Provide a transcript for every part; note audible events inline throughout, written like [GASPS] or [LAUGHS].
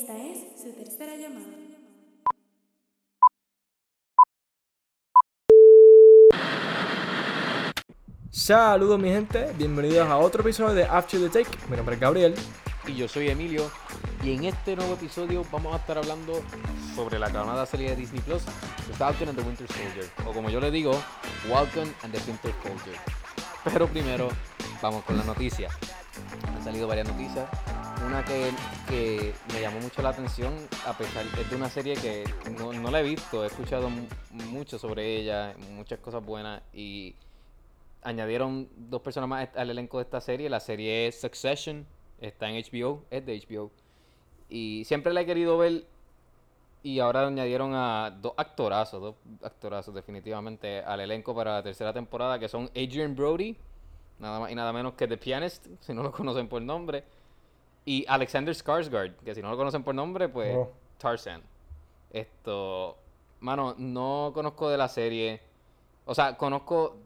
Esta es su tercera llamada. Saludos mi gente, bienvenidos a otro episodio de After the Take. Mi nombre es Gabriel. Y yo soy Emilio. Y en este nuevo episodio vamos a estar hablando sobre la aclamada serie de Disney Plus, The Falcon and the Winter Soldier. O como yo le digo, Falcon and the Winter Soldier. Pero primero, vamos con la noticia. Han salido varias noticias. Una que, que me llamó mucho la atención, a pesar es de una serie que no, no la he visto, he escuchado mucho sobre ella, muchas cosas buenas y añadieron dos personas más al elenco de esta serie. La serie es Succession, está en HBO, es de HBO. Y siempre la he querido ver y ahora añadieron a dos actorazos, dos actorazos definitivamente al elenco para la tercera temporada, que son Adrian Brody, nada más y nada menos que The Pianist, si no lo conocen por nombre, y Alexander Skarsgård, que si no lo conocen por nombre, pues Oh. Tarzan. Esto, mano, no conozco de la serie, o sea, conozco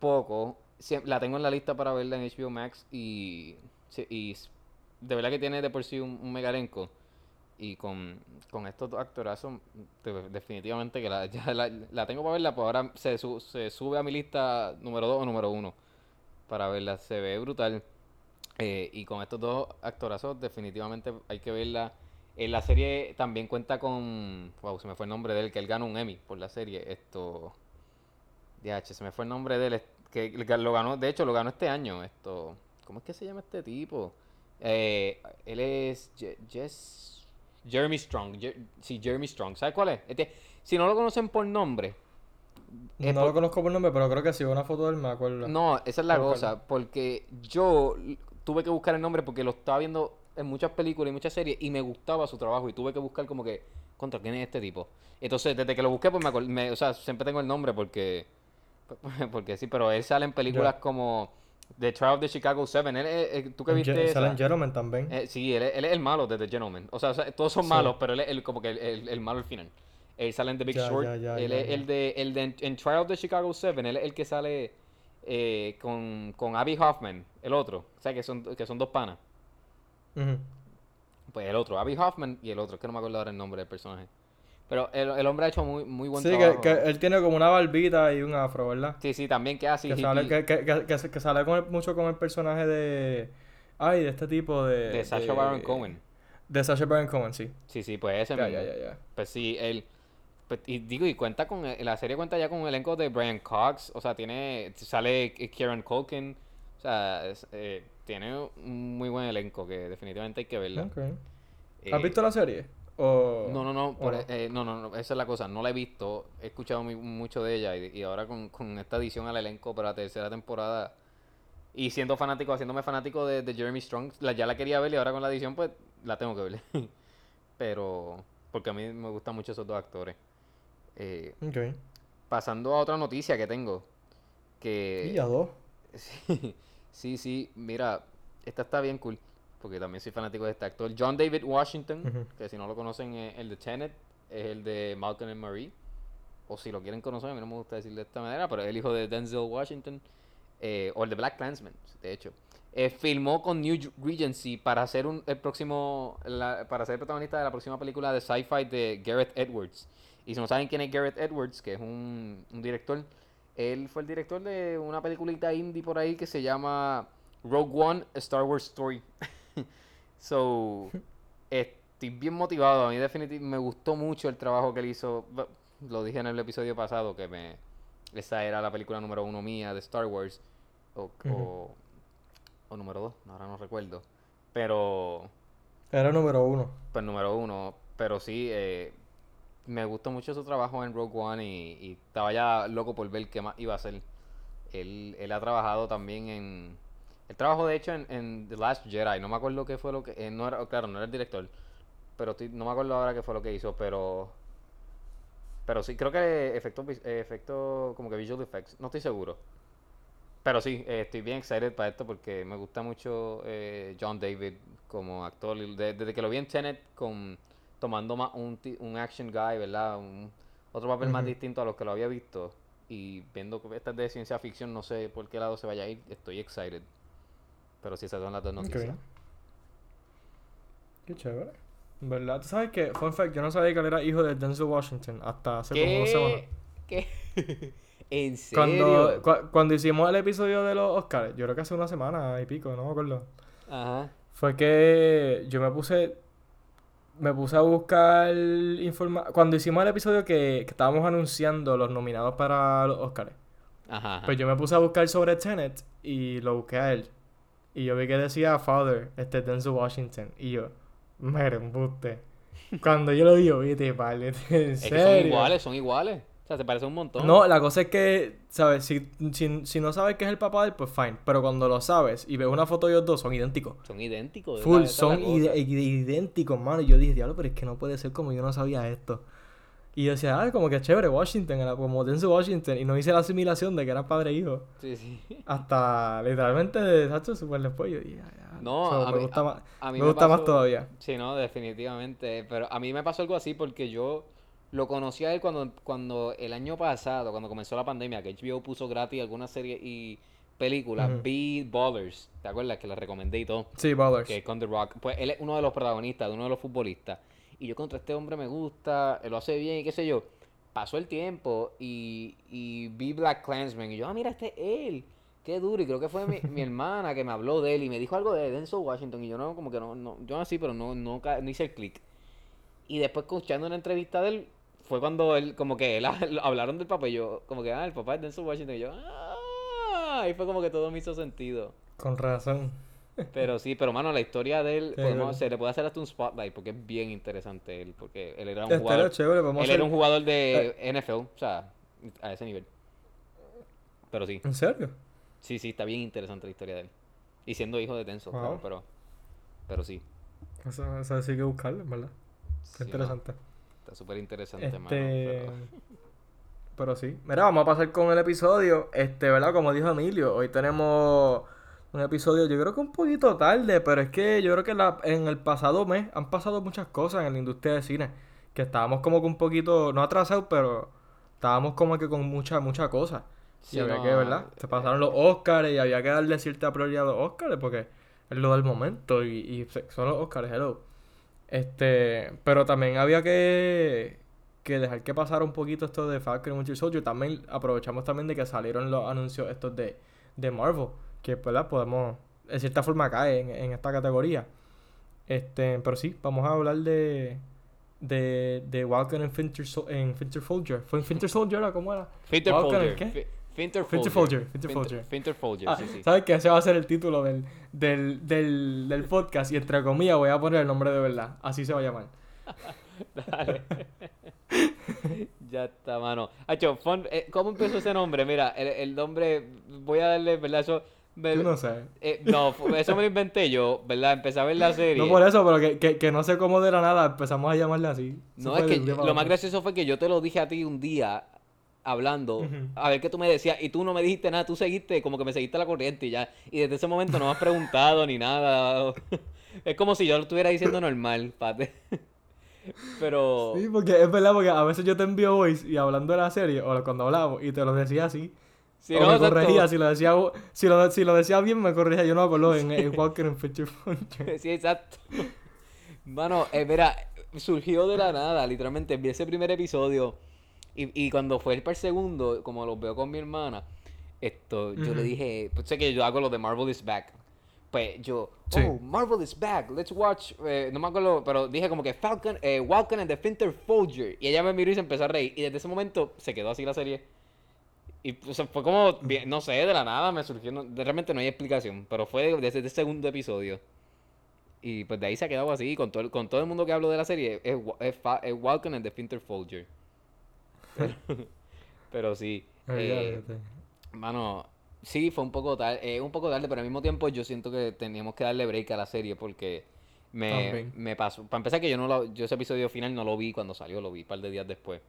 poco, la tengo en la lista para verla en HBO Max y, y de verdad que tiene de por sí un, un. Y con, con estos dos actorazos, de- definitivamente que la, [LAUGHS] ya la, la tengo para verla, pues ahora se, se sube a mi lista número 2 o número 1 para verla. Se ve brutal. Eh, y con estos dos actorazos, definitivamente hay que verla. En la serie también cuenta con. Wow, se me fue el nombre de él, que él ganó un Emmy por la serie. Esto. DH, se me fue el nombre de él. Que lo ganó, de hecho, lo ganó este año. Esto. ¿Cómo es que se llama este tipo? Eh, él es Je- Jess- Jeremy Strong. Sí, Jeremy Strong. ¿Sabes cuál es? Este, si no lo conocen por nombre. No lo conozco por nombre, pero creo que sí, una foto de él me acuerdo. No, esa es la cosa. Porque yo tuve que buscar el nombre porque lo estaba viendo en muchas películas y muchas series y me gustaba su trabajo y tuve que buscar como que, contra, ¿quién es este tipo? Entonces, desde que lo busqué, pues me, acor- me- o sea, siempre tengo el nombre porque, [LAUGHS] porque sí, pero él sale en películas como The Trial of the Chicago Seven. Él, es- eh, ¿Tú que viste esa? Salen Gentleman también. Eh, sí, él, es- él es el malo de The Gentleman. O sea, o sea, todos son Sí. malos, pero él es el, como que el, el- el malo al final. Él sale en The Big Short. él es el de, el de en, en Trial of the Chicago 7. Él es el que sale eh, con, con Abby Hoffman, el otro. O sea, que son, que son dos panas. Pues el otro, Abby Hoffman y el otro, que no me acuerdo ahora el nombre del personaje. Pero el, el hombre ha hecho muy, muy buen Sí, que, trabajo. que él tiene como una barbita y un afro, ¿verdad? Sí, sí, también que así que, sale, que, que, que, que- que sale con el- mucho con el personaje de... Ay, de este tipo de... de Sacha Baron Cohen. De Sacha Baron Cohen, sí. Sí, sí, pues ese Ya, mismo. ya, ya, ya. Pues sí, él. Pues, y digo, y cuenta con. el- La serie cuenta ya con un elenco de Brian Cox. O sea, tiene. Sale Kieran Culkin. O sea, es, eh, tiene un muy buen elenco que definitivamente hay que verla. Eh, ¿Has visto la serie? O... No, no, no, por- no? eh, no, no, no, esa es la cosa. No la he visto. He escuchado muy- mucho de ella. Y, y ahora con, con esta edición al elenco para la tercera temporada. Y siendo fanático, haciéndome fanático de, de Jeremy Strong, la, ya la quería ver y ahora con la edición, pues la tengo que ver. [LAUGHS] Pero. Porque a mí me gustan mucho esos dos actores. Eh, Ok. pasando a otra noticia que tengo. Que. Y a dos. [LAUGHS] Sí, sí, sí, mira, esta está bien cool, porque también soy fanático de este actor. John David Washington, que si no lo conocen es el de Tenet, es el de Malcolm and Marie, o si lo quieren conocer, a mí no me gusta decirlo de esta manera, pero es el hijo de Denzel Washington, eh, o el de Black Clansman, de hecho. Eh, filmó con New Regency para ser un, el próximo, la- para ser el protagonista de la próxima película de sci-fi de Gareth Edwards. Y si no saben quién es Gareth Edwards, que es un, un director, él fue el director de una peliculita indie por ahí que se llama Rogue One, A Star Wars Story. [LAUGHS] so, estoy bien motivado. A mí definitivamente me gustó mucho el trabajo que él hizo. Lo dije en el episodio pasado que me esa era la película número uno mía de Star Wars. O, o, o número dos, ahora no recuerdo. Pero, Era número uno. pues número uno. Pero sí, eh, me gustó mucho su trabajo en Rogue One y, y estaba ya loco por ver qué más iba a hacer. Él, él ha trabajado también en... Él trabajó de hecho en, en The Last Jedi, no me acuerdo qué fue lo que... eh, no era, claro, no era el director, pero no me acuerdo ahora qué fue lo que hizo, pero... Pero sí, creo que efecto, efecto como que visual effects, no estoy seguro. Pero sí, eh, estoy bien excited para esto porque me gusta mucho eh, John David como actor. Desde que lo vi en Tenet con tomando más un, un action guy, ¿verdad? Un, otro papel más distinto a los que lo había visto. Y viendo que esta es de ciencia ficción, no sé por qué lado se vaya a ir, estoy excited. Pero sí, esas son las dos noticias. Qué chévere. ¿Verdad? ¿Tú sabes que, fun fact, yo no sabía que él era hijo de Denzel Washington hasta hace como dos semanas. ¿Qué? [LAUGHS] ¿En serio? Cuando, cua- cuando hicimos el episodio de los Oscars, yo creo que hace una semana y pico, no me acuerdo. Ajá. Fue que yo me puse. Me puse a buscar informa Cuando hicimos el episodio que, que estábamos anunciando los nominados para los Oscars, Ajá. ajá. pues yo me puse a buscar sobre Tenet y lo busqué a él. Y yo vi que decía Father, este Denzel Washington. Y yo, mira, embuste. Cuando yo lo vi, yo vi, te vale, [LAUGHS] en es que son serio. iguales, son iguales. O sea, se parecen un montón. No, la cosa es que, ¿sabes? Si, si, si no sabes que es el papá de él, pues fine. Pero cuando lo sabes y ves una foto de ellos dos, son idénticos. Son idénticos. Full, la son ide- idénticos, mano. Y yo dije, diablo, pero es que no puede ser como yo no sabía esto. Y yo decía, ah, como que chévere, Washington, era como Denzel Washington. Y no hice la asimilación de que era padre e hijo. Sí, sí. [LAUGHS] Hasta literalmente, de Sacho, super después. Yo dije, "Ah, ya". No, So, a me mí- gusta, a- más, a mí me me gusta más todavía. Sí, no, definitivamente. Pero a mí me pasó algo así porque yo lo conocí a él cuando, cuando el año pasado, cuando comenzó la pandemia, que HBO puso gratis algunas series y películas. Ujú. Vi Ballers, ¿te acuerdas? Que la recomendé y todo. Sí, Ballers. Que es con The Rock. Pues él es uno de los protagonistas, de uno de los futbolistas. Y yo contra este hombre me gusta, él lo hace bien y qué sé yo. Pasó el tiempo y, y vi Black Clansman y yo, ah, mira, este es él. Qué duro. Y creo que fue mi, mi [LAUGHS] hermana que me habló de él y me dijo algo de Denzel Washington. Y yo no, como que no, no yo así, pero no, no, no hice el click. Y después escuchando una entrevista de él, fue cuando él, como que él, [LAUGHS] hablaron del papá y yo, como que, ah, el papá es Denzel Washington. Y yo, ah, y fue como que todo me hizo sentido. Con razón. [LAUGHS] Pero sí, pero mano, la historia de él, podemos- se le puede hacer hasta un spotlight porque es bien interesante él, porque él era un jugador, chévere, él hacer... era un jugador de NFL, o sea, a ese nivel. Pero sí, ¿En serio? sí, sí, está bien interesante la historia de él. Y siendo hijo de Tenso, claro, pero, pero sí. Eso, eso sí hay que buscarlo, ¿verdad? sí, Qué no, interesante. Está súper interesante, mano. Este. pero- Pero sí. Mira, vamos a pasar con el episodio. Este, ¿verdad? Como dijo Emilio, hoy tenemos un episodio, yo creo que un poquito tarde, pero es que yo creo que la- en el pasado mes han pasado muchas cosas en la industria de cine. Que estábamos como que un poquito, no atrasados, pero estábamos como que con mucha, mucha cosa. Sí, y había no, que, ¿verdad? Se pasaron los Oscars y había que darle cierta prioridad a los Oscars porque es lo del momento y, y son los Oscars, hello. Este, pero también había que, que dejar que pasara un poquito esto de Falcon y Winter Soldier. También aprovechamos también de que salieron los anuncios estos de, de Marvel, que ¿verdad? podemos, en cierta forma cae en, en esta categoría. Este, pero sí, vamos a hablar de de, de Falcon en Winter, Winter Soldier. ¿Fue en Winter Soldier o cómo era? Walker, Folger. ¿qué? Fi- Finter Folger. Finter Folger. Finter Folger, Ah, sí, sí. ¿Sabes qué? Ese va a ser el título del, del, del, del podcast y entre comillas voy a poner el nombre de verdad. Así se va a llamar. [LAUGHS] Dale. [LAUGHS] ya está, mano. Hacho, eh, ¿cómo empezó ese nombre? Mira, el, el nombre, voy a darle, ¿verdad? Eso, me- Yo no sé. eh, no, eso me lo inventé yo, ¿verdad? Empecé a ver la serie. No por eso, pero que, que, que no sé cómo de la nada empezamos a llamarle así. No, es que lo más gracioso fue que yo te lo dije a ti un día hablando, a ver qué tú me decías, y tú no me dijiste nada, tú seguiste, como que me seguiste la corriente y ya, y desde ese momento no me has preguntado ni nada. [LAUGHS] Es como si yo lo estuviera diciendo normal, pate. [LAUGHS] Pero... Sí, porque es verdad, porque a veces yo te envío voice y hablando de la serie, o cuando hablamos, y te lo decía así. Sí, o no, me corregía, si lo decía si lo, si lo decía bien me corregía, yo no me acuerdo en, en Walker en Future. [LAUGHS] Sí, exacto. Mano, eh, mira, surgió de la nada, literalmente. Vi ese primer episodio y, y cuando fue el el segundo, como lo veo con mi hermana, esto, yo le dije, pues sé que yo hago lo de Marvel is Back. Pues yo, Sí. oh, Marvel is back, let's watch, eh, no me acuerdo, pero dije como que Falcon, eh, Falcon and the Winter Soldier. Y ella me miró y se empezó a reír. Y desde ese momento se quedó así la serie. Y pues, fue como, no sé, de la nada me surgió, no- realmente no hay explicación, pero fue desde el segundo episodio. Y pues de ahí se ha quedado así, con todo el, con todo el mundo que hablo de la serie, es, es, Fa- es Falcon and the Winter Soldier. Pero, [LAUGHS] pero sí. Eh. Mano, sí, fue un poco tarde, un poco tarde, pero al mismo tiempo yo siento que teníamos que darle break a la serie porque me, me pasó. Para empezar que yo no lo, yo ese episodio final no lo vi cuando salió, lo vi un par de días después.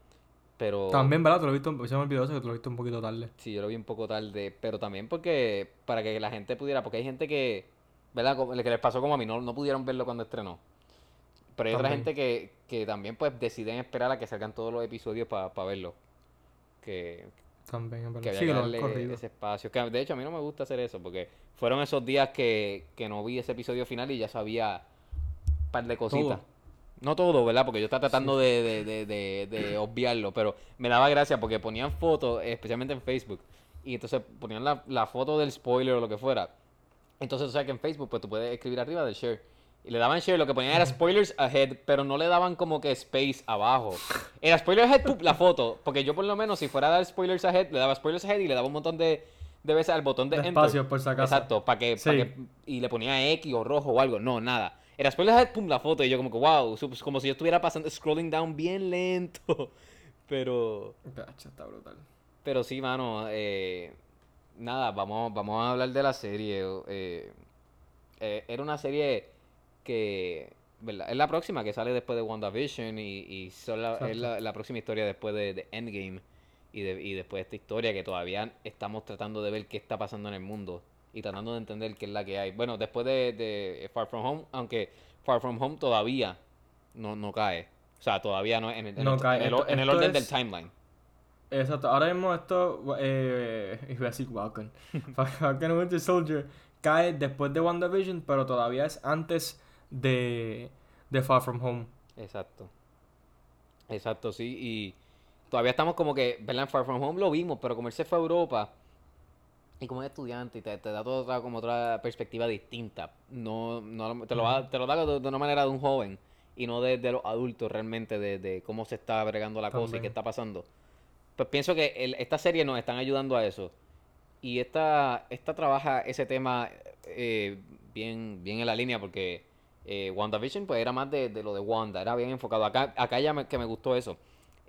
Pero También, ¿verdad? Te lo he visto, se me olvidó eso que te lo he visto un poquito tarde. sí, yo lo vi un poco tarde, pero también porque para que la gente pudiera, porque hay gente que, ¿verdad? Como- que les pasó como a mí, no, no pudieron verlo cuando estrenó. Pero hay otra gente que, que también pues deciden esperar a que salgan todos los episodios para verlo. Que, También, que Sí, darle ese espacio. Que de hecho a mí no me gusta hacer eso porque fueron esos días que, que no vi ese episodio final y ya sabía un par de cositas. No todo, ¿verdad? Porque yo estaba tratando de, de, de, de, de obviarlo, pero me daba gracia porque ponían fotos, especialmente en Facebook, y entonces ponían la, la foto del spoiler o lo que fuera. Entonces, o sea que en Facebook, pues tú puedes escribir arriba del share. Y le daban share, lo que ponían era spoilers ahead, pero no le daban como que space abajo. Era spoilers ahead, ¡pup! la foto. Porque yo por lo menos, si fuera a dar spoilers ahead, le daba spoilers ahead y le daba un montón de, de veces al botón de, De enter. espacio, por si acaso. Exacto, para que, Sí. pa' que- Y le ponía X o rojo o algo. No, nada. Era spoilers ahead, pum, la foto. Y yo como que, wow, su- como si yo estuviera pasando, scrolling down bien lento. [LAUGHS] Pero... Gacho, está brutal. Pero sí, mano, eh, nada, vamos, vamos a hablar de la serie. eh, eh, era una serie que, ¿verdad? Es la próxima que sale después de WandaVision y, y son la- es la, la próxima historia después de, de Endgame y, de- y después de esta historia que todavía estamos tratando de ver qué está pasando en el mundo y tratando de entender qué es la que hay. Bueno, después de, de Far From Home, aunque Far From Home todavía no, no cae. O sea, todavía no en el, en No el- cae. en el, Esto- en el esto orden del timeline. Exacto, ahora mismo esto, eh, [LAUGHS] iba a decir Falcon, [LAUGHS] Falcon Winter Soldier cae después de WandaVision, pero todavía es antes de, de Far From Home. Exacto. Exacto, sí. Y todavía estamos como que, ¿verdad? En Far From Home lo vimos, pero como él se fue a Europa y como es estudiante y te, te da toda otra, como otra perspectiva distinta. No, no te lo, va- te lo da de, de una manera de un joven y no de, de los adultos realmente, de, de cómo se está bregando la cosa y qué está pasando. Pues pienso que el- esta serie nos están ayudando a eso. Y esta, esta trabaja ese tema eh, bien, bien en la línea porque eh, WandaVision pues era más de, de lo de Wanda, era bien enfocado. Acá, acá ya me, que me gustó eso.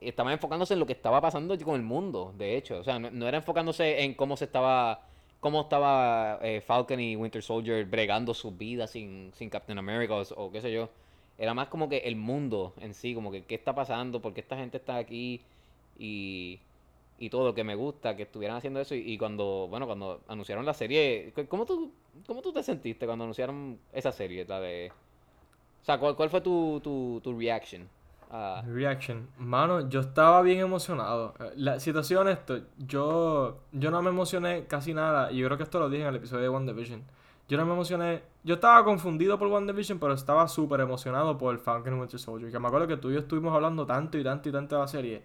Estaba enfocándose en lo que estaba pasando con el mundo, de hecho. O sea, no, era enfocándose en cómo se estaba, cómo estaba eh, Falcon y Winter Soldier bregando sus vidas sin, sin Captain America o, qué sé yo. Era más como que el mundo en sí, como que qué está pasando, por qué esta gente está aquí y, y todo, que me gusta que estuvieran haciendo eso. Y, y cuando, bueno, cuando anunciaron la serie, ¿cómo- ¿cómo tú, cómo tú te sentiste cuando anunciaron esa serie? La de... O sea, ¿cuál, cuál fue tu, tu, tu reaction? a- Reaction. Mano, yo estaba bien emocionado. Eh, La situación esto, yo, yo no me emocioné casi nada, y yo creo que esto lo dije en el episodio de WandaVision. Yo no me emocioné, yo estaba confundido por WandaVision, pero estaba súper emocionado por Falcon and Winter Soldier. Que me acuerdo que tú y yo estuvimos hablando tanto y tanto y tanto de la serie.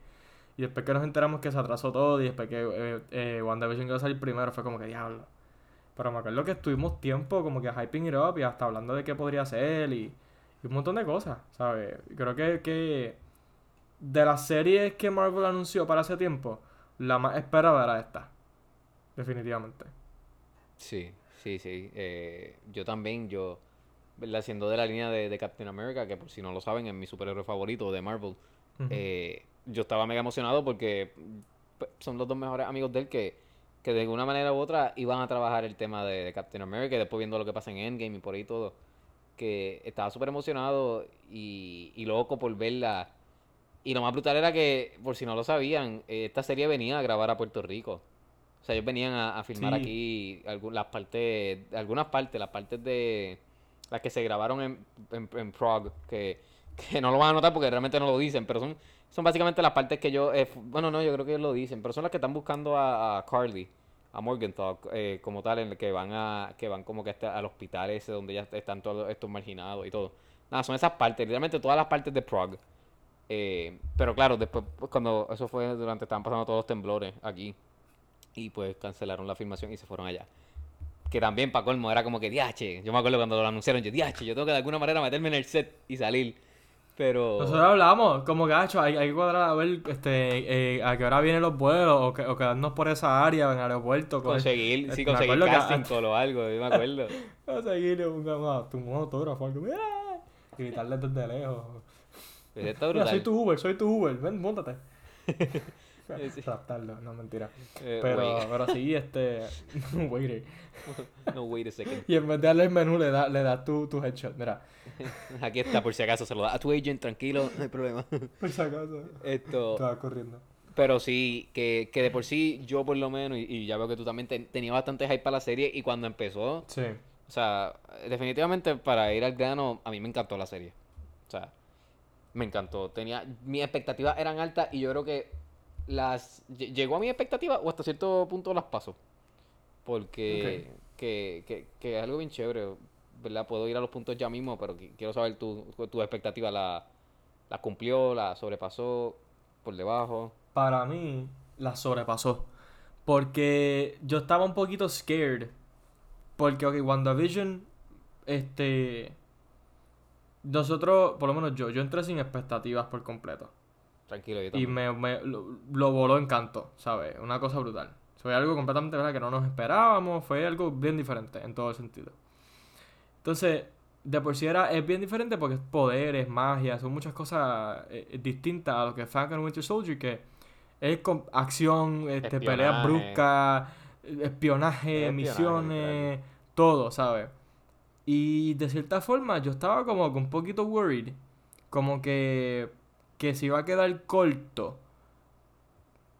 Y después que nos enteramos que se atrasó todo y después que eh, eh, WandaVision iba a salir primero, fue como que diablo. Pero me acuerdo que estuvimos tiempo como que hyping it up y hasta hablando de qué podría ser y, y un montón de cosas, ¿sabes? Creo que, que de las series que Marvel anunció para ese tiempo, la más esperada era esta. Definitivamente. Sí, sí, sí. eh, yo también, yo, ¿verdad? siendo de la línea de, de Captain America, que por si no lo saben, es mi superhéroe favorito de Marvel, eh, yo estaba mega emocionado porque pues, son los dos mejores amigos de él que, que de alguna manera u otra iban a trabajar el tema de, de Captain America y después viendo lo que pasa en Endgame y por ahí todo. Que estaba súper emocionado y, y loco por verla. Y lo más brutal era que, por si no lo sabían, esta serie venía a grabar a Puerto Rico. O sea, ellos venían a, a filmar Sí. aquí algu- las partes, algunas partes, las partes de las que se grabaron en, en, en Prague, que, que no lo van a notar porque realmente no lo dicen, pero son, son básicamente las partes que yo, eh, bueno, no, yo creo que ellos lo dicen, pero son las que están buscando a, a Carly, a Morgenthau, eh, como tal, en el que van a, que van como que hasta al hospital ese donde ya están todos estos marginados y todo. Nada, son esas partes, literalmente todas las partes de Prague. Eh, pero claro, después pues, cuando eso fue durante estaban pasando todos los temblores aquí y pues cancelaron la filmación y se fueron allá. Que también para colmo era como que diache, yo me acuerdo cuando lo anunciaron, yo diache, yo tengo que de alguna manera meterme en el set y salir. Pero Nosotros hablamos, como gacho, hay, hay que cuadrar a ver este, eh, a qué hora vienen los vuelos o, que- o quedarnos por esa área en el aeropuerto. conseguir, sí, Me conseguir acuerdo que casting call o algo, yo me acuerdo. [LAUGHS] Conseguir un, un, un autógrafo, algo, mira, gritarle desde lejos. Está [LAUGHS] Mira, soy tu Uber, soy tu Uber, ven, montate. [LAUGHS] Sí. Raptarlo, no, mentira. Eh, Pero, wait. pero sí, este, un waiter. No, wait a second. Y en vez de darle el menú, le das le das tu, tu headshot, mira, [LAUGHS] Aquí está, por si acaso, se lo da a tu agent, tranquilo, no hay problema. [LAUGHS] por si acaso. Esto, Estaba corriendo. Pero sí, que, que de por sí, yo por lo menos, y, y ya veo que tú también ten- tenía bastante hype para la serie, y cuando empezó, Sí. o sea, definitivamente para ir al grano, a mí me encantó la serie. O sea, me encantó. Tenía, mis expectativas eran altas y yo creo que las lle- llegó a mi expectativa o hasta cierto punto las pasó. Porque que, que, que es algo bien chévere, ¿verdad? Puedo ir a los puntos ya mismo, pero qui- quiero saber tu, tu expectativa. La, ¿La cumplió? ¿La sobrepasó? ¿Por debajo? Para mí, la sobrepasó. Porque yo estaba un poquito scared. Porque, ok, WandaVision, este. Nosotros, por lo menos yo, yo entré sin expectativas por completo. Tranquilo, yo Y también. me, me- lo, lo voló encanto, ¿sabes? Una cosa brutal. Fue algo completamente verdad que no nos esperábamos, fue algo bien diferente en todo el sentido. Entonces, de por sí era, es bien diferente porque es poderes, magia, son muchas cosas eh, eh, distintas a lo que es Falcon and Winter Soldier, que es con acción, este, peleas bruscas, eh, espionaje, Espionaje, misiones, todo, ¿sabes? Y de cierta forma yo estaba como que un poquito worried, como que, que se iba a quedar corto.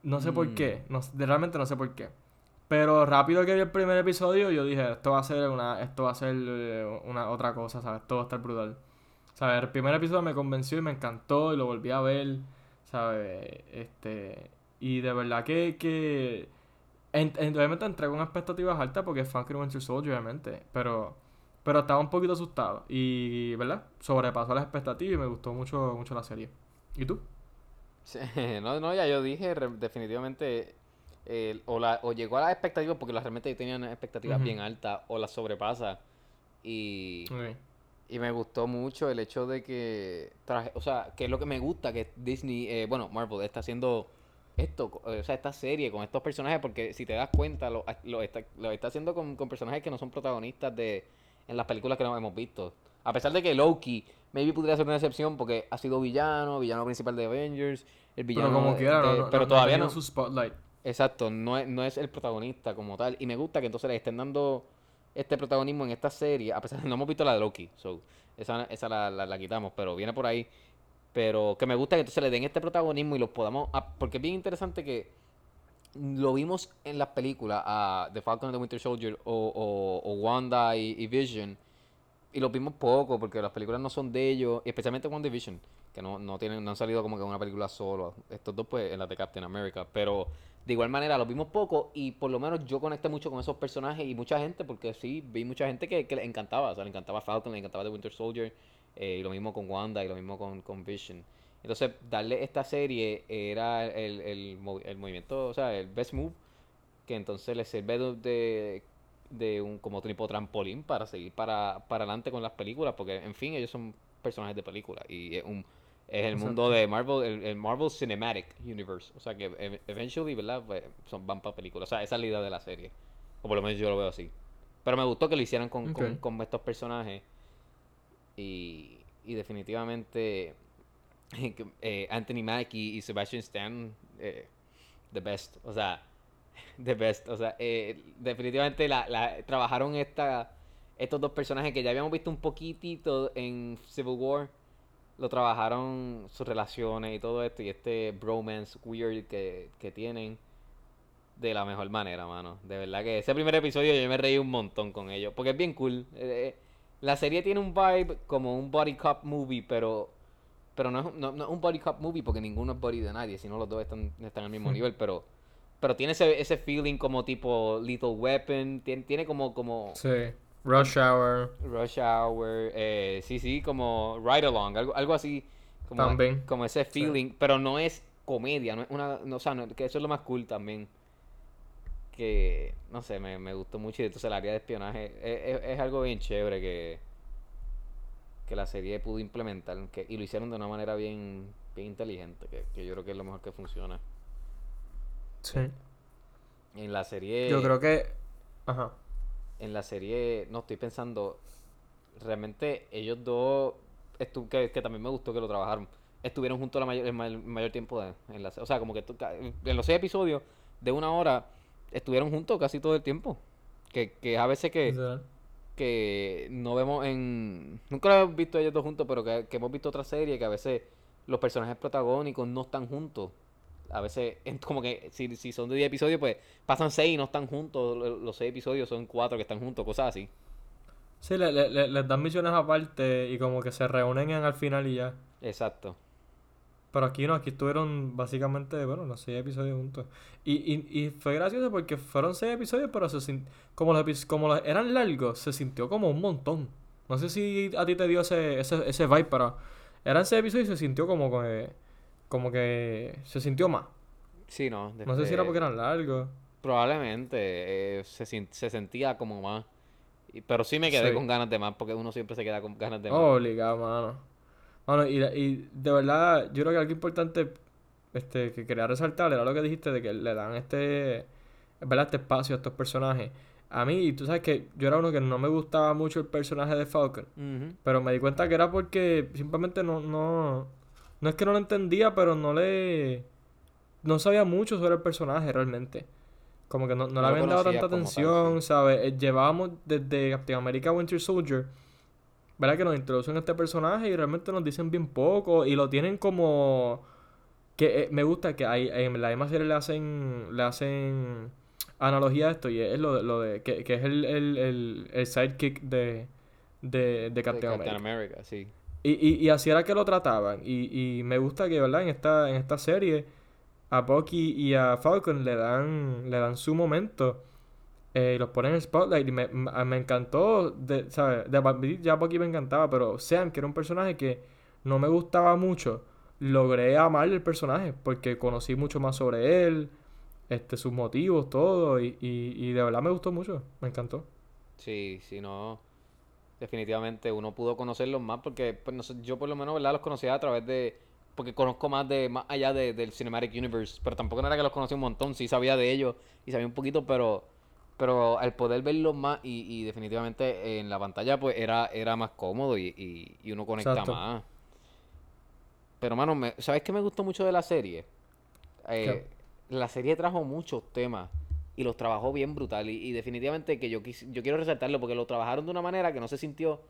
No sé por Mm. qué, no, realmente no sé por qué. Pero rápido que vi el primer episodio, yo dije, esto va a ser una, esto va a ser eh, una otra cosa, ¿sabes? Esto va a estar brutal. ¿Sabes? El primer episodio me convenció y me encantó y lo volví a ver, ¿sabes? Este, y de verdad que, que en- en- obviamente entré con expectativas altas porque es and Winter Soldier, obviamente, pero, pero estaba un poquito asustado y, ¿verdad? Sobrepasó las expectativas y me gustó mucho, mucho la serie. ¿Y tú? Sí, [LAUGHS] no, no, ya yo dije, definitivamente, eh, o, la, o llegó a las expectativas, porque las realmente tenían expectativas Ujú. bien altas, o las sobrepasa. Y, y me gustó mucho el hecho de que, traje, o sea, que es lo que me gusta, que Disney, eh, bueno, Marvel está haciendo esto, eh, o sea, esta serie con estos personajes, porque si te das cuenta, lo, lo está, lo está haciendo con, con personajes que no son protagonistas de, en las películas que no hemos visto. A pesar de que Loki, maybe pudiera ser una excepción porque ha sido villano, villano principal de Avengers, el villano Pero como quiera, no, de- no- pero no- todavía no. su spotlight. Exacto, no es, no es el protagonista como tal. Y me gusta que entonces le estén dando este protagonismo en esta serie, a pesar de que no hemos visto la de Loki. So, esa esa la, la- la quitamos, pero viene por ahí. Pero que me gusta que entonces le den este protagonismo y los podamos... Porque es bien interesante que lo vimos en las películas a The Falcon and the Winter Soldier o, o- o Wanda y, y Vision. Y los vimos poco porque las películas no son de ellos, especialmente WandaVision, que no, no tienen, no han salido como que una película solo. Estos dos pues en las de Captain America, pero de igual manera los vimos poco y por lo menos yo conecté mucho con esos personajes y mucha gente, porque sí, vi mucha gente que, que le encantaba, o sea, le encantaba Falcon, le encantaba The Winter Soldier, eh, y lo mismo con Wanda y lo mismo con, con Vision. Entonces, darle esta serie era el, el, movi- el movimiento, o sea, el best move, que entonces le sirve de, de, de un como tipo trampolín para seguir para, para adelante con las películas, porque en fin, ellos son personajes de película y es un es el mundo de Marvel, el, el Marvel Cinematic Universe, o sea que ev- eventually, ¿verdad? Son, van para películas, o sea, esa es la idea de la serie, o por lo menos yo lo veo así. Pero me gustó que lo hicieran con, con, estos personajes. Y, y definitivamente [LAUGHS] eh, Anthony Mackie y Sebastian Stan, eh, the best, o sea, [LAUGHS] the best, o sea, eh, definitivamente la, la- trabajaron esta, estos dos personajes que ya habíamos visto un poquitito en Civil War, lo trabajaron sus relaciones y todo esto, y este bromance weird que, que tienen de la mejor manera, mano. De verdad que ese primer episodio yo me reí un montón con ellos, porque es bien cool. Eh, la serie tiene un vibe como un body cop movie, pero pero no es, no, no es un body cop movie porque ninguno es body de nadie, sino los dos están, están al mismo [LAUGHS] nivel, pero pero tiene ese, ese feeling como tipo Lethal Weapon, tiene, tiene como como Sí. Rush Hour. Rush Hour, eh, sí, sí, como Ride Along, algo, algo así, como, También. como ese Sí. feeling, pero no es comedia, no es una, no, o sea, no- que eso es lo más cool también, que, no sé, me, me gustó mucho y entonces el área de espionaje es, es- es algo bien chévere que, que la serie pudo implementar, que, y lo hicieron de una manera bien, bien inteligente, que, que yo creo que es lo mejor que funciona. Sí. En la serie... Yo creo que. Ajá. En la serie, no estoy pensando, realmente ellos dos, estu- que, que también me gustó que lo trabajaron, estuvieron juntos la mayor, el, ma- el mayor tiempo de, en la o sea, como que en los seis episodios de una hora estuvieron juntos casi todo el tiempo, que, que a veces que, que no vemos en, nunca lo hemos visto ellos dos juntos, pero que, que hemos visto otra serie que a veces los personajes protagónicos no están juntos. A veces, [LAUGHS] como que si, si son de 10 episodios, pues pasan 6 y no están juntos. lo- Los 6 episodios son 4 que están juntos, cosas así. Sí, le, le- le- les dan misiones aparte y como que se reúnen en al final y ya. Exacto. Pero aquí no, aquí estuvieron básicamente, bueno, los seis episodios juntos. Y, y, y fue gracioso porque fueron seis episodios, pero se sin- como, los, como los eran largos, se sintió como un montón. No sé si a ti te dio ese, ese, ese vibe, pero eran seis episodios y se sintió como que, como que se sintió más. Sí, no. No sé si era este, porque eran largos. Probablemente eh, se, se sentía como más. Y- Pero sí me quedé Sí. con ganas de más, porque uno siempre se queda con ganas de más. Obligado, mano. Mano, y, y de verdad, yo creo que algo importante este, que quería resaltar era lo que dijiste de que le dan este, ¿verdad? este espacio a estos personajes. A mí, tú sabes que yo era uno que no me gustaba mucho el personaje de Falcon. Pero me di cuenta que era porque simplemente no, no, no es que no lo entendía, pero no le, no sabía mucho sobre el personaje realmente. Como que no, no No le habían dado tanta como tal, atención, ¿sabes? Eh, Llevábamos desde Captain America Winter Soldier, ¿verdad? Que nos introducen a este personaje y realmente nos dicen bien poco y lo tienen como... Que eh, me gusta que hay, en la misma serie le hacen, le hacen analogía a esto y es lo de, lo de que, que es el, el, el, el sidekick de, de, de De Captain Captain America. America, sí. Y, y, y así era que lo trataban. Y, y me gusta que, ¿verdad? En esta, en esta serie, a Bucky y a Falcon le dan, le dan su momento. Eh, y los ponen en spotlight. Y me, me encantó, de, ¿sabes? De, ya Bucky me encantaba, pero Sam, que era un personaje que no me gustaba mucho, logré amar el personaje porque conocí mucho más sobre él, este, sus motivos, todo. Y, y, y de verdad me gustó mucho. Me encantó. Sí, sí, no. Definitivamente uno pudo conocerlos más porque pues, no sé, yo por lo menos, ¿verdad? Los conocía a través de... Porque conozco más de más allá de- del Cinematic Universe, pero tampoco no era que los conocía un montón, sí sabía de ellos y sabía un poquito, pero pero al poder verlos más y, y definitivamente en la pantalla pues era, era más cómodo y, y- y uno conecta Exacto. más. Pero mano, me- ¿sabes qué me gustó mucho de la serie? Eh, la serie trajo muchos temas y los trabajó bien brutal. Y, y definitivamente que yo, quis- yo quiero resaltarlo porque lo trabajaron de una manera que no se sintió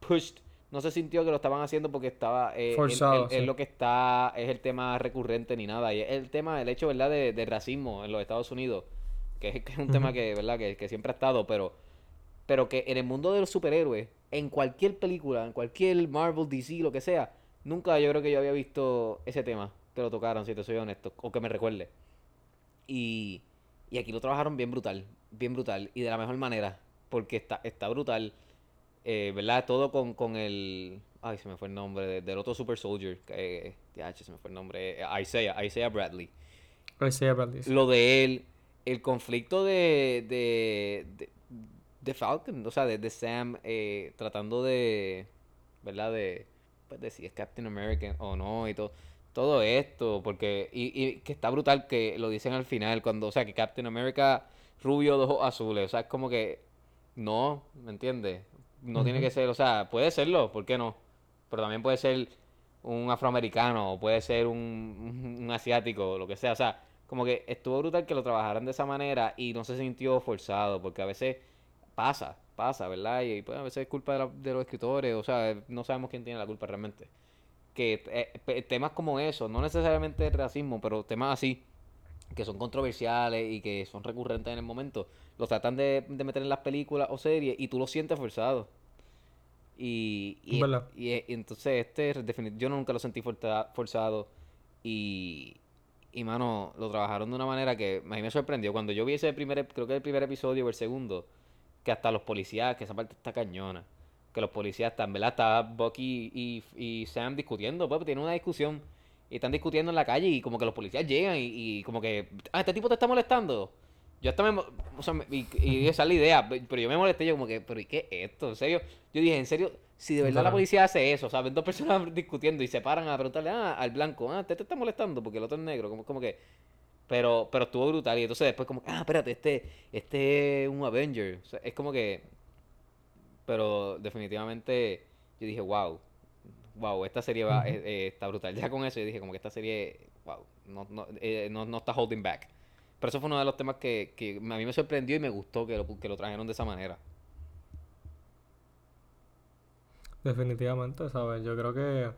pushed. No se sintió que lo estaban haciendo porque estaba... eh, Forzado, sí. Es lo que está... Es el tema recurrente ni nada. Y es el tema, el hecho, ¿verdad? De, de racismo en los Estados Unidos. Que es, que es un tema que, ¿verdad? Que, que siempre ha estado, pero... Pero que en el mundo de los superhéroes, en cualquier película, en cualquier Marvel, DC, lo que sea, nunca yo creo que yo había visto ese tema, que lo tocaron, si te soy honesto, o que me recuerde. Y, y aquí lo trabajaron bien brutal, bien brutal, y de la mejor manera, porque está, está brutal, eh, ¿verdad? Todo con, con el... Ay, se me fue el nombre de- del otro Super Soldier, eh, se me fue el nombre, eh, Isaiah, Isaiah Bradley Isaiah Bradley, sí. lo de él, el conflicto de, de, de, de Falcon, o sea, de, de Sam eh, tratando de, ¿verdad? De, pues, de si es Captain American o no y todo, todo esto, porque, y, y que está brutal que lo dicen al final, cuando, o sea, que Captain America rubio de ojos azules, o sea, es como que, no, ¿me entiendes? No tiene que ser, o sea, puede serlo, ¿por qué no? Pero también puede ser un afroamericano, o puede ser un asiático, lo que sea, o sea, como que estuvo brutal que lo trabajaran de esa manera y no se sintió forzado, porque a veces pasa, pasa, ¿verdad? Y pues a veces es culpa de, la- de los escritores, o sea, no sabemos quién tiene la culpa realmente. Que eh, temas como eso, no necesariamente el racismo, pero temas así, que son controversiales y que son recurrentes en el momento, los tratan de, de meter en las películas o series y tú lo sientes forzado. Y, y, ¿Verdad? y, y entonces este, yo nunca lo sentí forza- forzado y, y mano, lo trabajaron de una manera que a mí me sorprendió. Cuando yo vi ese primer, creo que el primer episodio o el segundo, que hasta los policías, que esa parte está cañona, que los policías están, ¿verdad? Está Bucky y, y Sam discutiendo, pues tienen una discusión y están discutiendo en la calle y como que los policías llegan y, y como que, ah, este tipo te está molestando. Yo hasta me, o sea, me- y, y esa es la idea, pe- pero yo me molesté, yo como que, pero ¿y qué es esto? En serio, yo dije, en serio, si de verdad la policía hace eso, ¿sabes? Dos personas [LAUGHS] discutiendo y se paran a preguntarle, ah, al blanco, ah, te, te está molestando porque el otro es negro, como, como que, pero, pero estuvo brutal y entonces después como, ah, espérate, este, este es un Avenger, O sea, es como que, pero definitivamente yo dije, wow, wow, esta serie va, eh, eh, está brutal. [LAUGHS] Ya con eso yo dije como que esta serie, wow, no, no, eh, no, no está holding back. Pero eso fue uno de los temas que, que a mí me sorprendió y me gustó que lo, que lo trajeron de esa manera. Definitivamente, ¿sabes? Yo creo que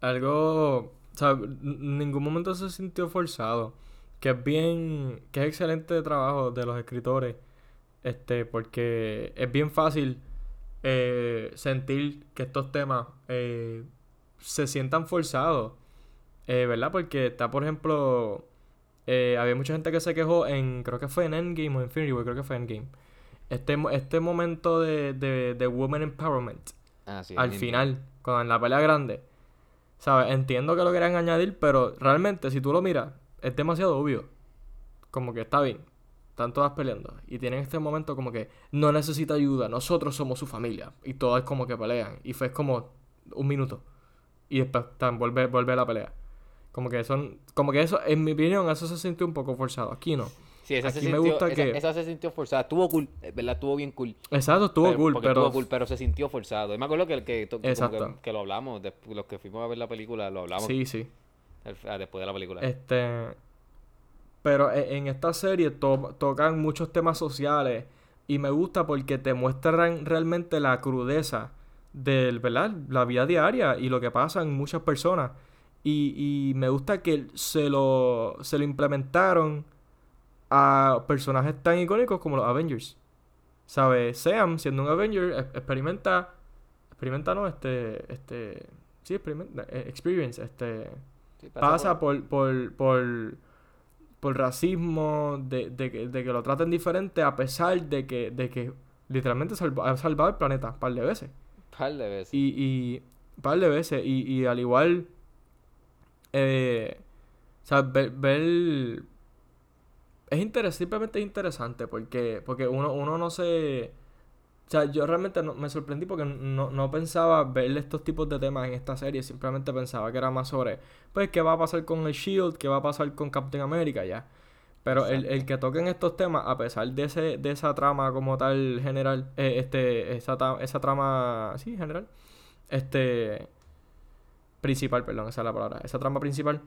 algo, ¿sabes? En ningún momento se sintió forzado. Que es bien, que es excelente trabajo de los escritores. Este, porque es bien fácil eh, sentir que estos temas eh, se sientan forzados. Eh, ¿verdad? Porque está, por ejemplo, había mucha gente que se quejó en, creo que fue en Endgame o Infinity War, creo que fue Endgame. Este, este momento de, de, de Women Empowerment Ah, sí, al final, cuando en la pelea grande, ¿Sabes? Entiendo que lo querían añadir, pero realmente, si tú lo miras, es demasiado obvio. Como que está bien. Están todas peleando. Y tienen este momento como que no necesita ayuda. Nosotros somos su familia. Y todas como que pelean. Y fue como un minuto. Y después tan, vuelve, vuelve la pelea. Como que son. Como que eso, en mi opinión, eso se sintió un poco forzado. Aquí no. Sí, esa se Aquí me sintió, gusta esa, que- esa se sintió forzada. Estuvo cool, ¿verdad? Estuvo bien cool. Exacto, estuvo pero, cool, pero. estuvo cool, pero se sintió forzado. Y me acuerdo que, que, que que, que lo hablamos, después, los que fuimos a ver la película, lo hablamos Sí, sí. al- ah, después de la película. Este. Pero e- en esta serie to- tocan muchos temas sociales. Y me gusta porque te muestran realmente la crudeza del, ¿verdad? La vida diaria y lo que pasa en muchas personas. Y, y me gusta que se lo, se lo implementaron a personajes tan icónicos como los Avengers. ¿Sabes? Sam, siendo un Avenger, e- experimenta. Experimenta, ¿no? Este. Este. Sí, experimenta. eh, Experience. Este Sí, pasa por, por, por, por racismo, de, de, que, de que lo traten diferente a pesar de que, de que literalmente salva- ha salvado el planeta un par de veces. Un par de veces. Y, y par de veces. Y, y al igual, eh, o sea, ver, ver- es interes- simplemente es interesante porque, porque uno, uno no se... O sea, yo realmente no- me sorprendí porque no, no pensaba ver estos tipos de temas en esta serie. Simplemente pensaba que era más sobre, pues, qué va a pasar con el Shield, qué va a pasar con Captain America, ya. Pero el, el que toquen estos temas, a pesar de ese, de esa trama como tal general, eh, este, esa, esa trama, sí, general, este, principal, perdón, esa es la palabra, esa trama principal,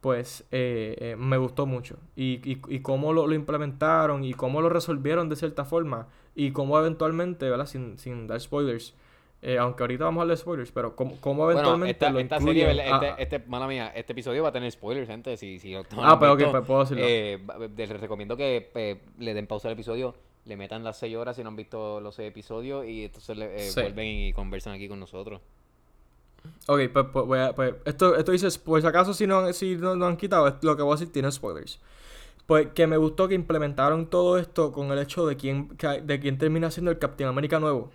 pues eh, eh, me gustó mucho. Y, y, y cómo lo, lo implementaron y cómo lo resolvieron de cierta forma y cómo eventualmente, ¿verdad? Sin, sin dar spoilers. eh, aunque ahorita vamos a hablar de spoilers, pero cómo, cómo Bueno, eventualmente esta, lo esta serie, incluyen ¿verdad? a- este, este, mala mía, este episodio va a tener spoilers, gente. Si, si lo Ah, pero ok, visto, pues puedo decirlo. eh, les recomiendo que eh, le den pausa al episodio, le metan las 6 horas si no han visto los 6 episodios y entonces le, eh, Sí. vuelven y conversan aquí con nosotros. Ok, pues, pues, voy a- pues, esto, esto dice, si acaso si no, si no, no han quitado, lo que voy a decir tiene spoilers. Pues que me gustó que implementaron todo esto con el hecho de quién, de quién termina siendo el Captain America nuevo.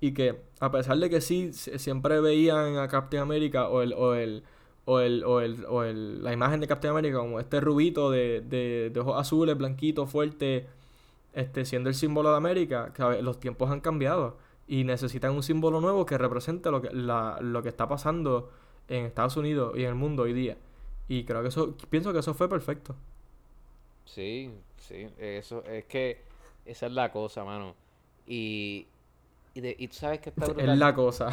Y que a pesar de que sí, siempre veían a Captain America o el, o el, o el, o el, o el- la imagen de Captain America como este rubito de, de, de ojos azules, blanquito, fuerte, este, siendo el símbolo de América, que los tiempos han cambiado y necesitan un símbolo nuevo que represente lo que, la, lo que está pasando en Estados Unidos y en el mundo hoy día. Y creo que eso, pienso que eso fue perfecto. Sí, sí, eso es que esa es la cosa, mano. Y, y, de- y tú sabes que está [LAUGHS] brutal. Es la cosa.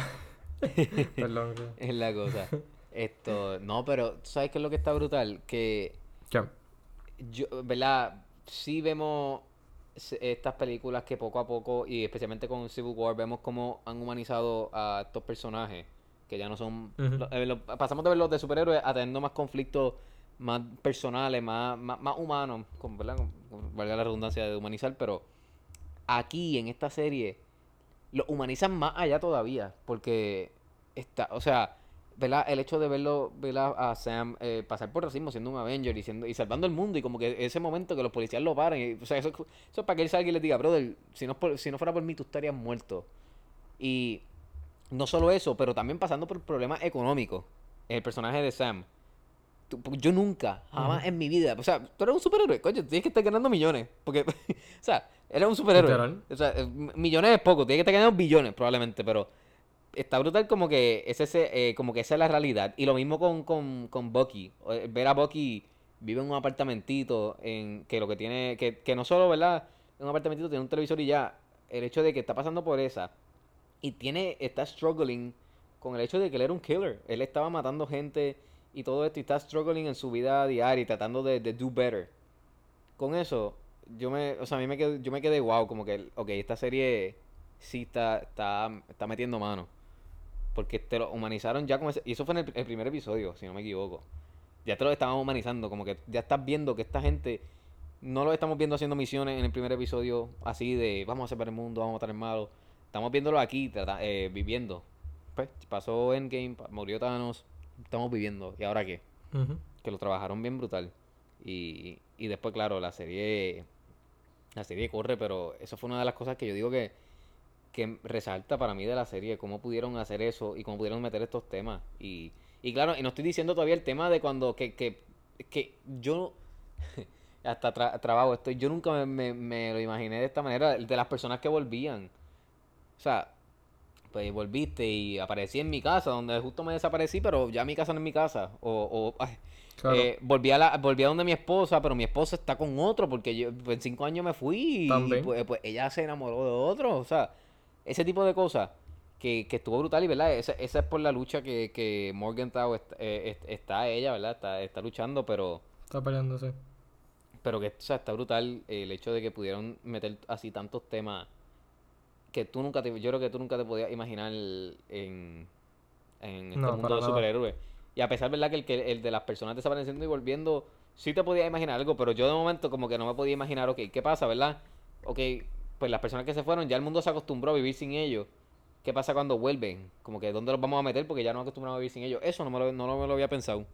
[LAUGHS] Perdón. Es la cosa. Esto, no, pero tú sabes qué es lo que está brutal, que ¿Qué? yo, ¿verdad? Sí vemos estas películas que poco a poco, y especialmente con Civil War, vemos cómo han humanizado a estos personajes, que ya no son... Lo- eh, lo- pasamos de verlos de superhéroes a teniendo más conflictos más personales, más, más, más humanos, con, ¿verdad? Con- con- valga la redundancia de humanizar, pero aquí en esta serie lo humanizan más allá todavía, porque está, o sea, ¿verdad? El hecho de verlo, ver a, Sam eh, pasar por racismo siendo un Avenger y siendo, y salvando el mundo, y como que ese momento que los policías lo paren, y, o sea, eso, eso es para que él salga y le diga, brother, si no, por- si no fuera por mí, tú estarías muerto. Y no solo eso, pero también pasando por problemas económicos. El personaje de Sam. Tú- porque yo nunca, jamás en mi vida, o sea, tú eres un superhéroe, coño, tienes que estar ganando millones, porque, [LAUGHS] o sea, eres un superhéroe. Literal. O sea, millones es poco, tienes que estar ganando billones probablemente, pero está brutal como que es ese, eh, como que esa es la realidad. Y lo mismo con, con, con Bucky. Eh, Ver a Bucky vive en un apartamentito en que lo que tiene, que, que no solo, ¿verdad? En un apartamentito tiene un televisor y ya. El hecho de que está pasando por esa y tiene, está struggling con el hecho de que él era un killer. Él estaba matando gente y todo esto y está struggling en su vida diaria y tratando de, de do better. Con eso, yo me, o sea, a mí me quedé, yo me quedé wow, como que, ok, esta serie sí está, está, está metiendo mano. Porque te lo humanizaron ya con ese, y eso fue en el, el primer episodio, si no me equivoco. Ya te lo estaban humanizando, como que ya estás viendo que esta gente no lo estamos viendo haciendo misiones en el primer episodio así de vamos a salvar el mundo, vamos a matar el malo. Estamos viéndolo aquí, trata- eh, viviendo. Pues pasó Endgame, murió Thanos, estamos viviendo. ¿Y ahora qué? Que lo trabajaron bien brutal. Y, y después, claro, la serie la serie corre, pero eso fue una de las cosas que yo digo que, que resalta para mí de la serie, cómo pudieron hacer eso y cómo pudieron meter estos temas. Y, Y claro, y no estoy diciendo todavía el tema de cuando, que, que, que yo, [LAUGHS] hasta tra- trabajo esto, yo nunca me, me- me lo imaginé de esta manera, de las personas que volvían. O sea, pues volviste y aparecí en mi casa, donde justo me desaparecí, pero ya mi casa no es mi casa. O, o [LAUGHS] ay, Claro. eh, volví, a la, volví a donde mi esposa, pero mi esposa está con otro, porque yo pues, en cinco años me fui y pues, pues ella se enamoró de otro. O sea, ese tipo de cosas que, que estuvo brutal y, ¿verdad? Esa, esa es por la lucha que, que Morgenthau est- eh, est- está, ella, ¿verdad? Está, está luchando, pero... Está peleándose. Pero que o sea, está brutal el hecho de que pudieron meter así tantos temas que tú nunca te, yo creo que tú nunca te podías imaginar en, en este No, mundo de superhéroes. Y a pesar, ¿verdad? Que el, que el de las personas desapareciendo y volviendo, sí te podías imaginar algo, pero yo de momento como que no me podía imaginar, ok, ¿qué pasa, verdad? Ok, pues las personas que se fueron, ya el mundo se acostumbró a vivir sin ellos. ¿Qué pasa cuando vuelven? Como que ¿dónde los vamos a meter? Porque ya no acostumbramos a vivir sin ellos. Eso no me lo, no me lo había pensado.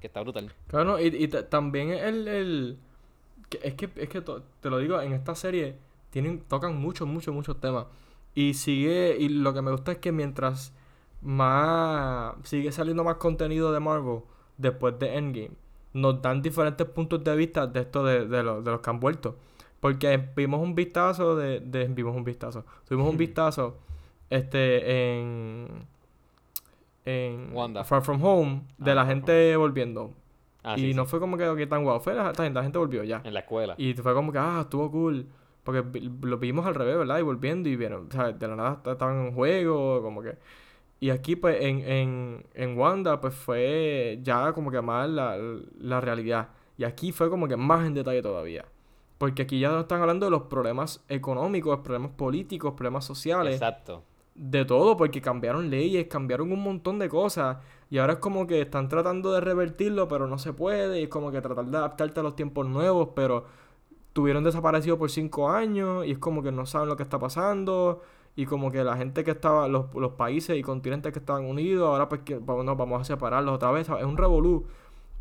Que está brutal. Claro, y, y ta- también el, el que- es que es que te lo digo, en esta serie tienen tocan muchos muchos muchos temas y sigue y lo que me gusta es que mientras más sigue saliendo más contenido de Marvel después de Endgame, nos dan diferentes puntos de vista de esto de, de, los, de los que han vuelto. Porque vimos un vistazo de, de vimos un vistazo. Tuvimos un vistazo este en en Wanda. Far From Home de Ah, la gente volviendo. Ah, y sí, no sí. fue como que tan guau. Fue la, la gente volvió ya. En la escuela. Y fue como que, ah, estuvo cool. Porque lo vimos al revés, ¿verdad? Y volviendo y vieron, o sea, de la nada estaban en juego, como que... Y aquí, pues, en, en, en Wanda, pues fue ya como que más la, la realidad. Y aquí fue como que más en detalle todavía. Porque aquí ya están hablando de los problemas económicos, problemas políticos, problemas sociales Exacto. de todo, porque cambiaron leyes, cambiaron un montón de cosas. Y ahora es como que están tratando de revertirlo, pero no se puede. Y es como que tratar de adaptarte a los tiempos nuevos, pero tuvieron desaparecido por cinco años. Y es como que no saben lo que está pasando. Y como que la gente que estaba, los, los países y continentes que estaban unidos, ahora pues que vamos, nos vamos a separarlos otra vez. Es un revolú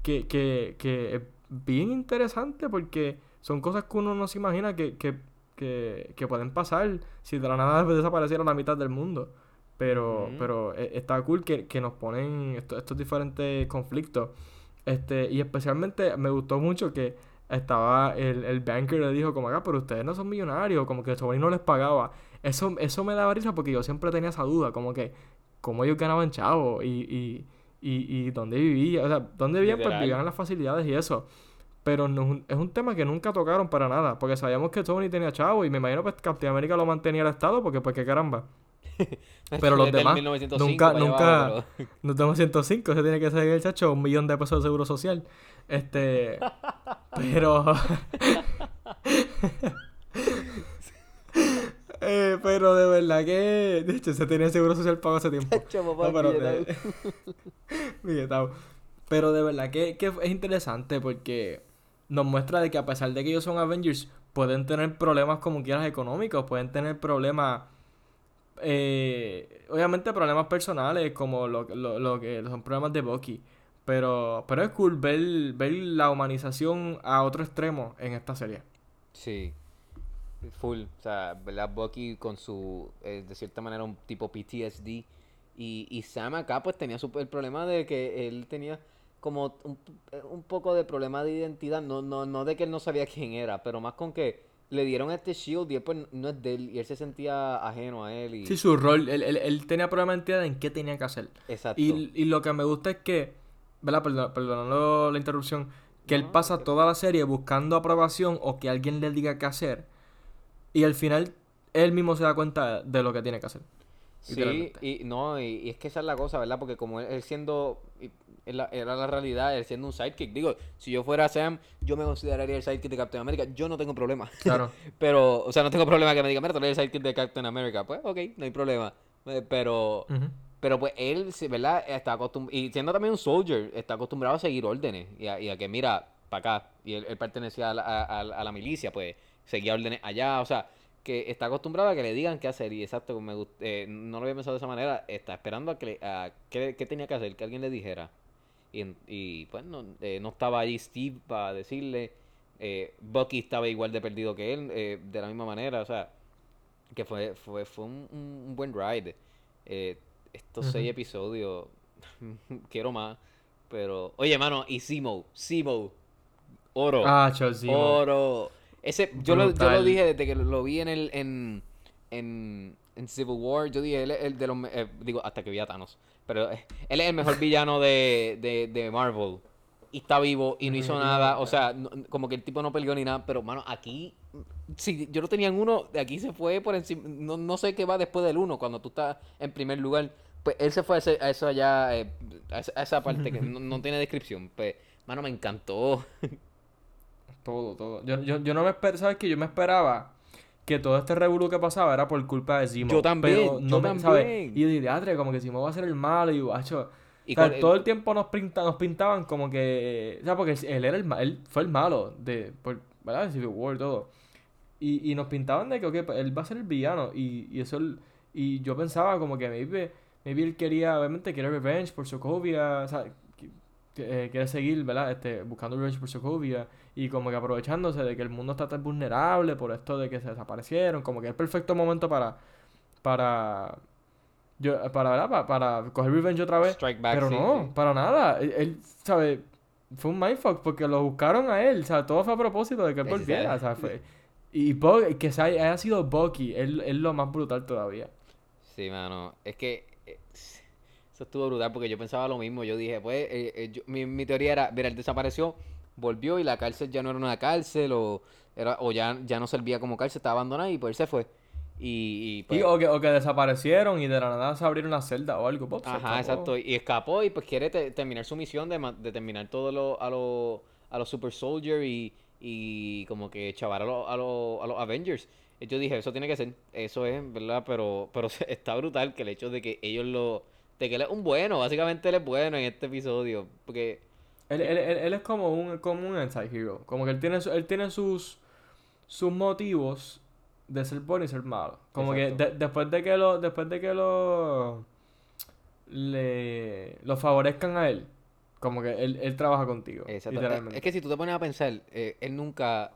que, que, que es bien interesante porque son cosas que uno no se imagina que, que, que, que pueden pasar si de la nada [LAUGHS] desapareciera la mitad del mundo. Pero, pero eh, está cool que, que nos ponen estos, estos diferentes conflictos. Este, y especialmente me gustó mucho que estaba el, el banker le dijo como acá, pero ustedes no son millonarios, como que el sobrino les pagaba. Eso, eso me daba risa porque yo siempre tenía esa duda, como que cómo ellos ganaban chavo y, y, y, y dónde vivían, o sea, dónde vivían, pues vivían las facilidades y eso. Pero no, es un- es un tema que nunca tocaron para nada, porque sabíamos que Tony tenía chavo y me imagino pues Captain América lo mantenía el Estado porque pues qué caramba. [LAUGHS] Pero los demás 1905 nunca, nunca, pero- no tengo 105, ese tiene que ser el chacho, un millón de pesos de seguro social. Este, [LAUGHS] pero, [LAUGHS] eh, pero de verdad que, de hecho, se tenía seguro social pago hace tiempo. Chacho, papá, No, pero, de-. Pero de verdad que, que es interesante porque nos muestra de que a pesar de que ellos son Avengers, pueden tener problemas como quieras económicos, pueden tener problemas, eh, obviamente problemas personales como lo, lo, lo que son problemas de Bucky. Pero, pero es cool ver, ver la humanización a otro extremo en esta serie. Sí. Full. O sea, ¿verdad? Bucky con su, eh, de cierta manera, un tipo PTSD. Y, y Sam acá pues tenía su, el problema de que él tenía como un, un poco de problema de identidad. No, no, no de que él no sabía quién era, pero más con que le dieron este shield y él pues no es de él. Y él se sentía ajeno a él. Y... Sí, su rol, él, él, él tenía problema de identidad en qué tenía que hacer. Exacto. Y, y lo que me gusta es que, ¿verdad? Perdón, perdonando la interrupción, que él pasa que- toda la serie buscando aprobación o que alguien le diga qué hacer. Y al final, él mismo se da cuenta de lo que tiene que hacer. Sí, y no, y, y es que esa es la cosa, ¿verdad? Porque como él, él siendo, y- la- era la realidad, él siendo un sidekick, digo, si yo fuera Sam, yo me consideraría el sidekick de Captain America, yo no tengo problema. [LAUGHS] Claro. Pero, o sea, no tengo problema que me diga, mira, tú eres el sidekick de Captain America, pues, ok, no hay problema. Eh, Pero, pero pues él, ¿verdad? Está acostumbrado, y siendo también un soldier, está acostumbrado a seguir órdenes, y a, y a que, mira, para acá, y él, él pertenecía a la, a- a- a la milicia, pues, seguía órdenes allá, o sea, que está acostumbrado a que le digan qué hacer, y exacto, me eh, no lo había pensado de esa manera, está esperando a que, le- a qué, qué tenía que hacer, que alguien le dijera. Y, y pues no, eh, no estaba allí Steve para decirle, eh, Bucky estaba igual de perdido que él, eh, de la misma manera, o sea, que fue, fue, fue un, un- buen ride. Eh, estos seis episodios [LAUGHS] quiero más. Pero, oye, mano, y Simo, Simo, oro, Ah, oro. Ese, yo lo, yo lo dije desde que lo vi en el, en, en, en Civil War, yo dije, él el de los, eh, digo, hasta que vi a Thanos, pero eh, él es el mejor villano de, de, de Marvel. Y está vivo y no hizo nada, o sea, no- como que el tipo no peleó ni nada, pero, mano, aquí, si yo no tenía en uno, de aquí se fue por encima, no, no sé qué va después del uno, cuando tú estás en primer lugar, pues él se fue a, ese- a eso allá, eh, a, esa, a esa parte que no, no tiene descripción, pues, mano, me encantó. Todo, todo. Yo, yo, yo no me esperaba, ¿sabes qué? Yo me esperaba que todo este revolú que pasaba era por culpa de Simo. Yo también, pero yo me- ¿sabes? también. Y yo dije, "Atre, como que Simo va a ser el malo y guacho. Y O sea, todo el tiempo nos, pinta, nos pintaban como que. O sea, porque él era el él fue el malo de. Por, ¿Verdad? Civil War y todo. Y, y nos pintaban de que, ok, pues, él va a ser el villano. Y, y eso. Y yo pensaba como que maybe, maybe él quería, obviamente, quiere revenge por Sokovia. O sea, eh, quiere seguir, ¿verdad? Este, buscando revenge por Sokovia. Y como que aprovechándose de que el mundo está tan vulnerable por esto de que se desaparecieron. Como que es el perfecto momento para. Para. Yo, para, ¿verdad? Para, para coger revenge otra vez. Strike back, Pero sí, no, sí. para nada. Él, él, ¿sabe? Fue un mindfuck porque lo buscaron a él. O sea, todo fue a propósito de que él volviera. O sea, fue... Y que haya, sido Bucky es, es lo más brutal todavía. Sí, mano. Es que eso estuvo brutal porque yo pensaba lo mismo. Yo dije, pues, eh, eh, yo- mi, mi teoría era, mira, él desapareció, volvió y la cárcel ya no era una cárcel o, era, o ya, ya no servía como cárcel, estaba abandonada y pues él se fue. Y, y, pues, Y, o, que, o que desaparecieron y de la nada se abrieron una celda o algo. pop, Ajá, exacto. Y escapó y pues quiere te- terminar su misión de, terminar todo lo, a los a los Super Soldier y, y como que chavar a, los a, los a los Avengers. Y yo dije, eso tiene que ser, eso es, ¿verdad? Pero, pero [LAUGHS] está brutal que el hecho de que ellos lo... De que él es un bueno, básicamente él es bueno en este episodio. Porque... Él, él- él- él es como un, como un anti-hero. Como que él tiene, él tiene sus, sus motivos de ser bueno y ser malo. Como que de- después de que lo, después de que lo le lo favorezcan a él, como que él, él trabaja contigo. Exacto. Literalmente. Es que si tú te pones a pensar, eh, él nunca...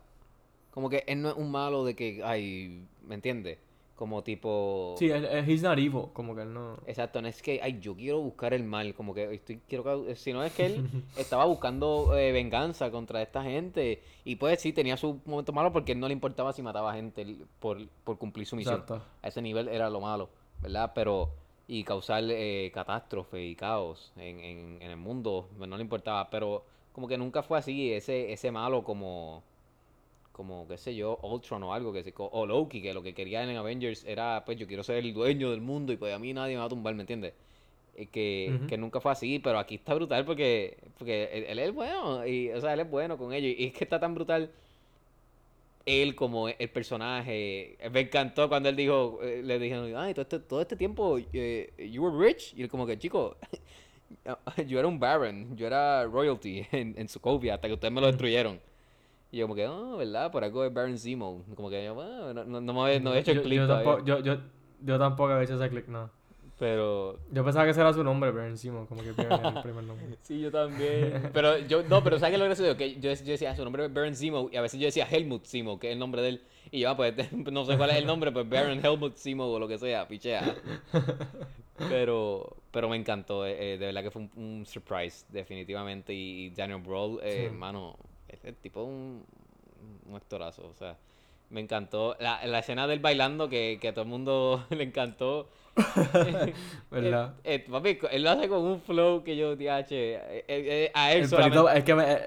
Como que él no es un malo de que, ay, ¿me entiendes? Como tipo... Sí, él, él- he's not evil, como que él no. Exacto, no es que, ay, yo quiero buscar el mal, como que estoy, quiero, si no es que él [LAUGHS] estaba buscando eh, venganza contra esta gente y pues sí, tenía su momento malo porque él no le importaba si mataba gente él- por, por cumplir su misión. Exacto. A ese nivel era lo malo, ¿verdad? Pero, y causar eh, catástrofe y caos en, en, en el mundo, pues, no le importaba, pero como que nunca fue así, ese, ese malo como como, qué sé yo, Ultron o algo, que se, o Loki, que lo que quería en Avengers era, pues yo quiero ser el dueño del mundo y pues a mí nadie me va a tumbar, ¿me entiendes? Eh, que, que nunca fue así, pero aquí está brutal porque, porque él, él es bueno, y, o sea, él es bueno con ellos, y es que está tan brutal él como el personaje, me encantó cuando él dijo, eh, le dijeron, ay, todo este, todo este tiempo, eh, you were rich, y él como que, chico, [LAUGHS] yo era un baron, yo era royalty en, en Sokovia hasta que ustedes me lo destruyeron. Y yo como que, oh, ¿verdad? Por algo es Baron Zemo. Como que bueno, no, no, no me no he hecho el clip yo tampoco, yo, yo, yo tampoco había hecho ese click, no. Pero Yo pensaba que ese era su nombre, pero encima, como que pierde el primer nombre. [LAUGHS] sí, yo también. Pero yo, no, pero ¿sabes qué es lo gracioso? Que yo, yo decía, su nombre es Baron Zemo y a veces yo decía Helmut Zemo, que es el nombre de él. Y yo, ah, pues [LAUGHS] no sé cuál es el nombre, pues Baron Helmut Zemo o lo que sea, pichea. [LAUGHS] Pero, pero me encantó, eh, eh, de verdad que fue un, un surprise, definitivamente. Y Daniel Brawl, eh, Sí. mano, el tipo un, un actorazo, o sea, me encantó. La, la escena del bailando que, que a todo el mundo [LAUGHS] le encantó. [LAUGHS] ¿Verdad? Eh, eh, papi, él lo hace con un flow que yo, eh, eh, a él el solamente, pelito, es que me. eh,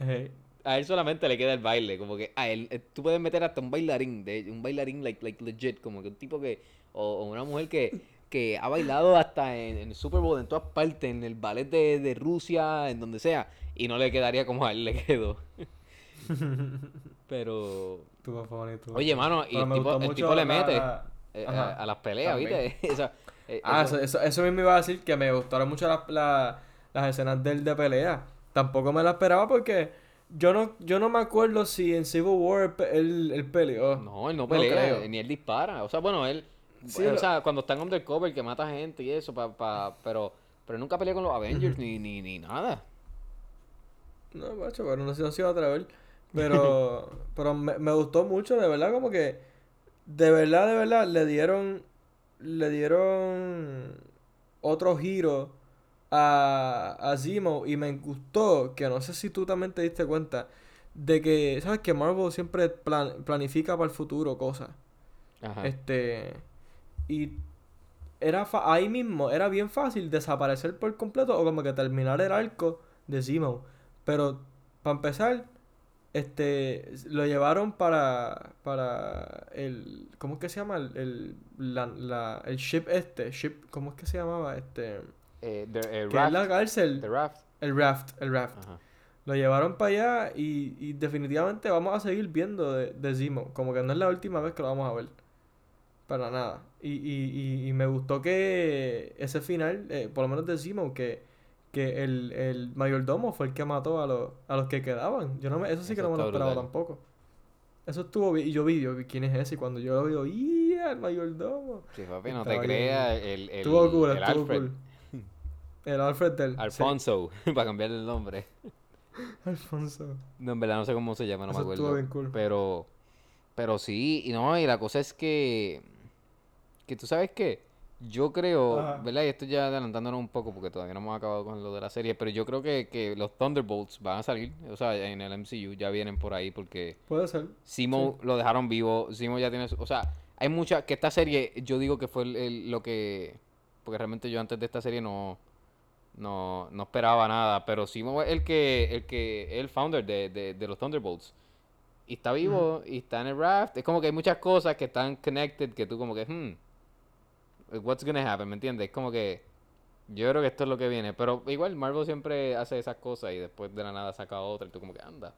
eh, a él solamente le queda el baile, como que a él, eh, tú puedes meter hasta un bailarín, de, un bailarín like, like legit, como que un tipo que, o, o una mujer que, que ha bailado hasta en, en el Super Bowl, en todas partes, en el ballet de, de Rusia, en donde sea, y no le quedaría como a él le quedó. Pero, tu favorito. oye, mano, y el tipo, el le mete la- eh, a, las peleas, También. ¿viste? [LAUGHS] Eh, Ah, eso- eso, eso, mismo iba a decir que me gustaron mucho las, la- las escenas del de pelea. Tampoco me la esperaba porque yo no, yo no me acuerdo si en Civil War él, él, peleó. No, él no pelea, ni él dispara. O sea, bueno, él. Sí, o lo- sea, cuando está en undercover, que mata gente y eso, pa, pa- pero, pero nunca pelea con los Avengers ni, ni, ni nada. No, macho, pero no sé si se iba a atrever. Pero, [LAUGHS] pero me, me gustó mucho, de verdad, como que de verdad, de verdad, le dieron, le dieron otro giro a, a Zemo y me gustó, que no sé si tú también te diste cuenta, de que, ¿sabes? Que Marvel siempre plan- planifica para el futuro cosas. Ajá. Este. Y era fa- ahí mismo, era bien fácil desaparecer por completo o como que terminar el arco de Zemo. Pero, para empezar, este, lo llevaron para, para el, ¿cómo es que se llama? El, el, la, la- el ship este, ship, ¿cómo es que se llamaba? Este, Eh, the, eh, que es la cárcel, the raft. el raft, el raft. Ajá. Lo llevaron para allá y, y definitivamente vamos a seguir viendo de, de Zemo. Como que no es la última vez que lo vamos a ver. Para nada. Y, y, y, y me gustó que ese final, eh, por lo menos de Zemo, que, que el, el mayordomo fue el que mató a los, a los que quedaban. Yo no me, eso sí que no me lo esperaba brutal. tampoco. Eso estuvo bien. Y yo vi, yo vi quién es ese. Y cuando yo lo veo, ¡ya! El mayordomo. Sí, papi, no te creas. El, el, Estuvo cool, el estuvo Alfred. cool. El Alfred del. sí. Alfonso, [LAUGHS] para cambiarle el nombre. [LAUGHS] Alfonso. No, en verdad no sé cómo se llama, no Eso me estuvo acuerdo. bien cool. Pero, pero sí, y no, y la cosa es que, que tú sabes que yo creo, Ajá. ¿verdad? Y esto ya adelantándonos un poco porque todavía no hemos acabado con lo de la serie, pero yo creo que, que los Thunderbolts van a salir, o sea, en el MCU ya vienen por ahí porque Puede ser. Simo lo dejaron vivo, Simo ya tiene, o sea, hay mucha, que esta serie yo digo que fue el- el- lo que, porque realmente yo antes de esta serie no, no, no esperaba nada, pero Simo es el que, el que, el founder de, de, de los Thunderbolts. Y está vivo, y está en el raft. Es como que hay muchas cosas que están connected que tú como que, hmm, what's gonna happen, ¿me entiendes? Es como que yo creo que esto es lo que viene. Pero igual Marvel siempre hace esas cosas y después de la nada saca otra y tú como que anda.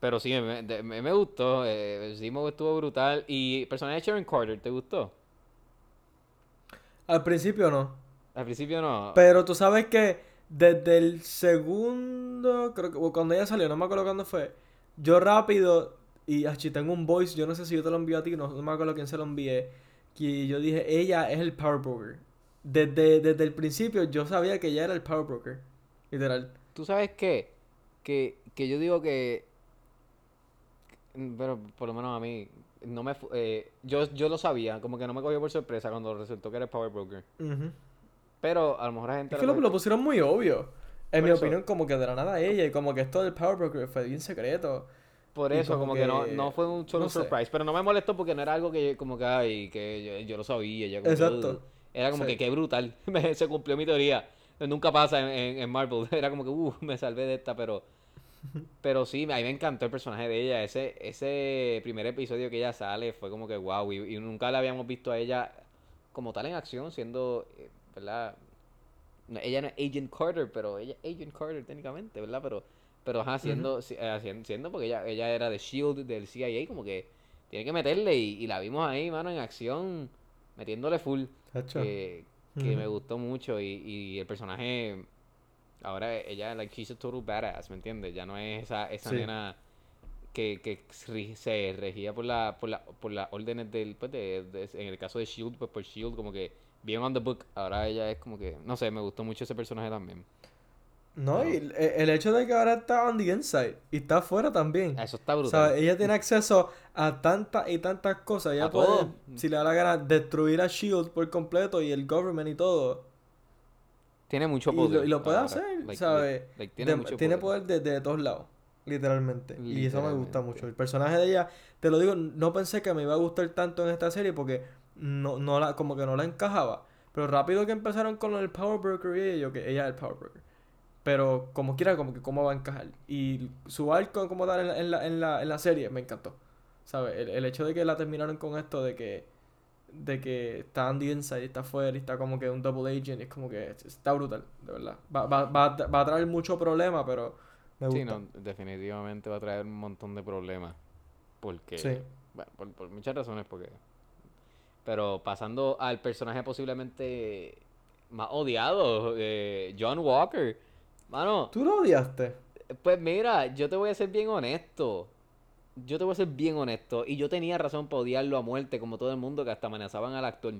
Pero sí, me, me, me gustó. Eh, Simo estuvo brutal. Y el personaje de Sharon Carter, ¿te gustó? Al principio no. Al principio no. Pero tú sabes que desde el segundo, creo que cuando ella salió, no me acuerdo cuándo fue, yo rápido, y achi, tengo un voice, yo no sé si yo te lo envío a ti, no, no me acuerdo quién se lo envié, que yo dije, ella es el Power Broker. Desde, desde el principio yo sabía que ella era el Power Broker, literal. ¿Tú sabes qué? Que, que yo digo que... Pero por lo menos a mí, no me... eh, yo, yo lo sabía, como que no me cogió por sorpresa cuando resultó que era el Power Broker. Ujú. Pero a lo mejor la gente... Es que lo, lo pusieron muy obvio. En Por mi eso. opinión, como que de la nada ella, y como que esto del Power Broker fue bien secreto. Por eso, como como que, no, que- no fue un solo no sé. surprise. Pero no me molestó porque no era algo que como que, ay, que yo, yo lo sabía. ya como Exacto. "Ugh". Era como Sí. que qué brutal. [LAUGHS] Se cumplió mi teoría. Nunca pasa en, en, en Marvel. [LAUGHS] Era como que, uh, me salvé de esta, pero... [LAUGHS] Pero sí, a mí me encantó el personaje de ella. Ese, ese primer episodio que ella sale fue como que wow. Y, y nunca la habíamos visto a ella como tal en acción, siendo, eh, ¿verdad? No, ella no es Agent Carter, pero ella es Agent Carter técnicamente, ¿verdad? Pero, pero ajá, siendo, si- eh, siendo, siendo porque ella, ella era de SHIELD, del CIA, como que tiene que meterle. Y, y la vimos ahí, mano, en acción, metiéndole full. Que, que me gustó mucho. Y, y el personaje, ahora ella, like, she's a total badass, ¿me entiendes? Ya no es esa, esa Sí. nena que, que se regía por la, por la, por las órdenes del, pues de, de- en el caso de Shield, pues por Shield, como que bien on the book. Ahora ella es como que, no sé, me gustó mucho ese personaje también. No, y el, el hecho de que ahora está on the inside y está afuera también. Eso está O brutal. sea, ella tiene acceso a tantas y tantas cosas. Ella A puede, todo. si le da la gana, destruir a Shield por completo y el government y todo. Tiene mucho Y poder. lo, y lo puede ahora. hacer, Like, ¿sabes? like, tiene De- mucho tiene poder. poder de, todos lados, literalmente. Y eso me gusta mucho. El personaje de ella, te lo digo, no pensé que me iba a gustar tanto en esta serie porque no, no la, como que no la encajaba. Pero rápido que empezaron con el Power Broker y yo que ella es el Power Broker. Pero como quiera, como que cómo va a encajar. Y su arco como tal en la, en la, en la, en la serie me encantó. ¿Sabes? El, el hecho de que la terminaron con esto de que de que está the inside y está afuera y está como que un double agent es como que está brutal, de verdad. Va, va, va, a- va a traer mucho problema, pero me gusta. Sí, no, definitivamente va a traer un montón de problemas. Porque, Sí. bueno, por, por muchas razones, porque... Pero pasando al personaje posiblemente más odiado, eh, John Walker. Mano, ¿Tú lo odiaste? pues mira, yo te voy a ser bien honesto. Yo te voy a ser bien honesto. Y yo tenía razón para odiarlo a muerte, como todo el mundo, que hasta amenazaban al actor.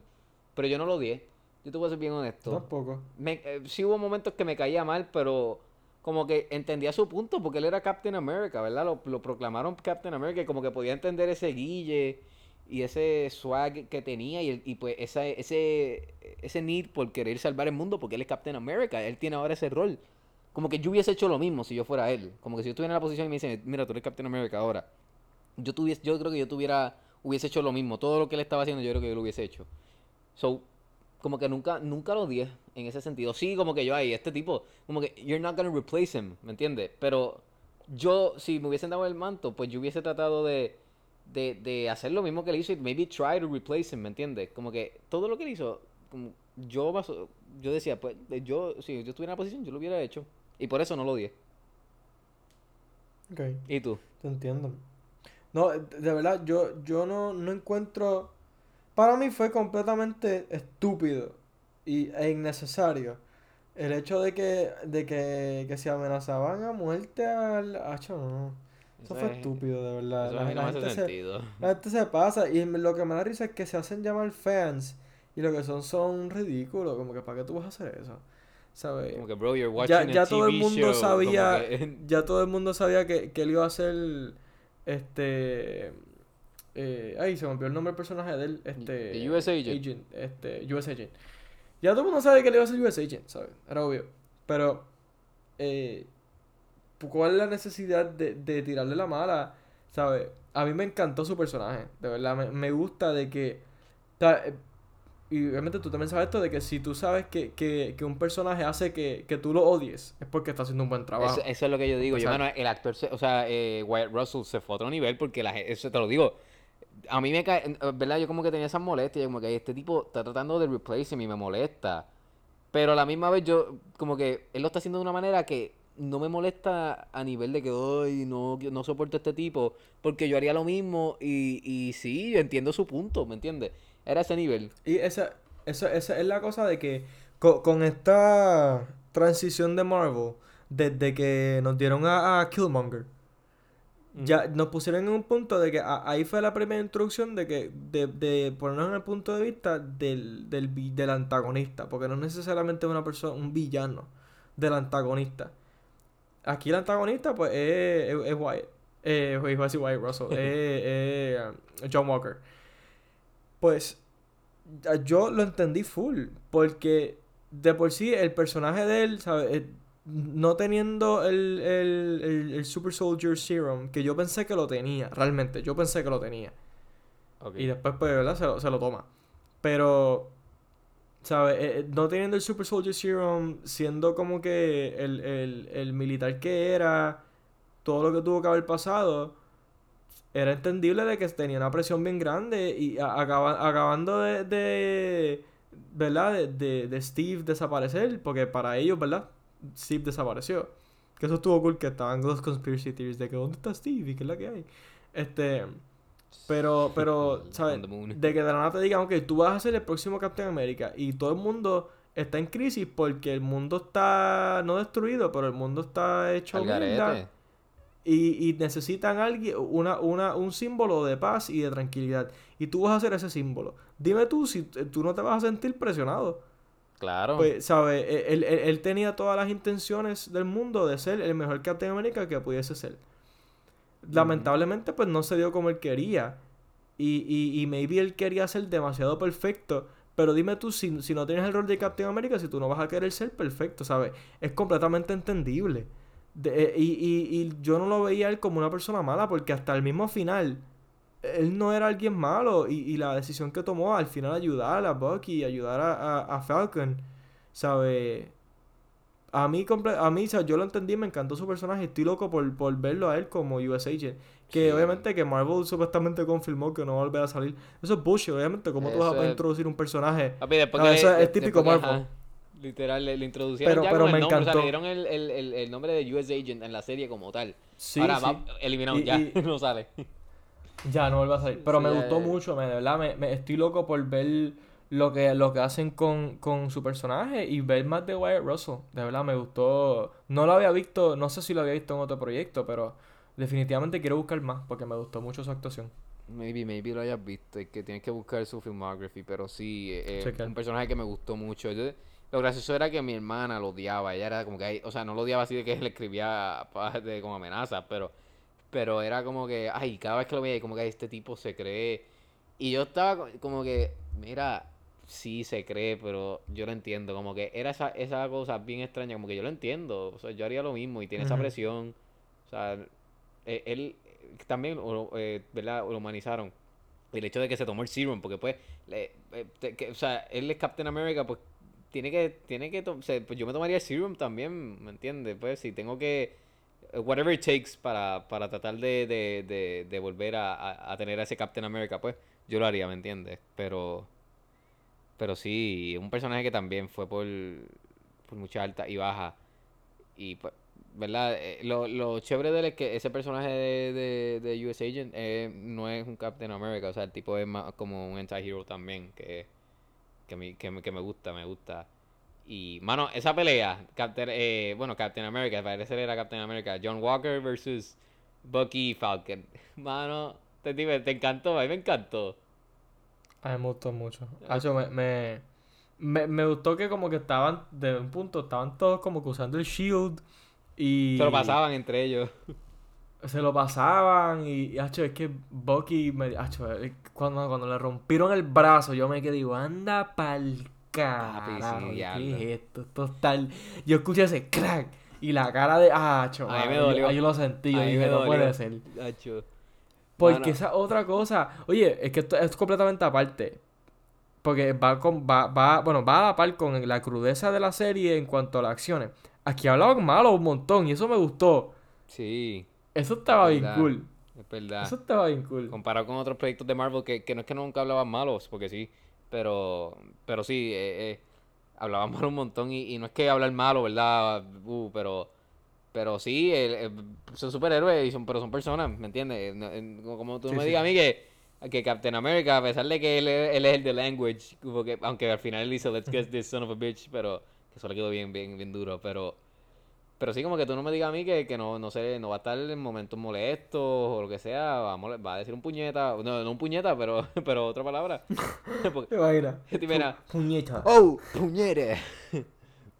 Pero yo no lo odié. Yo te voy a ser bien honesto. Tampoco. Me, eh, sí hubo momentos que me caía mal, pero como que entendía su punto, porque él era Captain America, ¿verdad? Lo, lo proclamaron Captain America, y como que podía entender ese guille y ese swag que tenía y pues esa, ese, ese need por querer salvar el mundo porque él es Captain America, él tiene ahora ese rol. Como que yo hubiese hecho lo mismo si yo fuera él. Como que si yo estuviera en la posición y me dicen, mira, tú eres Captain America ahora. Yo, yo creo que yo tuviera, hubiese hecho lo mismo. Todo lo que él estaba haciendo yo creo que yo lo hubiese hecho. So, como que nunca, nunca lo odié en ese sentido. Sí, como que yo, ay, este tipo, como que you're not gonna replace him, ¿me entiendes? Pero yo, si me hubiesen dado el manto, pues yo hubiese tratado de, de, de hacer lo mismo que él hizo y maybe try to replace him, ¿me entiendes? Como que todo lo que él hizo, como yo, yo decía, pues yo, si yo estuviera en la posición, yo lo hubiera hecho. Y por eso no lo odié. Ok, ¿Y tú? te entiendo. No, de verdad, yo, yo no, no encuentro... Para mí fue completamente estúpido y, e innecesario el hecho de que, de que, que se amenazaban a muerte al... Hacho, no. Eso fue es- estúpido, de verdad. Eso La, a mí no la me hace gente se, sentido. la gente se pasa y lo que me da risa es que se hacen llamar fans y lo que son son ridículos. Como que, ¿para qué tú vas a hacer eso? ¿Sabes? Como que, bro, you're watching ya, a todo el mundo show, sabía que- [LAUGHS] ya todo el mundo sabía que, que él iba a ser este eh, ay se me olvidó el nombre del personaje de él este The US Agent. este US Agent ya todo el mundo sabe que él iba a ser US Agent ¿sabes? era obvio pero eh, ¿cuál es la necesidad de, de tirarle la mala? ¿sabes? a mí me encantó su personaje de verdad me, me gusta de que o sea, eh, y obviamente tú también sabes esto de que si tú sabes que, que, que un personaje hace que, que tú lo odies, es porque está haciendo un buen trabajo. Eso, eso es lo que yo digo. Yo, mano, el actor, se- o sea, eh, Wyatt Russell se fue a otro nivel porque la eso te lo digo. A mí me cae, ¿verdad? Yo como que tenía esas molestias, como que este tipo está tratando de replace y me molesta. Pero a la misma vez yo, como que él lo está haciendo de una manera que no me molesta a nivel de que, ay, no, no soporto a este tipo, porque yo haría lo mismo y, y sí, yo entiendo su punto, ¿me entiendes? Era ese nivel. Y esa, esa, esa es la cosa de que co- con, esta transición de Marvel, desde que nos dieron a, a Killmonger, ya nos pusieron en un punto de que a- ahí fue la primera introducción de que de, de ponernos en el punto de vista del, del, del antagonista, porque no es necesariamente una persona, un villano del antagonista. Aquí el antagonista pues es, es, es Wyatt, eh, Wyatt Russell, [LAUGHS] es, es, um, John Walker. Pues yo lo entendí full, porque de por sí el personaje de él, ¿sabes? Eh, No teniendo el, el, el, el Super Soldier Serum, que yo pensé que lo tenía, realmente, yo pensé que lo tenía. Y después, pues, ¿verdad? Se lo, se lo toma. Pero, ¿sabes? Eh, eh, no teniendo el Super Soldier Serum, siendo como que el, el, el militar que era, todo lo que tuvo que haber pasado, era entendible de que tenía una presión bien grande y acaba- acabando de, de ¿verdad? De, de, de Steve desaparecer, porque para ellos, ¿verdad? Steve desapareció. Que eso estuvo cool, que estaban los conspiracy theories de que ¿dónde está Steve? ¿Y qué es la que hay? Este... Pero, pero, [LAUGHS] ¿sabes? De que de la nada te digan, ok, tú vas a ser el próximo Captain America. Y todo el mundo está en crisis porque el mundo está no destruido, pero el mundo está hecho. Y, y necesitan alguien, una, una, un símbolo de paz y de tranquilidad. Y tú vas a ser ese símbolo. Dime tú si tú no te vas a sentir presionado. Claro. Pues, ¿sabes? Él, él- él tenía todas las intenciones del mundo de ser el mejor Captain America que pudiese ser. Lamentablemente, pues no se dio como él quería. Y, y, y maybe él quería ser demasiado perfecto. Pero dime tú, si, si no tienes el rol de Captain America, si tú no vas a querer ser perfecto, ¿sabes? Es completamente entendible. De- eh, y, y, y yo no lo veía a él como una persona mala, porque hasta el mismo final, él no era alguien malo. Y, y la decisión que tomó al final ayudar a Bucky, ayudar a, a, a Falcon, ¿sabes? A mí, a mí, sea, yo lo entendí, me encantó su personaje. Estoy loco por, por verlo a él como US Agent. Que Sí. obviamente que Marvel supuestamente confirmó que no va a volver a salir. Eso es bullshit, obviamente. ¿Cómo tú vas Eso a es- introducir un personaje? Papi, después No, que- eso es típico que, Marvel. Literal, le, le introducieron Pero- ya pero con me el nombre, o sea, encantó. le dieron el, el, el, el nombre de US Agent en la serie como tal. Sí, Ahora sí. va eliminado, Y- ya, y- [LAUGHS] no sale. Ya, no vuelve a salir. Pero Sí, me gustó mucho, me, de verdad. Me, me- estoy loco por ver lo que, lo que hacen con, con su personaje y ver más de Wyatt Russell. De verdad, me gustó. No lo había visto, no sé si lo había visto en otro proyecto, pero definitivamente quiero buscar más porque me gustó mucho su actuación. Maybe, maybe lo hayas visto, es que tienes que buscar su filmography, pero sí, eh, eh, un personaje que me gustó mucho. Yo- lo gracioso era que mi hermana lo odiaba, ella era como que, o sea, no lo odiaba así de que le escribía de, como amenazas, pero, pero era como que, ay, cada vez que lo veía, como que este tipo se cree Y yo estaba co- como que, mira, sí se cree, pero yo lo entiendo. Como que era esa, esa cosa bien extraña, como que yo lo entiendo. O sea, yo haría lo mismo y tiene esa presión. O sea, eh, él también, eh, ¿verdad? Lo humanizaron. El hecho de que se tomó el serum, porque pues, le- eh, te- que- o sea, él es Captain America, pues tiene que, tiene que, o pues yo me tomaría el serum también, ¿me entiendes? Pues si tengo que, eh, whatever it takes para, para tratar de, de, de, de volver a, a, tener a ese Captain America, pues yo lo haría, ¿me entiendes? Pero, pero sí, un personaje que también fue por, por mucha alta y baja. Y pues, ¿verdad? Eh, Lo, lo chévere de él es que ese personaje de, de US Agent eh, no es un Captain America, o sea, el tipo es más como un anti-hero también, que, que, me, que, me, que me gusta, me gusta. Y, mano, esa pelea, Captain, eh, bueno, Captain America, parece era Captain America, John Walker versus Bucky Falcon. [LAUGHS] Mano, te, te, encantó, a mí me encantó. A mí me gustó mucho. Hacho, me, me, me, me gustó que como que estaban, de un punto, estaban todos como que usando el shield y... Se lo pasaban entre ellos. [LAUGHS] Se lo pasaban y, hacho, es que Bucky me... Hacho, cuando, cuando le rompieron el brazo, yo me quedé, digo, anda pa'l Papi, sí, carajo, ¿qué es esto? Esto es tal... Yo escuché ese crack y la cara de... Hacho, A mí me yo- dolió. ahí yo lo sentí, yo dije, me no puede ser. Gacho. Porque Mano. esa otra cosa, oye, es que esto es completamente aparte. Porque va con, va, va, bueno, va a la par con la crudeza de la serie en cuanto a las acciones. Aquí hablaban malo un montón y eso me gustó. Sí, Eso estaba bien verdad. cool. es verdad. Eso estaba bien cool. Comparado con otros proyectos de Marvel que, que no es que nunca hablaban malos, porque sí, pero pero sí, eh, eh, hablaban mal un montón y, y no es que hablar malo, ¿verdad? Uh, pero pero sí, el- son superhéroes y son, pero son personas, ¿me entiendes? En- como tú Sí, me sí. digas a mí que, que Captain America, a pesar de que él, es- él es el de language, porque, aunque al final él dice let's get this son of a bitch, pero que eso le quedó bien, bien, bien duro, pero pero sí, como que tú no me digas a mí que, que no, no sé, no va a estar en momentos molestos o lo que sea, va a, va a decir un puñeta, no, no un puñeta, pero, [LAUGHS] pero otra palabra. [LAUGHS] Porque- ¿Te imaginas? [LAUGHS] Pu- Puñeta. ¡Oh! ¡Puñere!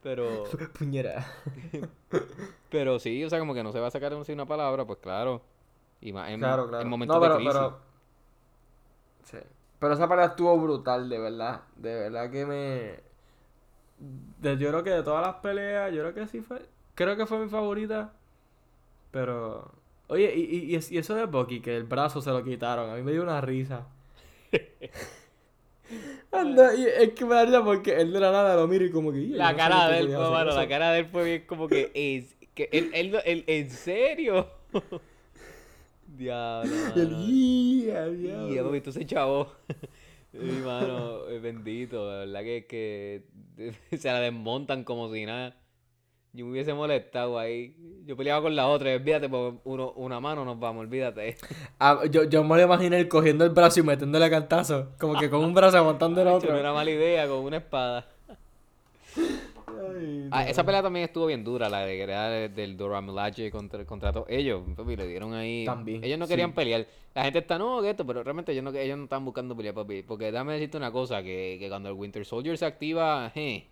Pero, Puñera. pero sí, o sea, como que no se va a sacar así una palabra, pues claro. Y más en, Claro, claro. en momentos no, pero, de crisis. pero... Sí. Pero esa pelea estuvo brutal, de verdad. De verdad que me... de- yo creo que de todas las peleas, yo creo que sí fue... Creo que fue mi favorita. Pero... Oye, y, y, y es- y eso de Bucky, que el brazo se lo quitaron. A mí me dio una risa. [LAUGHS] Anda, y es que me da risa porque él de la nada lo mira y como que... "Ya, yo La no cara de él, fue, mano, la eso". cara de él fue bien como que es que él, él, él- ¿en serio? [LAUGHS] Diablo. Y. "Ya, Y diablo". papi, tú se chavo. [LAUGHS] Mi mano, bendito, de verdad que, que se la desmontan como si nada. Yo me hubiese molestado ahí. Yo peleaba con la otra, y olvídate, porque uno, una mano nos vamos, olvídate. [LAUGHS] Ah, yo, yo me lo imaginé cogiendo el brazo y metiéndole cantazo. Como que con un brazo aguantando el otro. No era mala idea, con una espada. Ay, Ah, no. esa pelea también estuvo bien dura, la de era de- del Dora Milaje contra, contra todos ellos. Papi, le dieron ahí. También, Ellos no querían sí. pelear. La gente está, no, que esto, pero realmente ellos no, ellos no están buscando pelear, papi. Porque déjame decirte una cosa: que, que cuando el Winter Soldier se activa, je,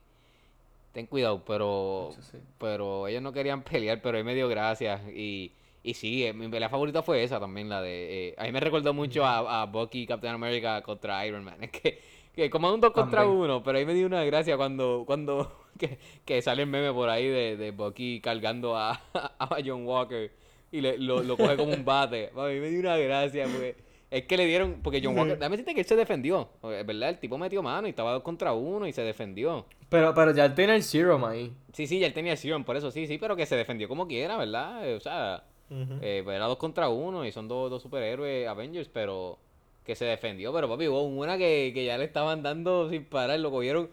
ten cuidado, pero. Sí. Pero ellos no querían [LAUGHS] pelear, pero ahí me dio gracias. Y, y sí, eh, mi pelea favorita fue esa también, la de. eh, a mí me recordó mucho a, a Bucky Captain America contra Iron Man. [LAUGHS] Es que, que como un dos contra También. uno, pero ahí me dio una gracia cuando. cuando [LAUGHS] que, que sale el meme por ahí de, de Bucky cargando a, a John Walker y le, lo, lo coge como un bate. A mí me dio una gracia, porque. Es que le dieron, porque John Walker, déjame decirte que él se defendió, es verdad, el tipo metió mano y estaba dos contra uno y se defendió. Pero, pero ya él tiene el serum ahí. Sí, sí, ya él tenía el Serum, por eso sí, sí, pero que se defendió como quiera, ¿verdad? Eh, O sea, eh, pues era dos contra uno y son dos, dos superhéroes Avengers, pero que se defendió. Pero papi, hubo una que, que ya le estaban dando sin parar, lo cogieron,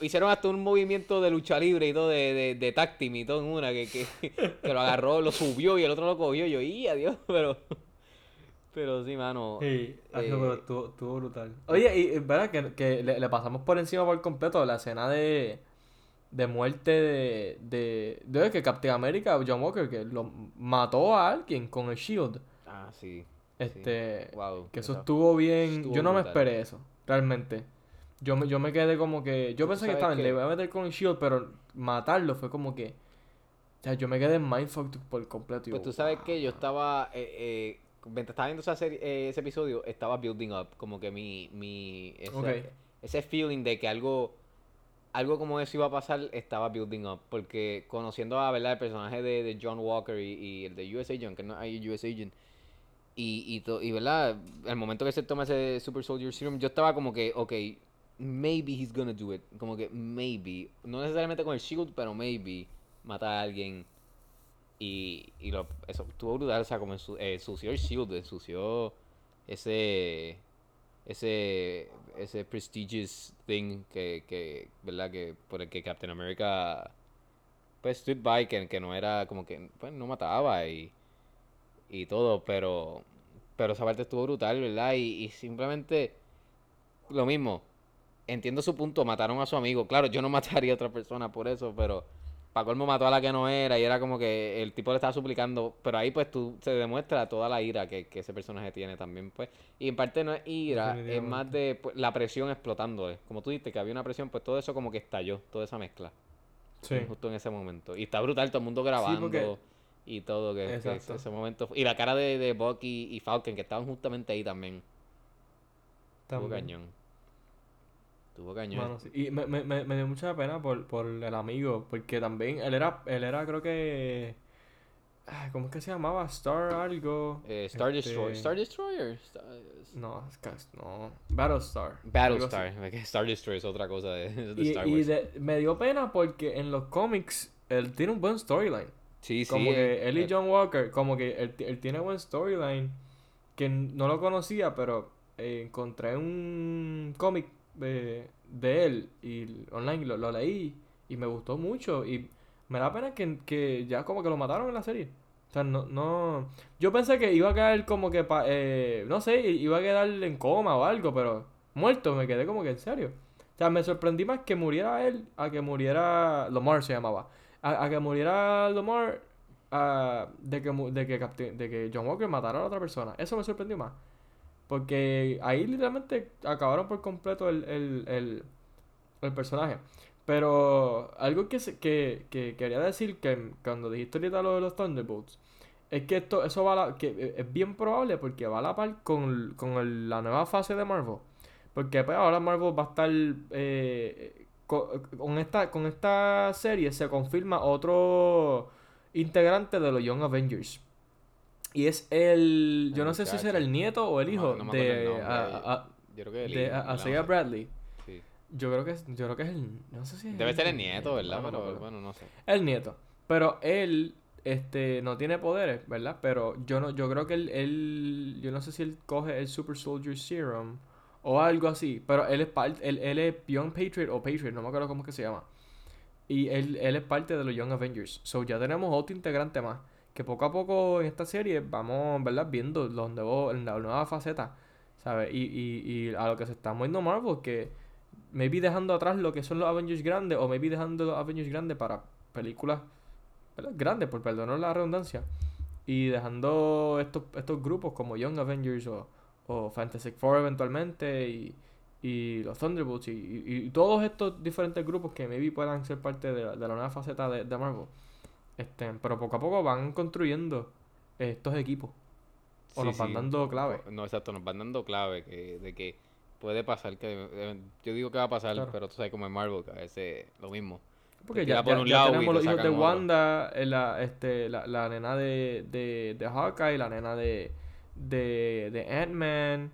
hicieron hasta un movimiento de lucha libre y todo, de, de, de tag team y todo en una, que, que, [LAUGHS] que lo agarró, lo subió y el otro lo cogió. Y yo, ¡y adiós! [LAUGHS] Pero, pero sí, mano. Sí, ah, eh, pero estuvo, estuvo brutal. Oye, y es verdad que, que le, le pasamos por encima por completo la escena de, de muerte de, de, de que Captain America, John Walker, que lo mató a alguien con el shield. Ah, sí. Este, Wow. que eso estuvo bien. estuvo yo no me esperé eso, realmente. Yo me, yo me quedé como que. Yo pensé que estaba que- le voy a meter con el shield, pero matarlo fue como que. O sea, yo me quedé mindfucked por completo. Pues yo, tú sabes "Wow". que yo estaba, eh, eh, mientras estaba viendo esa serie, eh, ese episodio, estaba building up, como que mi, mi, ese, feeling de que algo, algo como eso iba a pasar, estaba building up, porque conociendo a, ¿verdad? El personaje de, de John Walker y, y el de US Agent, que no hay US Agent, y, y, to- y, ¿verdad? El momento que se toma ese Super Soldier Serum, yo estaba como que, ok, maybe he's gonna do it, como que maybe, no necesariamente con el shield, pero maybe, mata a alguien. Y, y lo, eso estuvo brutal, o sea, como ensu- eh, el shield, ensució ese ese ese prestigious thing que, que verdad que por el que Captain America pues stood by que, que no era como que pues no mataba y y todo pero pero esa parte estuvo brutal verdad y, y simplemente lo mismo entiendo su punto mataron a su amigo. Claro yo no [LAUGHS] mataría a otra persona por eso pero para colmo mató a la que no era y era como que el tipo le estaba suplicando, pero ahí pues tú se demuestra toda la ira que, que ese personaje tiene también pues. Y en parte no es ira, es más de pues, la presión explotándole. Como tú dijiste que había una presión, pues todo eso como que estalló, toda esa mezcla. Sí. Justo en ese momento. Y está brutal, todo el mundo grabando porque- y todo, que, que ese, momento. Y la cara de, de Bucky y Falcon, que estaban justamente ahí también. También. cañón. Tuvo cañón. Mano, sí. Y me, me, me, dio mucha pena por, por el amigo, porque también él era, él era creo que... ¿Cómo es que se llamaba? Star algo. Eh, Star este, Destroyer. Star Destroyer. Star- No, no. Battlestar. Battlestar. Star Destroyer es otra cosa de, de Y, Star y Wars. de- me dio pena porque en los cómics él tiene un buen storyline. Sí, sí. Como que él y John Walker, como que él, él tiene buen storyline que no lo conocía, pero eh, encontré un cómic eh, de él y online lo, lo leí y me gustó mucho y me da pena que, que ya como que lo mataron en la serie. O sea, no, no... Yo pensé que iba a caer como que, pa- eh, no sé, iba a quedar en coma o algo, pero muerto, me quedé como que en serio. O sea, me sorprendí más que muriera él a que muriera... Lomar se llamaba. A, que muriera Lomar a- de, que, de, que de que John Walker matara a la otra persona. Eso me sorprendió más. Porque ahí literalmente acabaron por completo el, el, el, el personaje. Pero algo que, que, que quería decir que cuando dijiste ahorita lo de los Thunderbolts, es que esto, eso va a la, que es bien probable porque va a la par con, con la nueva fase de Marvel. Porque pues, ahora Marvel va a estar eh, co- con, esta, con esta serie se confirma otro integrante de los Young Avengers. Y es el, yo El no sé si será el nieto o el hijo no el de, nombre. a- a- Yo creo que el de hijo, a- ¿verdad? Isaiah No sé. Bradley. Sí. Yo creo que es, yo creo que es el, no sé si es Debe ser el nieto, ¿verdad? no Pero bueno, no sé. El nieto. Pero él, este, no tiene poderes, ¿verdad? Pero yo no, yo creo que él, él- yo no sé si él coge el Super Soldier Serum o algo así. Pero él es parte, él, él es Young Patriot o Patriot, no me acuerdo cómo es que se llama. Y él, él es parte de los Young Avengers. So ya tenemos otro integrante más. Que poco a poco en esta serie vamos, ¿verdad? Viendo va en la nueva faceta. ¿Sabes? Y, y, y a lo que se está moviendo Marvel, que maybe dejando atrás lo que son los Avengers grandes, o maybe dejando los Avengers grandes para películas grandes, por perdonar la redundancia. Y dejando estos, estos grupos como Young Avengers o, Fantastic Four eventualmente y, y los Thunderbolts y, y- todos estos diferentes grupos que maybe puedan ser parte de la, nueva faceta de Marvel. Este, pero poco a poco van construyendo estos equipos. O Sí, nos van sí. dando clave. No, exacto, nos van dando clave que, de que puede pasar que... eh, Yo digo que va a pasar, Claro. pero tú sabes como en Marvel, que a veces lo mismo. Porque ya, por tenemos te los hijos de. Wanda, eh, la, este, la, la nena de, de, de Hawkeye, la nena de, de, de Ant-Man,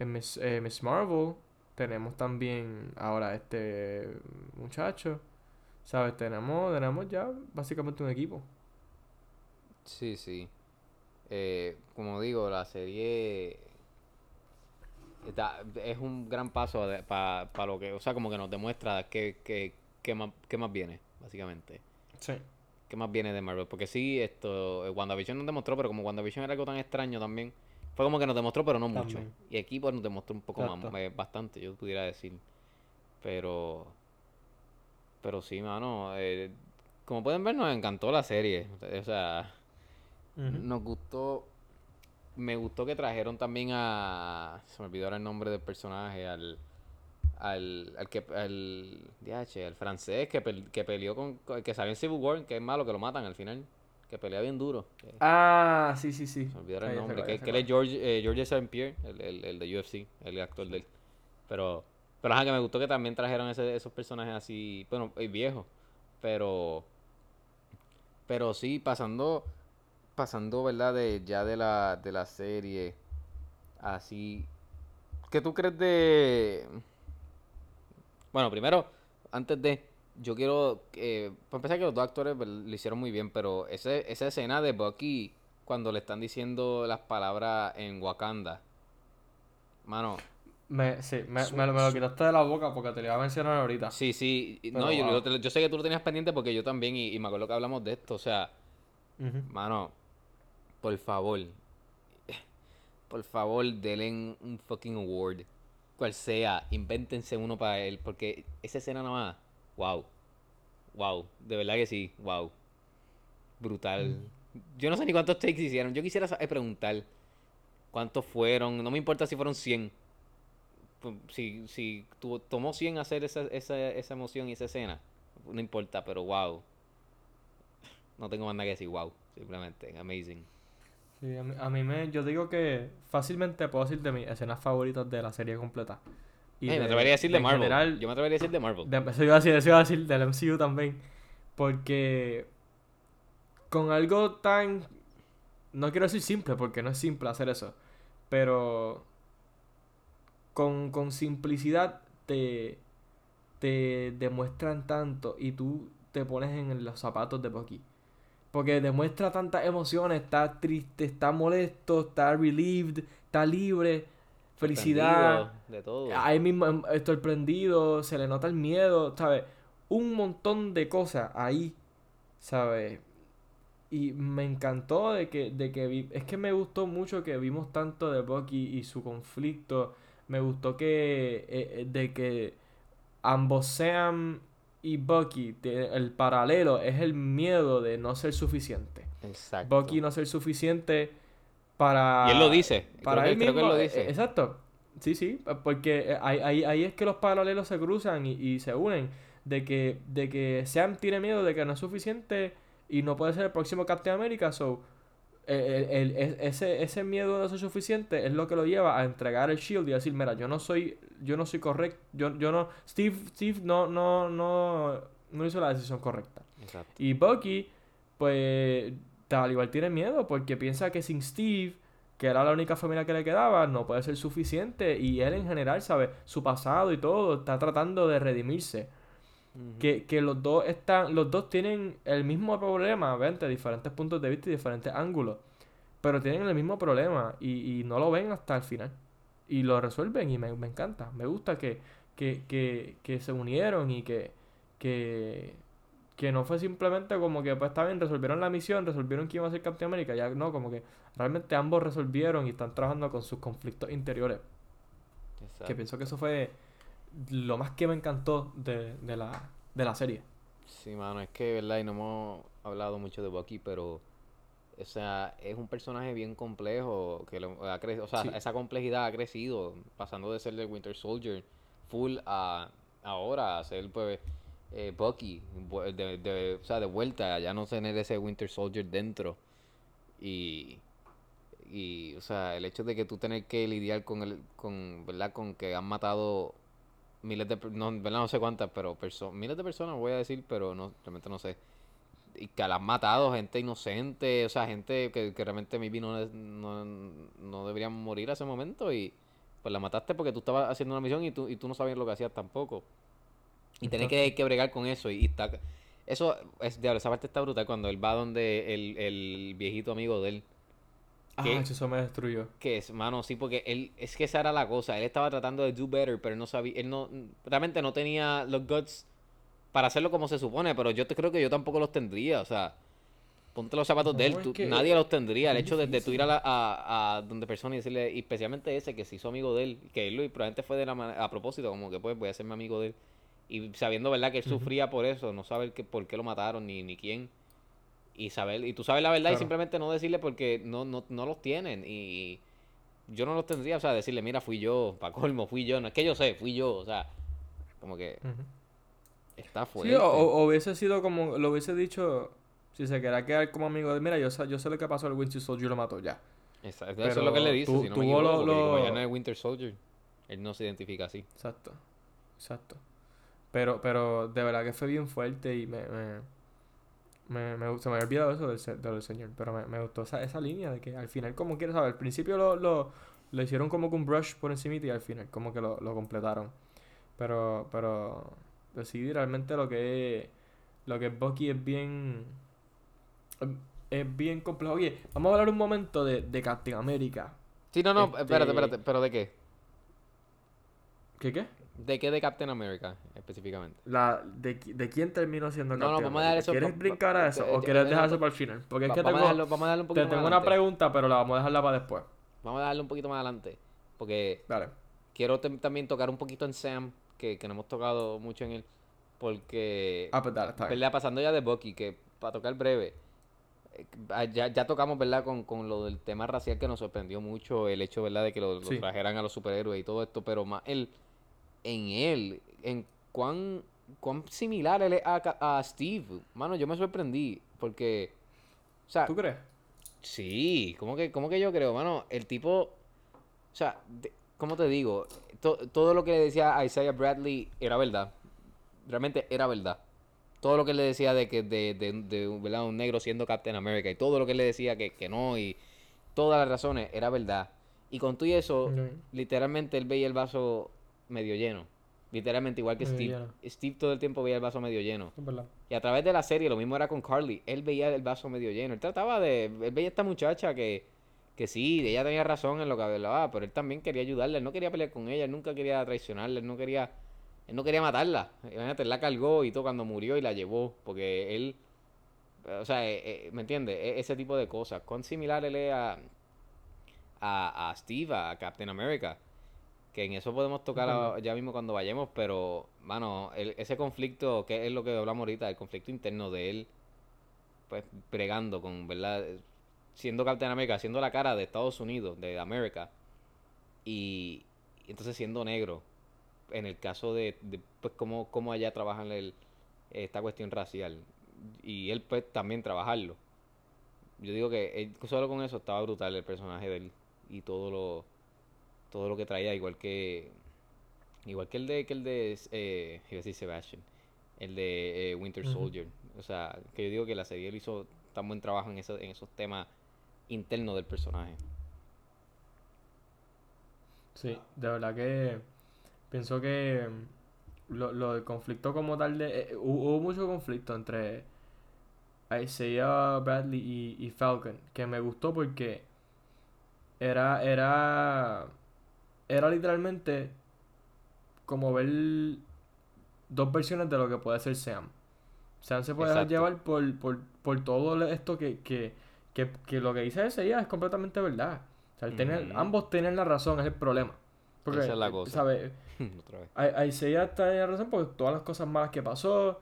eh, Miss, eh, Miss Marvel. Tenemos también ahora este muchacho. ¿Sabes? Tenemos, tenemos ya básicamente un equipo. Sí, sí. Eh, como digo, la serie está- es un gran paso para lo que, o sea, como que nos demuestra qué, qué, qué más, qué más viene, básicamente. Sí. ¿Qué más viene de Marvel? Porque sí, esto, eh, WandaVision nos demostró, pero como WandaVision era algo tan extraño también, fue como que nos demostró, pero no mucho. También. Y aquí pues nos demostró un poco más, Exacto. eh, bastante, yo pudiera decir. Pero, pero sí, mano, eh, como pueden ver, nos encantó la serie. O sea, nos gustó, me gustó que trajeron también a, se me olvidó ahora el nombre del personaje, al, al, al que, al, DH, al francés que, que peleó con, que salió en Civil War, que es malo, que lo matan al final. que pelea bien duro. que- Ah, sí, sí, sí. se me olvidó el nombre. Que, él es George, eh, George St. Pierre, el, el, el de UFC, el actor de él. Pero, pero ajá, que me gustó que también trajeron ese- esos personajes así, bueno, eh, viejos. Pero, pero sí, pasando, pasando, ¿verdad? De, ya de la, de la serie, así. ¿Qué tú crees de...? Bueno, primero, antes de... Yo quiero... eh, que los dos actores lo hicieron muy bien, pero ese, esa escena de Bucky cuando le están diciendo las palabras en Wakanda. Mano, Me, sí, me, me lo- me lo quitaste de la boca porque te lo iba a mencionar ahorita. sí, sí. Pero, no, yo, wow. yo sé que tú lo tenías pendiente porque yo también, y, y me acuerdo que hablamos de esto. O sea, mano, por favor. Por favor, denle un fucking award. Cual sea, invéntense uno para él. Porque esa escena nada más, wow. Wow, de verdad que sí, wow. Brutal. Yo no sé ni cuántos takes hicieron. Yo quisiera eh, preguntar cuántos fueron. No me importa si fueron 100. Pu- Si, si tu- tomó 100 hacer esa, esa, esa emoción y esa escena, no importa, pero wow. No tengo más nada que decir, wow. Simplemente, amazing. Sí, a mí, a mí me, yo digo que fácilmente puedo decir de mis escenas favoritas de la serie completa. Y me atrevería a decir de Marvel. general, Yo me atrevería a decir de Marvel. de- eso iba a decir, eso iba a decir del MCU también. Porque con algo tan, no quiero decir simple, porque no es simple hacer eso, pero con, con simplicidad te, te demuestran tanto y tú te pones en los zapatos de Bucky. Porque demuestra tantas emociones, está triste, está molesto, está relieved, está libre, felicidad, De todo. ahí mismo em, eh, sorprendido, se le nota el miedo, ¿sabes? Un montón de cosas ahí, ¿sabes? Y me encantó de que, de que vi, es que me gustó mucho que vimos tanto de Bucky y su conflicto. Me gustó que, eh, eh, de que ambos Sam y Bucky, el paralelo es el miedo de no ser suficiente. Exacto. Bucky no ser suficiente para... Y él lo dice. Para creo él que, creo que mismo, él lo eh, dice. exacto. Sí, sí, porque ahí, ahí, ahí es que los paralelos se cruzan y, y se unen. De que, de que Sam tiene miedo de que no es suficiente y no puede ser el próximo Captain America. So, el- el- es- ese, ese miedo de ser suficiente es lo que lo lleva a entregar el shield y decir, mira, yo no soy, yo no soy correcto, yo, yo no, Steve, Steve no, no, no, no hizo la decisión correcta. Exacto. Y Bucky, pues, al igual tiene miedo porque piensa que sin Steve, que era la única familia que le quedaba, no puede ser suficiente. Y él en general, ¿sabe? Su pasado y todo, está tratando de redimirse. Que, que los dos están, los dos tienen el mismo problema, ven, de diferentes puntos de vista y diferentes ángulos. Pero tienen el mismo problema y, y no lo ven hasta el final. Y lo resuelven y me, me encanta. Me gusta que, que, que, que se unieron y que, que, que no fue simplemente como que pues está bien, resolvieron la misión, resolvieron quién iba a ser Captain América. Ya no, como que realmente ambos resolvieron y están trabajando con sus conflictos interiores. Que pienso que eso fue lo más que me encantó de, de la, de la serie. Sí, mano, es que, ¿verdad? Y no hemos hablado mucho de Bucky, pero, o sea, es un personaje bien complejo, que lo- ha cre- o sea, Sí. esa complejidad ha crecido, pasando de ser el Winter Soldier full a ahora a ser, pues, eh, Bucky, de, de- o sea, de vuelta, ya no tener ese Winter Soldier dentro. Y, y, o sea, el hecho de que tú tener que lidiar con, el, con, ¿verdad? Con que han matado miles de no, ¿verdad? no sé cuántas, pero perso- miles de personas voy a decir, pero no, realmente no sé. Y que la han matado, gente inocente, o sea, gente que, que realmente maybe no, no, no deberían morir a ese momento y pues la mataste porque tú estabas haciendo una misión y tú, y tú no sabías lo que hacías tampoco. Y tenés que, que bregar con eso y, y está... Eso, es, diablo, esa parte está brutal cuando él va donde el, el viejito amigo de él. Ah, ¿Qué? eso me destruyó. Que es, mano, sí, porque él, es que esa era la cosa. Él estaba tratando de do better, pero él no sabía, él no, realmente no tenía los guts para hacerlo como se supone, pero yo te creo que yo tampoco los tendría, o sea, ponte los zapatos de él, tú- que nadie los tendría. El hecho de, de tú ir a, la- a, a donde persona y decirle, y especialmente ese que se hizo amigo de él, que él lo y probablemente fue de la a propósito, como que pues voy a hacerme amigo de él. Y sabiendo, ¿verdad? Que él sufría por eso, no saber que, por qué lo mataron ni, ni quién. Y saber, y tú sabes la verdad y simplemente no decirle porque no, no, no los tienen. Y yo no los tendría, o sea, decirle, mira, fui yo, [LAUGHS] pa' colmo, fui yo. No es que yo sé, fui yo, o sea, como que está Sí, fuerte. o, o- o hubiese sido como, lo hubiese dicho Si se quería quedar como amigo de, mira, yo sé, yo sé lo que pasó, el Winter Soldier lo mató, ya. Exacto. Pero Eso es lo que él le dice, tu- si no tuvo me equivoco, lo- porque como lo- ya no es Winter Soldier, él no se identifica así. Exacto, exacto. Pero, pero de verdad que fue bien fuerte y me, me, me, me se me había olvidado eso del, del señor, pero me, me gustó esa, esa línea de que al final, como quieres saber, al principio lo, lo, lo hicieron como con un brush por encima y al final como que lo, lo completaron. Pero, pero, decidí realmente lo que es, lo que es Bucky es bien, es bien complejo. Oye, vamos a hablar un momento de, de Captain America. Sí, no, no, Este- espérate, espérate, pero ¿de qué? ¿Qué qué? ¿De qué de Captain America específicamente? La, de, ¿De quién terminó siendo No, no, Captain vamos a dejar America? eso ¿Quieres brincar a eso eh, o quieres dejar eso para el final? Porque es que vamos, a tengo, dejarlo, vamos a darle un te poquito más tengo una pregunta, pero la vamos a dejarla para después. Vamos a darle un poquito más adelante. Porque Dale. quiero también tocar un poquito en Sam, que, que no hemos tocado mucho en él. Porque, Ah, pues dale, está. Pasando ya de Bucky, que para tocar breve, eh, ya, ya tocamos, ¿verdad? Con, con lo del tema racial que nos sorprendió mucho, el hecho, ¿verdad? De que lo, trajeran a los superhéroes y todo esto, pero más él, en él, en cuán, cuán similar él es a, a Steve. Mano, yo me sorprendí, porque, o sea, ¿Tú crees? Sí, ¿cómo que, cómo que yo creo, mano? El tipo, o sea, de- ¿cómo te digo? To- todo lo que le decía a Isaiah Bradley era verdad. Realmente era verdad. Todo lo que le decía de que de, de, de, ¿verdad? un negro siendo Captain America y todo lo que le decía que, que no y todas las razones era verdad. Y con todo y eso, literalmente él veía el vaso medio lleno. Literalmente igual que Medio Steve. lleno. Steve todo el tiempo veía el vaso medio lleno. Es verdad. Y a través de la serie, lo mismo era con Carly. Él veía el vaso medio lleno. Él trataba de. Él veía a esta muchacha que, que sí, ella tenía razón en lo que hablaba, pero él también quería ayudarla. Él no quería pelear con ella, él nunca quería traicionarla, él no quería. Él no quería matarla. Imagínate, él la cargó y todo cuando murió y la llevó. Porque él. O sea, eh, eh, ¿me entiendes? E- ese tipo de cosas. Cuán similar él es a. A, a Steve, a Captain America. Que en eso podemos tocar a- ya mismo cuando vayamos, pero, mano, el- ese conflicto, que es lo que hablamos ahorita, el conflicto interno de él, pues, bregando con, ¿verdad? Siendo Captain America, siendo la cara de Estados Unidos, de América, y, y entonces siendo negro, en el caso de, de, pues, cómo, cómo allá trabajan el, esta cuestión racial, y él, pues, también trabajarlo. Yo digo que él- solo con eso estaba brutal el personaje de él, y todo lo todo lo que traía, igual que igual que el de que el de eh, iba a decir Sebastian, el de eh, Winter. Soldier. O sea, que yo digo que la serie él hizo tan buen trabajo en, eso, en esos temas internos del personaje. Sí, de verdad que pienso que lo, lo del conflicto como tal de... eh, hu- hubo mucho conflicto entre Isaiah Bradley y, y Falcon, que me gustó porque era, era, era literalmente como ver dos versiones de lo que puede ser Sam. Sam se puede Exacto. llevar por, por, por todo esto que, que, que, que lo que dice Isaiah es completamente verdad. O sea, ambos tienen la razón, es el problema. Porque, Esa es la cosa. ¿sabes? [LAUGHS] Otra vez. A- Isaiah está en la razón porque todas las cosas malas que pasó,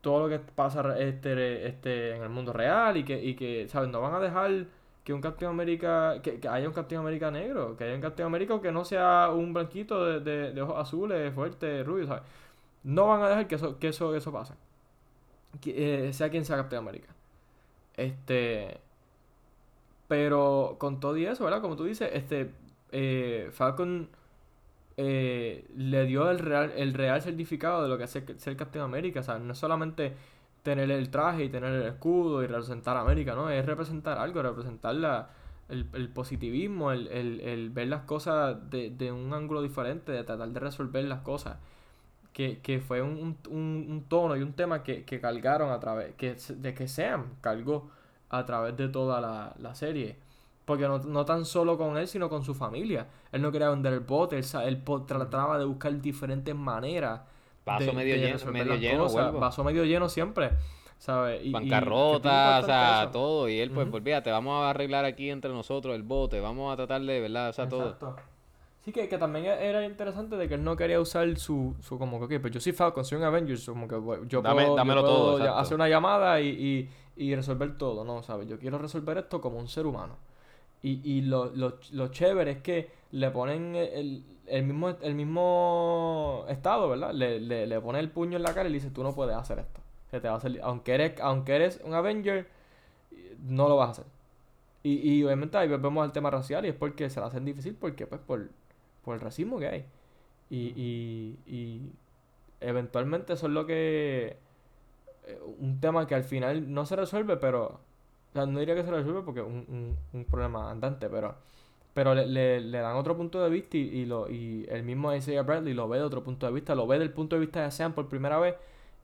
todo lo que pasa este, este, en el mundo real y que, y que, ¿sabes? No van a dejar que un Captain América, que, haya un Captain América negro, que haya un Captain América que no sea un blanquito de, ojos azules, fuerte, rubio, ¿sabes? No van a dejar que eso, que eso, eso pase. Eh, sea quien sea Captain América. Este. Pero con todo y eso, ¿verdad? Como tú dices, este. eh, Falcon eh, le dio el real, el real certificado de lo que es ser, ser Captain América. O sea, no es solamente tener el traje y tener el escudo y representar a América, ¿no? Es representar algo, representar la, el, el positivismo, el, el, el ver las cosas de, de un ángulo diferente, de tratar de resolver las cosas. Que, que fue un, un, tono y un tema que, que cargaron a través, que, de que Sam cargó a través de toda la, la serie. Porque no, no tan solo con él, sino con su familia. Él no quería vender el bote, él, él trataba de buscar diferentes maneras. Vaso de- medio de lleno, medio lleno, cosas. Vaso medio lleno siempre, ¿sabes? Y- y- Bancarrota, o sea, eso. todo. Y él, pues, Ujú. olvídate, vamos a arreglar aquí entre nosotros el bote, vamos a tratar de, ¿verdad? O sea, todo. Sí, que, que también e- era interesante de que él no quería usar su, su como que, ok, pues yo soy Falcon, soy un Avengers, como que yo Dame- puedo, yo dámelo puedo todo, hacer una llamada y, y, y resolver todo, ¿no? ¿Sabes? Yo quiero resolver esto como un ser humano. Y, y lo, lo, lo chévere es que le ponen el, el mismo, el mismo estado, ¿verdad? Le, le, le pone el puño en la cara y le dice, tú no puedes hacer esto. Se te va a salir, aunque eres, aunque eres un Avenger, no lo vas a hacer. Y, y obviamente ahí volvemos al tema racial y es porque se lo hacen difícil porque pues por, por el racismo que hay. Y, y, y eventualmente eso es lo que... eh, Un tema que al final no se resuelve, pero... O sea, no diría que se resuelve porque es un, un, un problema andante, pero... Pero le, le, le dan otro punto de vista y, y, lo, y el mismo Isaiah Bradley lo ve de otro punto de vista, lo ve del punto de vista de Sam por primera vez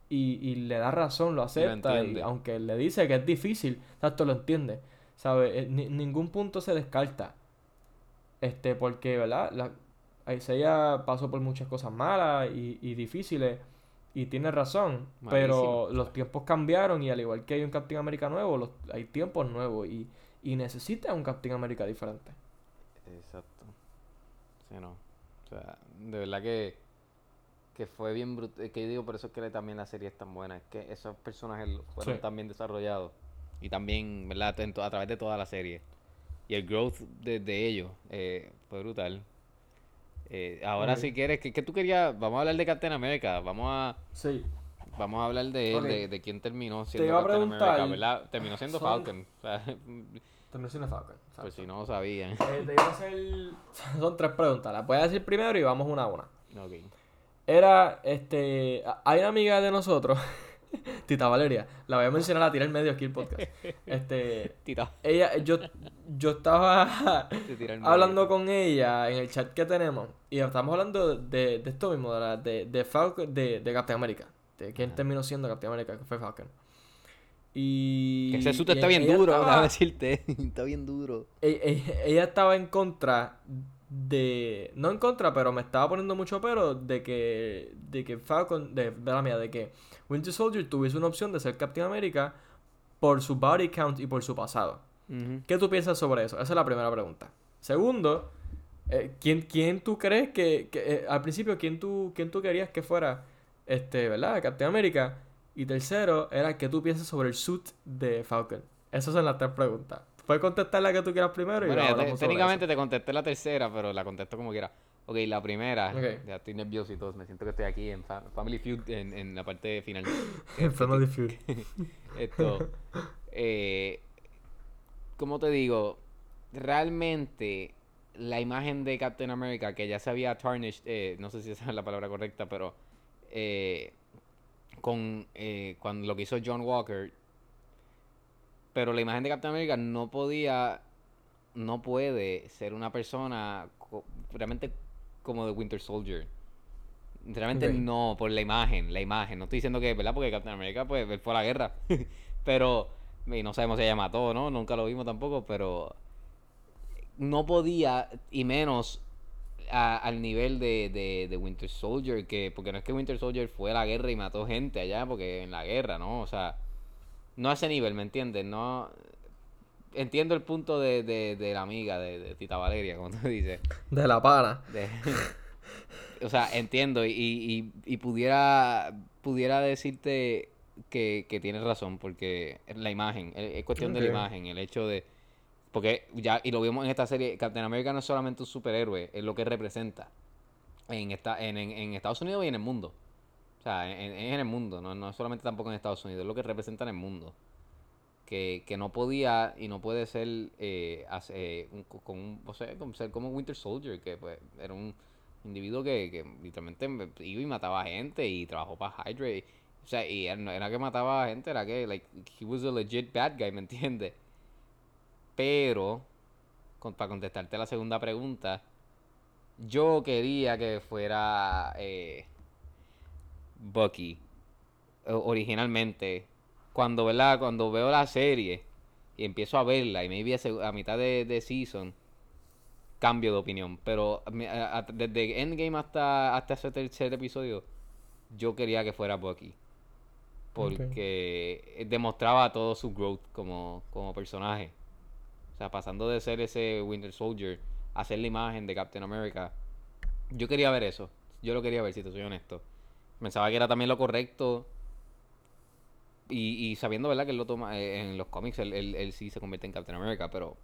y, y le da razón, lo acepta, y aunque le dice que es difícil, tanto lo entiende, ¿sabes? ningún punto se descarta, este, porque, ¿verdad? La, Isaiah pasó por muchas cosas malas y, y difíciles y tiene razón, pero los tiempos cambiaron y al igual que hay un Captain America nuevo, los, hay tiempos nuevos y, y necesita un Captain America diferente. Exacto. Sí, no. O sea, de verdad que, que fue bien brutal. Que yo digo, por eso es que también la serie es tan buena. Es que esos personajes fueron Sí. tan bien desarrollados. Y también, ¿verdad? En A través de toda la serie. Y el growth de, de ellos eh, fue brutal. Eh, ahora, si quieres, ¿qué, qué tú querías? Vamos a hablar de Captain America. Vamos a, Sí. vamos a hablar de él, de, de quién terminó siendo iba a Captain America, ¿verdad? Terminó siendo son- Falcon. O sea, También soy una Falcon. pues exacto. si no lo sabían. Eh, te iba a hacer... [LAUGHS] Son tres preguntas. Las voy a decir primero y vamos una a una. Ok. Era, este... Hay una amiga de nosotros, [LAUGHS] Tita Valeria. La voy a mencionar a tirar en medio aquí el podcast. [LAUGHS] Este... Tita. Ella, yo, yo estaba el hablando con ella en el chat que tenemos y estamos hablando de, de esto mismo, de, la- de, de Falcon, de, de Captain America, de quién terminó siendo Captain America, que fue Falcon. Y Que ese susto está bien duro, estaba- déjame decirte. [LAUGHS] está bien duro. e- e- ella estaba en contra de no en contra pero me estaba poniendo mucho pero de que de que Falcon de, de la mía de que Winter Soldier tuviese una opción de ser Captain America por su body count y por su pasado ¿Qué tú piensas sobre eso? Esa es la primera pregunta. Segundo, eh, ¿quién, ¿quién tú crees que, que, eh, al principio, quién tú, quién tú querías que fuera, este, ¿verdad? Captain America. Y tercero, era qué tú piensas sobre el suit de Falcon. Esas son las tres preguntas. Puedes contestar la que tú quieras primero y Bueno, ya te- técnicamente te contesté la tercera, pero la contesto como quiera. Ok, la primera, Ok. ya estoy nervioso y todo, me siento que estoy aquí en Fa- Family Feud en, en la parte final. [LAUGHS] eso. Family Feud. [LAUGHS] Esto, eh, ¿cómo te digo? Realmente la imagen de Captain America, que ya se había tarnished, eh, no sé si esa es la palabra correcta, pero eh, con eh, cuando lo que hizo John Walker, pero la imagen de Captain America no podía, no puede ser una persona co- realmente como de Winter Soldier. Realmente no, por la imagen, la imagen. No estoy diciendo que, ¿verdad? Porque Captain America, pues, él fue a la guerra. [LAUGHS] pero, y no sabemos si ella mató, ¿no? Nunca lo vimos tampoco, pero no podía, y menos a- al nivel de, de, de Winter Soldier, que, porque no es que Winter Soldier fue a la guerra y mató gente allá, porque en la guerra, ¿no? O sea, no a ese nivel, ¿me entiendes? No... Entiendo el punto de, de, de la amiga, de, de Tita Valeria, como tú dices. De la pana. [LAUGHS] O sea, entiendo y, y, y pudiera pudiera decirte que, que tienes razón porque la imagen, es es cuestión de la imagen, el hecho de porque ya y lo vimos en esta serie, Captain America no es solamente un superhéroe, es lo que representa en esta en, Estados Unidos y en el mundo. O sea, en, en el mundo, no, no solamente tampoco en Estados Unidos, es lo que representa en el mundo. Que, que no podía y no puede ser eh, eh, un- con un, o sea, como ser como Winter Soldier, que pues era un individuo que, que literalmente me- iba y mataba gente y trabajó para Hydra. o sea, y él era que mataba a gente, era que, like, he was a legit bad guy, ¿me entiendes? Pero, con- para contestarte la segunda pregunta, yo quería que fuera eh, Bucky originalmente. Cuando, ¿verdad? Cuando veo la serie y empiezo a verla y maybe a, a mitad de, de season cambio de opinión. Pero me- a- a- desde Endgame hasta, hasta ese tercer episodio, yo quería que fuera Bucky. Porque demostraba todo su growth como, como personaje. O sea, pasando de ser ese Winter Soldier a ser la imagen de Captain America. Yo quería ver eso. Yo lo quería ver, si te soy honesto. Pensaba que era también lo correcto. Y, y sabiendo, ¿verdad? Que él lo toma eh, en los cómics, él, él- él sí se convierte en Captain America, pero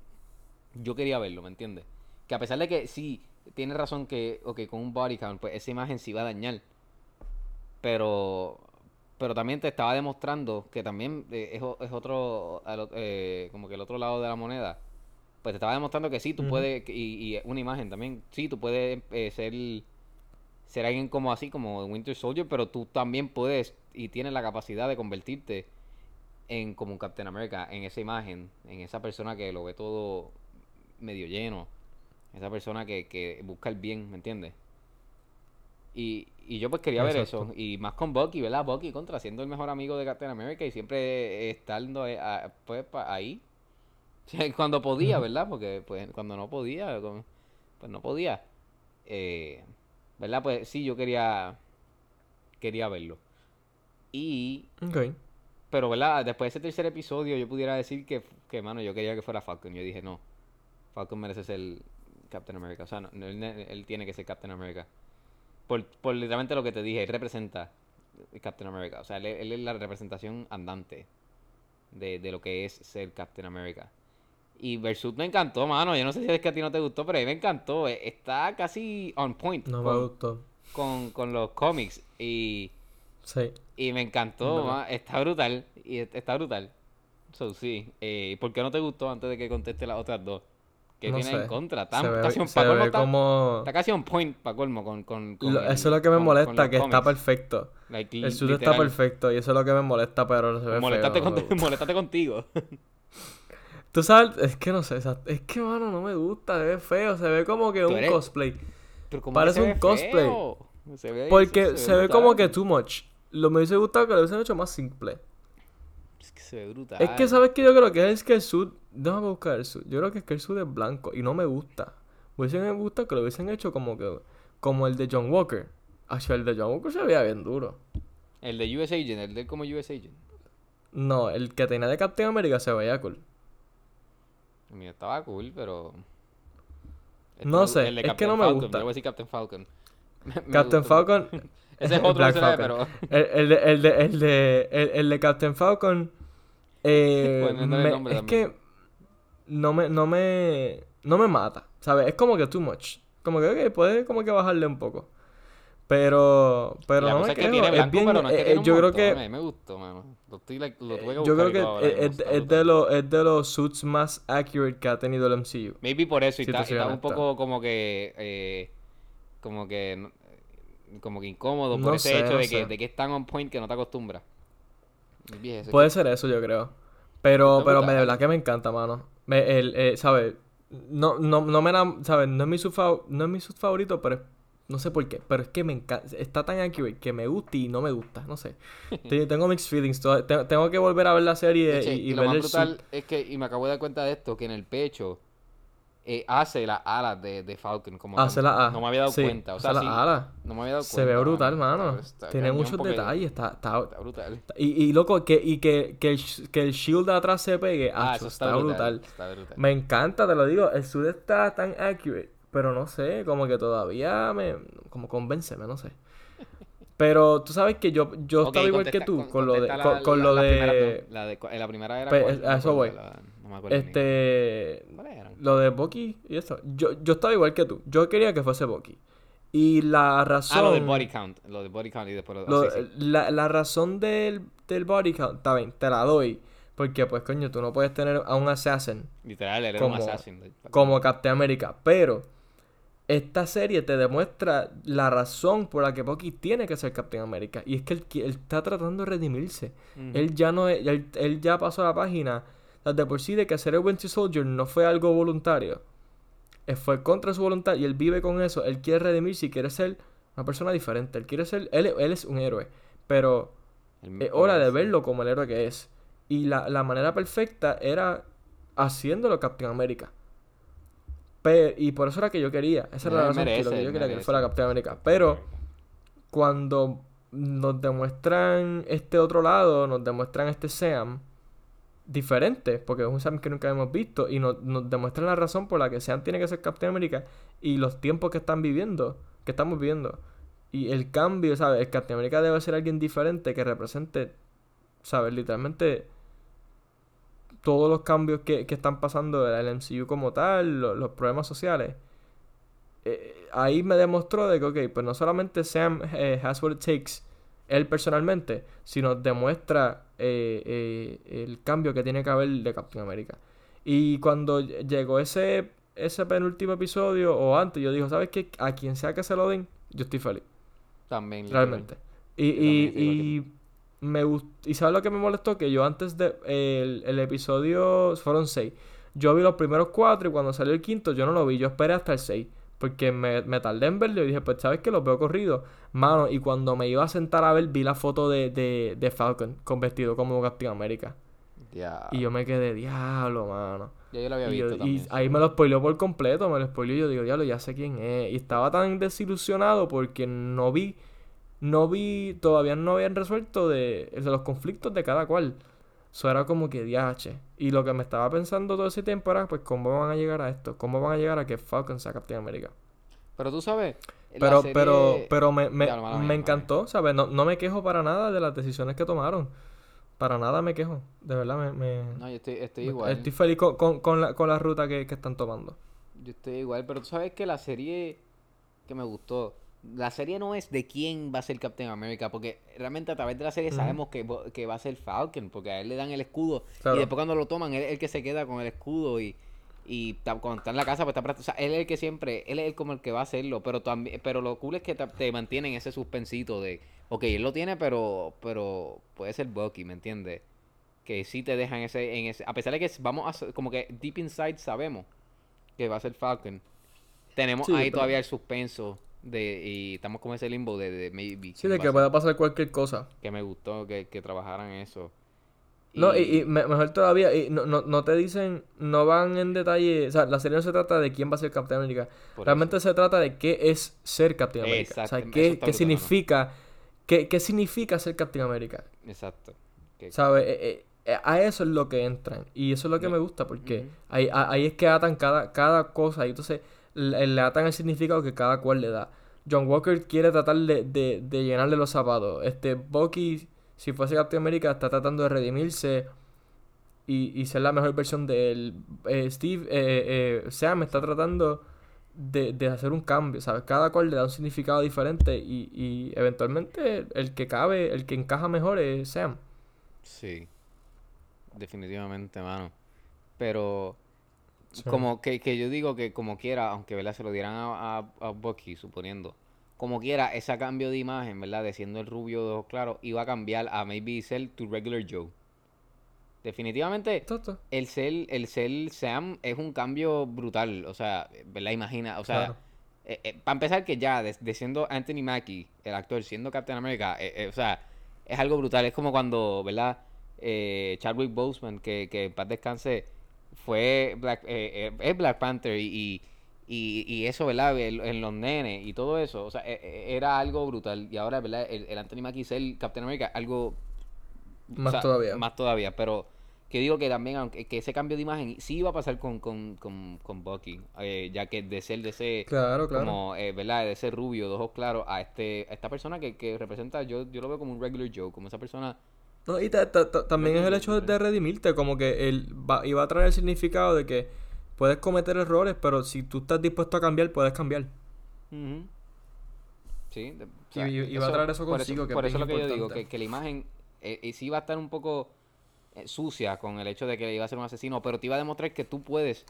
yo quería verlo, ¿me entiendes? Que a pesar de que sí, tiene razón que, ok, con un body count, pues esa imagen sí va a dañar. Pero, pero también te estaba demostrando que también eh, es, otro, eh, como que el otro lado de la moneda. Pues te estaba demostrando que sí, tú puedes, y, y una imagen también, sí, tú puedes eh, ser, ser alguien como así, como Winter Soldier, pero tú también puedes y tienes la capacidad de convertirte en como un Captain America, en esa imagen, en esa persona que lo ve todo medio lleno, esa persona que, que busca el bien, ¿me entiendes? Y, y yo pues quería ver eso, y más con Bucky, ¿verdad? Bucky contra siendo el mejor amigo de Captain America y siempre estando eh, pues ahí, [LAUGHS] cuando podía. ¿verdad? Porque pues cuando no podía, pues no podía, eh, ¿verdad? Pues sí, yo quería, quería verlo. Y pero, ¿verdad? Después de ese tercer episodio, yo pudiera decir que, que, mano, yo quería que fuera Falcon. Yo dije, no, Falcon merece ser Captain America. O sea, no, no, él, él tiene que ser Captain America. Por, por literalmente lo que te dije, él representa Captain America. O sea, él, él es la representación andante de, de lo que es ser Captain America. Y Versus me encantó, mano. Yo no sé si es que a ti no te gustó, pero a mí me encantó. Eh, Está casi on point No me con, gustó. con, con los cómics. Y... Sí. Y me encantó, está brutal. Y est- está brutal. So, sí. Eh, ¿Por qué no te gustó antes de que conteste las otras dos? ¿Qué No tienes sé. en contra? Tan- ve, casi un, ve está, como... está casi on point para colmo con, con, con Lo- el- eso es lo que me con- molesta, que está perfecto. Like, El suit está perfecto y eso es lo que me molesta, pero se ve Molestate, feo. con- [LAUGHS] molestate contigo. Tú sabes, es que no sé, es que mano, no me gusta, se ve feo, se ve como que un eres- cosplay. Pero ¿cómo Parece un cosplay. feo? Se ve, Porque se, ve brutal. como que too much. Lo me hubiese gustado que lo hubiesen hecho más simple. Es que se ve brutal. Es que sabes que yo creo que es que el suit, déjame buscar el suit. Yo creo que es que el suit es blanco y no me gusta. Me hubiesen gustado que lo hubiesen hecho como que como el de John Walker. Hacia el de John Walker se veía bien duro. El de US Agent, el de como US Agent. No, el que tenía de Captain America se veía cool. Mío estaba cool, pero... No sé, el de es que no me Falcon, gusta. Yo voy a decir Captain Falcon. Me- [LAUGHS] me Captain gustó. Falcon. [LAUGHS] Ese es otro Black pero... El, el de, el, de, el, de, el, el de Captain Falcon. Eh, Poniéndole me- nombre es también. que no me, no me. No me mata. ¿Sabes? Es como que too much. Como que, ok, puede como que bajarle un poco. Pero. Pero la no me es que tiene Es bien. pero no es que eh, tiene un yo creo que. A mí me gustó, mano. Lo, estoy, like, lo tuve que buscar Yo creo que ahora es, de los, es de los suits más accurate que ha tenido el MCU. Maybe por eso, y está, está un poco como que... eh, como que... Como que incómodo por No ese sé, hecho no de, que, de que es tan on point que no te acostumbras. Puede ser eso, yo creo. Pero, pero me, de verdad que me encanta, mano. Me, el, eh, ¿sabes? No, no, no me ¿sabes? No es mi sub no es mi sub favorito, pero es- no sé por qué. Pero es que me encanta. Está tan accurate que me gusta y no me gusta. No sé. [LAUGHS] Te- tengo mixed feelings. to- te- Tengo que volver a ver la serie y, y y lo ver más el brutal es que, y me acabo de dar cuenta de esto, que en el pecho eh, hace las alas de, de Falcon. Como que Hace la A. No me había dado Sí, cuenta. O sea, hace sí, la ala. no me había dado Se ve brutal, mano. Está Tiene muchos porque detalles. Está, está, Está brutal. y, y loco, que, y que, que, el, sh- que el shield de atrás se pegue. Ah, acho, eso está, brutal. Está brutal. Me encanta, te lo digo. El sud está tan accurate. Pero no sé, como que todavía me. Como convénceme, no sé. Pero tú sabes que yo, yo estaba igual que tú con- con lo de. Con, la- con la- lo las de. dos. La, de, cu- la primera era. Pues, cuál, a eso voy. no me acuerdo ni. Este. ¿Cuáles eran? Lo de Bucky y eso. Yo, yo estaba igual que tú. Yo quería que fuese Bucky. Y la razón. Ah, lo del body count. Lo del body count y después lo, lo- sí, sí. La, la razón del, del body count, está bien, te la doy. Porque, pues, coño, tú no puedes tener a un assassin Literal, él era un como- assassin. como Captain America. Pero esta serie te demuestra la razón por la que Bucky tiene que ser Captain America. Y es que él, él está tratando de redimirse. Él ya no es- él, él ya pasó la página de por sí de que ser el Winter Soldier no fue algo voluntario. Eh, Fue contra su voluntad y él vive con eso. Él quiere redimirse y quiere ser una persona diferente. Él quiere ser. Él, él es un héroe. Pero es hora de verlo como el héroe que es. Y la, la manera perfecta era haciéndolo Captain America. Pe- y por eso era que yo quería. Esa era la Él razón que, lo que yo él quería que él fuera Captain America. Pero cuando nos demuestran este otro lado, nos demuestran este Sam diferente, porque es un Sam que nunca hemos visto, y nos, nos demuestran la razón por la que Sam tiene que ser Captain America y los tiempos que están viviendo, que estamos viviendo. Y el cambio, ¿sabes? El Captain America debe ser alguien diferente que represente, ¿sabes? Literalmente todos los cambios que, que están pasando el MCU como tal, lo- los problemas sociales. Eh, ahí me demostró de que, ok, pues no solamente Sam eh, has what it takes él personalmente, sino demuestra eh, eh, el cambio que tiene que haber de Captain America. Y cuando llegó ese, ese penúltimo episodio o antes, yo digo, ¿sabes qué? A quien sea que se lo den, yo estoy feliz. También. Realmente. Y, y, y me gust- ¿Y sabes lo que me molestó? Que yo antes de... El, el episodio... Fueron seis. Yo vi los primeros cuatro y cuando salió el quinto yo no lo vi. Yo esperé hasta el seis. Porque me, me tardé en verlo y dije, pues sabes que los veo corrido. Mano, y cuando me iba a sentar a ver, vi la foto de, de, de Falcon con vestido como Captain America. Y yo me quedé, diablo, mano. Ya yo lo había Y, yo- visto y ahí me lo spoileó por completo, me lo spoileó y yo digo, diablo, ya sé quién es. Y estaba tan desilusionado porque no vi, no vi, todavía no habían resuelto de, de los conflictos de cada cual. Eso era como que diache. Y lo que me estaba pensando todo ese tiempo era, pues, ¿cómo van a llegar a esto? ¿Cómo van a llegar a que Falcon sea Captain America? Pero tú sabes. Pero, serie- pero, pero me, me, me encantó, ¿sabes? No, no me quejo para nada de las decisiones que tomaron. Para nada me quejo. De verdad, me, me- No, yo estoy, estoy igual. estoy feliz con, con, con la, con la ruta que, que están tomando. Yo estoy igual, pero tú sabes que la serie que me gustó, la serie no es de quién va a ser Captain America, porque realmente a través de la serie sabemos que, que va a ser Falcon, porque a él le dan el escudo Claro. y después cuando lo toman, él es el que se queda con el escudo y, y cuando está en la casa, pues está, o sea, él es el que siempre, él es el como el que va a hacerlo, pero también, pero lo cool es que te, te mantienen ese suspensito de, ok, él lo tiene, pero, pero puede ser Bucky, ¿me entiendes? Que sí te dejan ese, en ese, a pesar de que vamos a, como que deep inside sabemos que va a ser Falcon. Tenemos Sí, ahí pero- todavía el suspenso de y estamos con ese limbo de, de maybe. Sí, de que pueda pasar cualquier cosa. Que me gustó que, que trabajaran eso. No, y, y me- mejor todavía, y no, no, no te dicen, no van en detalle, o sea, la serie no se trata de quién va a ser Captain America. por Realmente eso. se trata de qué es ser Captain America. O sea, qué, significa, qué, qué significa ser Captain America. Exacto. ¿Sabes? Eh, eh, a eso es lo que entran. Y eso es lo que me gusta, porque ahí, a- ahí es que atan cada, cada cosa. Y entonces le, atan el significado que cada cual le da. John Walker quiere tratar de, de, llenarle los zapatos. Este Bucky, si fuese Captain America, está tratando de redimirse y, y ser la mejor versión de él. Eh, Steve, eh, eh, Sam está tratando de, de hacer un cambio, ¿sabes? Cada cual le da un significado diferente y, y eventualmente el que cabe, el que encaja mejor es Sam. Sí. Definitivamente, mano. Pero Sí. como que, que yo digo que como quiera, aunque ¿verdad? se lo dieran a, a, a Bucky, suponiendo, como quiera, ese cambio de imagen, ¿verdad? De siendo el rubio de ojos claros, iba a cambiar a maybe ser tu regular Joe. Definitivamente, el ser, el ser Sam es un cambio brutal. O sea, ¿verdad? Imagina, o sea, Claro. para empezar que ya, de, de siendo Anthony Mackie, el actor, siendo Captain America, eh, eh, o sea, es algo brutal. Es como cuando, ¿verdad? Eh, Chadwick Boseman, que, que en paz descanse, fue Black, eh, eh, es Black Panther y, y, y- eso, ¿verdad? En, los nenes y todo eso, o sea, eh, eh, era algo brutal. Y ahora, ¿verdad? El, el Anthony Mackie ser Captain America, algo Más o sea, todavía. Más todavía, pero que digo que también, aunque que ese cambio de imagen sí iba a pasar con, con, con, con Bucky, eh, ya que de ser de ese, Claro, claro. como, eh, ¿verdad? De ese rubio, de ojos claros, a este a esta persona que, que representa, yo, yo lo veo como un regular Joe, como esa persona, No, y ta- ta- ta- también es el hecho de, redimirte, como que él va, iba a traer el significado de que puedes cometer errores, pero si tú estás dispuesto a cambiar, puedes cambiar. Ujú. Sí, de- o Y- sea, y- y va a traer eso por consigo, que es por eso lo que yo digo, importante. que, que la imagen eh, eh, sí iba a estar un poco eh, sucia con el hecho de que iba a ser un asesino, pero te iba a demostrar que tú puedes,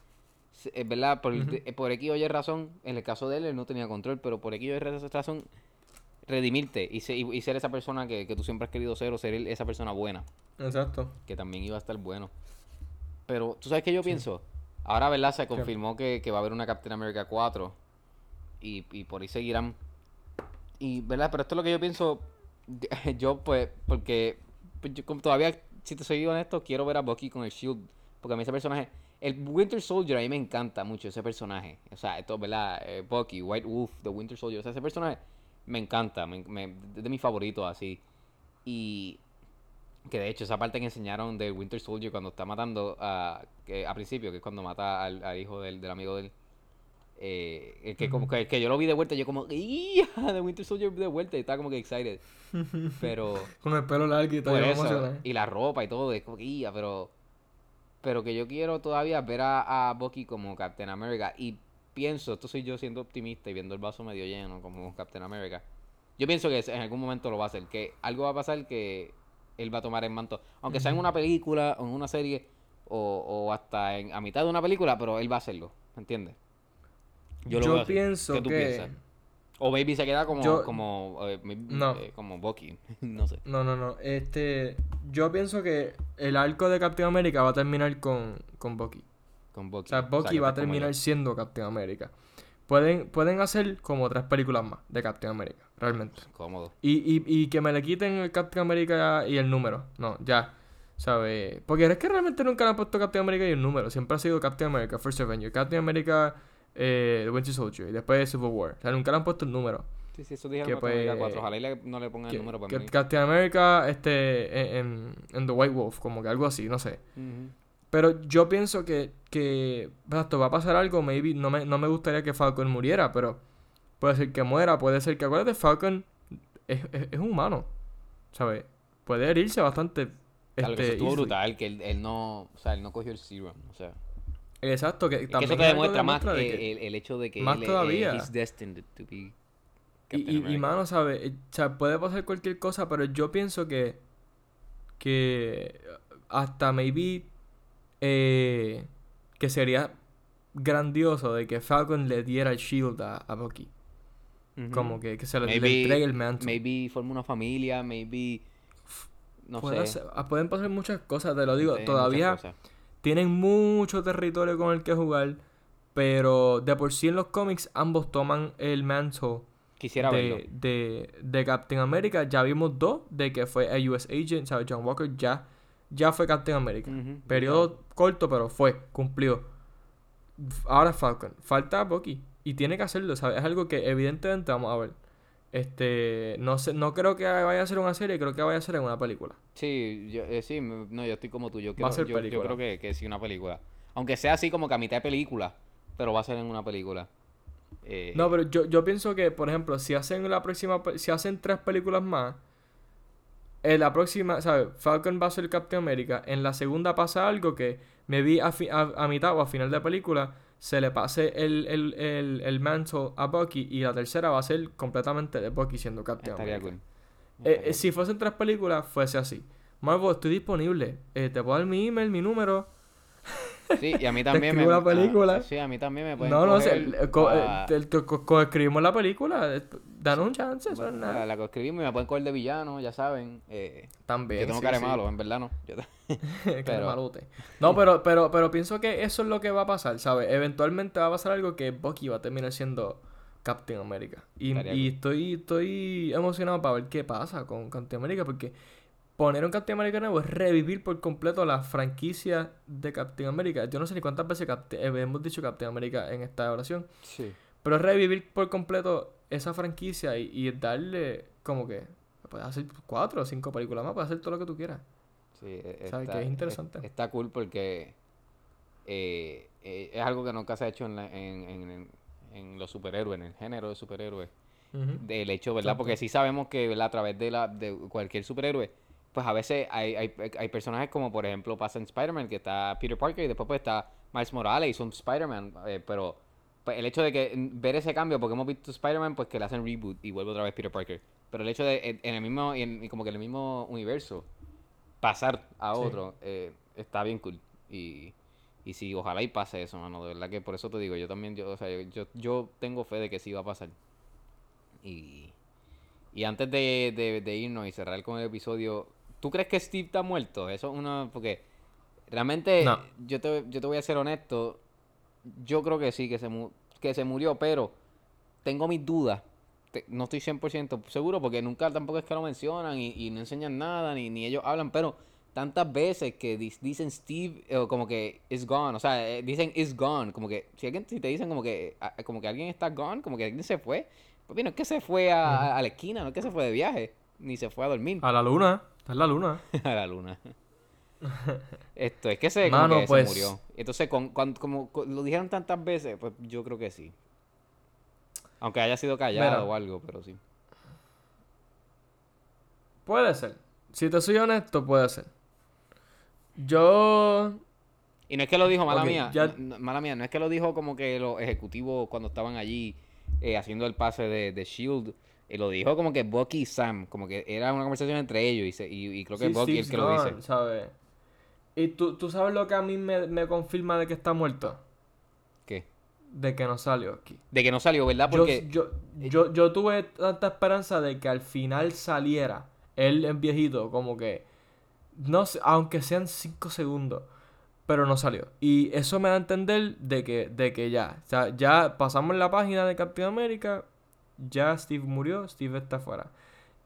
eh, ¿verdad? Por, Ujú. de- por X o Y razón, en el caso de él, él no tenía control, pero por X o Y razón, redimirte y, se- y- y ser esa persona que, que tú siempre has querido ser o ser el- esa persona buena Exacto. que también iba a estar bueno. Pero, ¿tú sabes qué yo pienso? Ahora, ¿verdad? Se confirmó que, que va a haber una Captain America 4. Y, y por ahí seguirán. Y, ¿verdad? Pero esto es lo que yo pienso. [LAUGHS] Yo, pues, porque pues, yo como todavía, si te soy honesto, quiero ver a Bucky con el Shield. Porque a mí ese personaje. El Winter Soldier a mí me encanta mucho ese personaje. O sea, esto, ¿verdad? Eh, Bucky, White Wolf, The Winter Soldier. O sea, ese personaje me encanta. Me, me- es de mis favoritos así. Y que de hecho, esa parte que enseñaron de Winter Soldier cuando está matando a, que, a principio, que es cuando mata al, al hijo del, del amigo de él. eh, que, como, que, que yo lo vi de vuelta, yo como. De Winter Soldier de vuelta, y estaba como que excited. [LAUGHS] Pero, Con el pelo largo y todo, eso, y la ropa y todo, es como que, "Ya", pero, pero que yo quiero todavía ver a, a Bucky como Captain America. Y pienso, esto soy yo siendo optimista y viendo el vaso medio lleno como Captain America. Yo pienso que en algún momento lo va a hacer, que algo va a pasar que él va a tomar el manto, aunque sea en una película o en una serie o, o hasta en, a mitad de una película, pero él va a hacerlo, ¿me entiendes? Yo, lo así. pienso ¿Qué tú que... piensas? O Baby se queda como, Yo- como, eh, No. eh, como Bucky, [LAUGHS] no sé. No, no, no. Este, yo pienso que el arco de Captain America va a terminar con, con Bucky. Con Bucky. O sea, Bucky va a terminar yo. siendo Captain America. Pueden, pueden hacer como tres películas más de Captain America, realmente. Cómodo. Y, y, y que me le quiten el Captain America y el número. No, ya. ¿Sabes? Porque es que realmente nunca le han puesto Captain America y el número. Siempre ha sido Captain America, First Avenger, Captain America, eh, The Winter Soldier y después Civil War. O sea, nunca le han puesto el número. Sí, sí, eso dijeron Que, pues, 4. Ojalá y le- no le pongan Que, el número para que mí. Captain America este, en, en The White Wolf, como que algo así, no sé. Ujú. Pero yo pienso que, que exacto, va a pasar algo, maybe, no me, no me gustaría que Falcon muriera, pero puede ser que muera, puede ser que, acuérdate, Falcon es, es, es humano, ¿sabes? Puede herirse bastante. Claro, que este, eso estuvo easily. brutal, que él, él no, o sea, él no cogió el serum, o sea. Exacto, que Es que también eso te demuestra más de eh, que- el, el hecho de que más él, eh, todavía. he's destined to be Y, y, mano, ¿sabes? Eh, O sea, puede pasar cualquier cosa, pero yo pienso que. Que. Hasta maybe. Eh, que sería grandioso de que Falcon le diera el shield a, a Bucky. Como que, que se le, entregue el manto. Maybe forma una familia, maybe. No Puede sé. ah, pueden pasar muchas cosas, te lo digo. Todavía tienen mucho territorio con el que jugar. Pero de por sí en los cómics ambos toman el manto Quisiera verlo. de, de, Captain America. Ya vimos dos de que fue a US Agent, ¿sabes? John Walker ya, ya fue Captain America. Periodo corto, pero fue, cumplió. Ahora Falcon. Falta Bucky. Y tiene que hacerlo, ¿sabes? Es algo que evidentemente vamos a ver. Este, no sé, no creo que vaya a ser una serie, creo que vaya a ser en una película. Sí, yo, eh, sí, no, yo estoy como tú. Yo, Va a ser yo, yo película. creo que, que sí, una película. Aunque sea así como que a mitad de película, pero va a ser en una película. Eh, No, pero yo, yo pienso que, por ejemplo, si hacen la próxima, si hacen tres películas más, en la próxima, ¿sabes? Falcon va a ser Captain America. En la segunda pasa algo que me vi a, fi- a, a mitad o a final de película, se le pase el, el, el, el mantle a Bucky y la tercera va a ser completamente de Bucky siendo Captain estaría America. cool. Eh, eh, si fuesen tres películas, fuese así. Marvel, estoy disponible. Eh, te puedo dar mi email, mi número. Sí, y a mí también me... la película. ah, sí, a mí también me pueden No, no, coger sé, co- eh, pa- te- te- co- coescribimos la película. eh, Danos un chance, eso nada. la que escribimos y me pueden coger de villano, ya saben. Eh, También. yo tengo sí, cara sí. malo, en verdad no. Yo [LAUGHS] pero- malote. No, pero, pero, pero pienso que eso es lo que va a pasar, ¿sabes? Eventualmente va a pasar algo que Bucky va a terminar siendo Captain America. Y, y estoy, estoy emocionado para ver qué pasa con Captain America, porque poner un Captain America nuevo es revivir por completo la franquicia de Captain America. Yo no sé ni cuántas veces Captain- eh, hemos dicho Captain America en esta oración, Sí. pero es revivir por completo esa franquicia y, y darle como que... Puedes hacer cuatro o cinco películas más, puedes hacer todo lo que tú quieras. Sí, e- ¿Sabes está, qué? Es interesante. es- Está cool porque eh, eh, es algo que nunca se ha hecho en, la- en, en- en- en los superhéroes, en el género de superhéroes. Del hecho, ¿verdad? Porque sí sabemos que, ¿verdad? A través de, la, de cualquier superhéroe, pues a veces hay, hay, hay personajes como, por ejemplo, pasa en Spider-Man, que está Peter Parker y después pues está Miles Morales y son Spider-Man, eh, pero pues, el hecho de que ver ese cambio, porque hemos visto Spider-Man, pues que le hacen reboot y vuelve otra vez Peter Parker. Pero el hecho de en, en el mismo, en, como que en el mismo universo, pasar a Sí. otro, eh, está bien cool. Y, y sí, ojalá y pase eso, mano. De verdad que por eso te digo, yo también, yo, o sea, yo, yo tengo fe de que sí va a pasar. Y, y antes de, de, de irnos y cerrar con el episodio, ¿tú crees que Steve está muerto? Eso es una... Porque realmente, No. yo, te, yo te voy a ser honesto, yo creo que sí, que se, mu- que se murió, pero tengo mis dudas. Te- no estoy 100% seguro porque nunca tampoco es que lo mencionan y, y no enseñan nada, ni, ni ellos hablan, pero tantas veces que dis- dicen Steve eh, como que is gone, o sea, eh, dicen is gone, como que si alguien si te dicen como que como que alguien está gone, como que alguien se fue, pues no es que se fue a, a- a la esquina, no es que se fue de viaje, ni se fue a dormir A la luna. Está en la luna. [LAUGHS] a la luna. Esto es que se, Mano, que pues- se murió. Entonces, con, cuan- como co- lo dijeron tantas veces, pues yo creo que sí. Aunque haya sido callado Mira. o algo, pero sí. Puede ser. Si te soy honesto, puede ser. Yo. Y no es que lo dijo, mala mía, ya- no- no- mala mía, no es que lo dijo como que los ejecutivos cuando estaban allí eh, haciendo el pase de, de Shield, Y lo dijo como que Bucky y Sam, como que era una conversación entre ellos y, se- y, y creo que Sí, Bucky es el que lo dice. gone, ¿sabes? ¿Y tú, tú sabes lo que a mí me, me confirma de que está muerto? ¿Qué? De que no salió aquí. De que no salió, ¿verdad? Yo, Porque yo, yo, yo tuve tanta esperanza de que al final saliera él en viejito, como que, no sé, aunque sean 5 segundos, pero no salió. Y eso me da a entender de que, de que ya, o sea, ya pasamos la página de Captain América, ya Steve murió, Steve está fuera.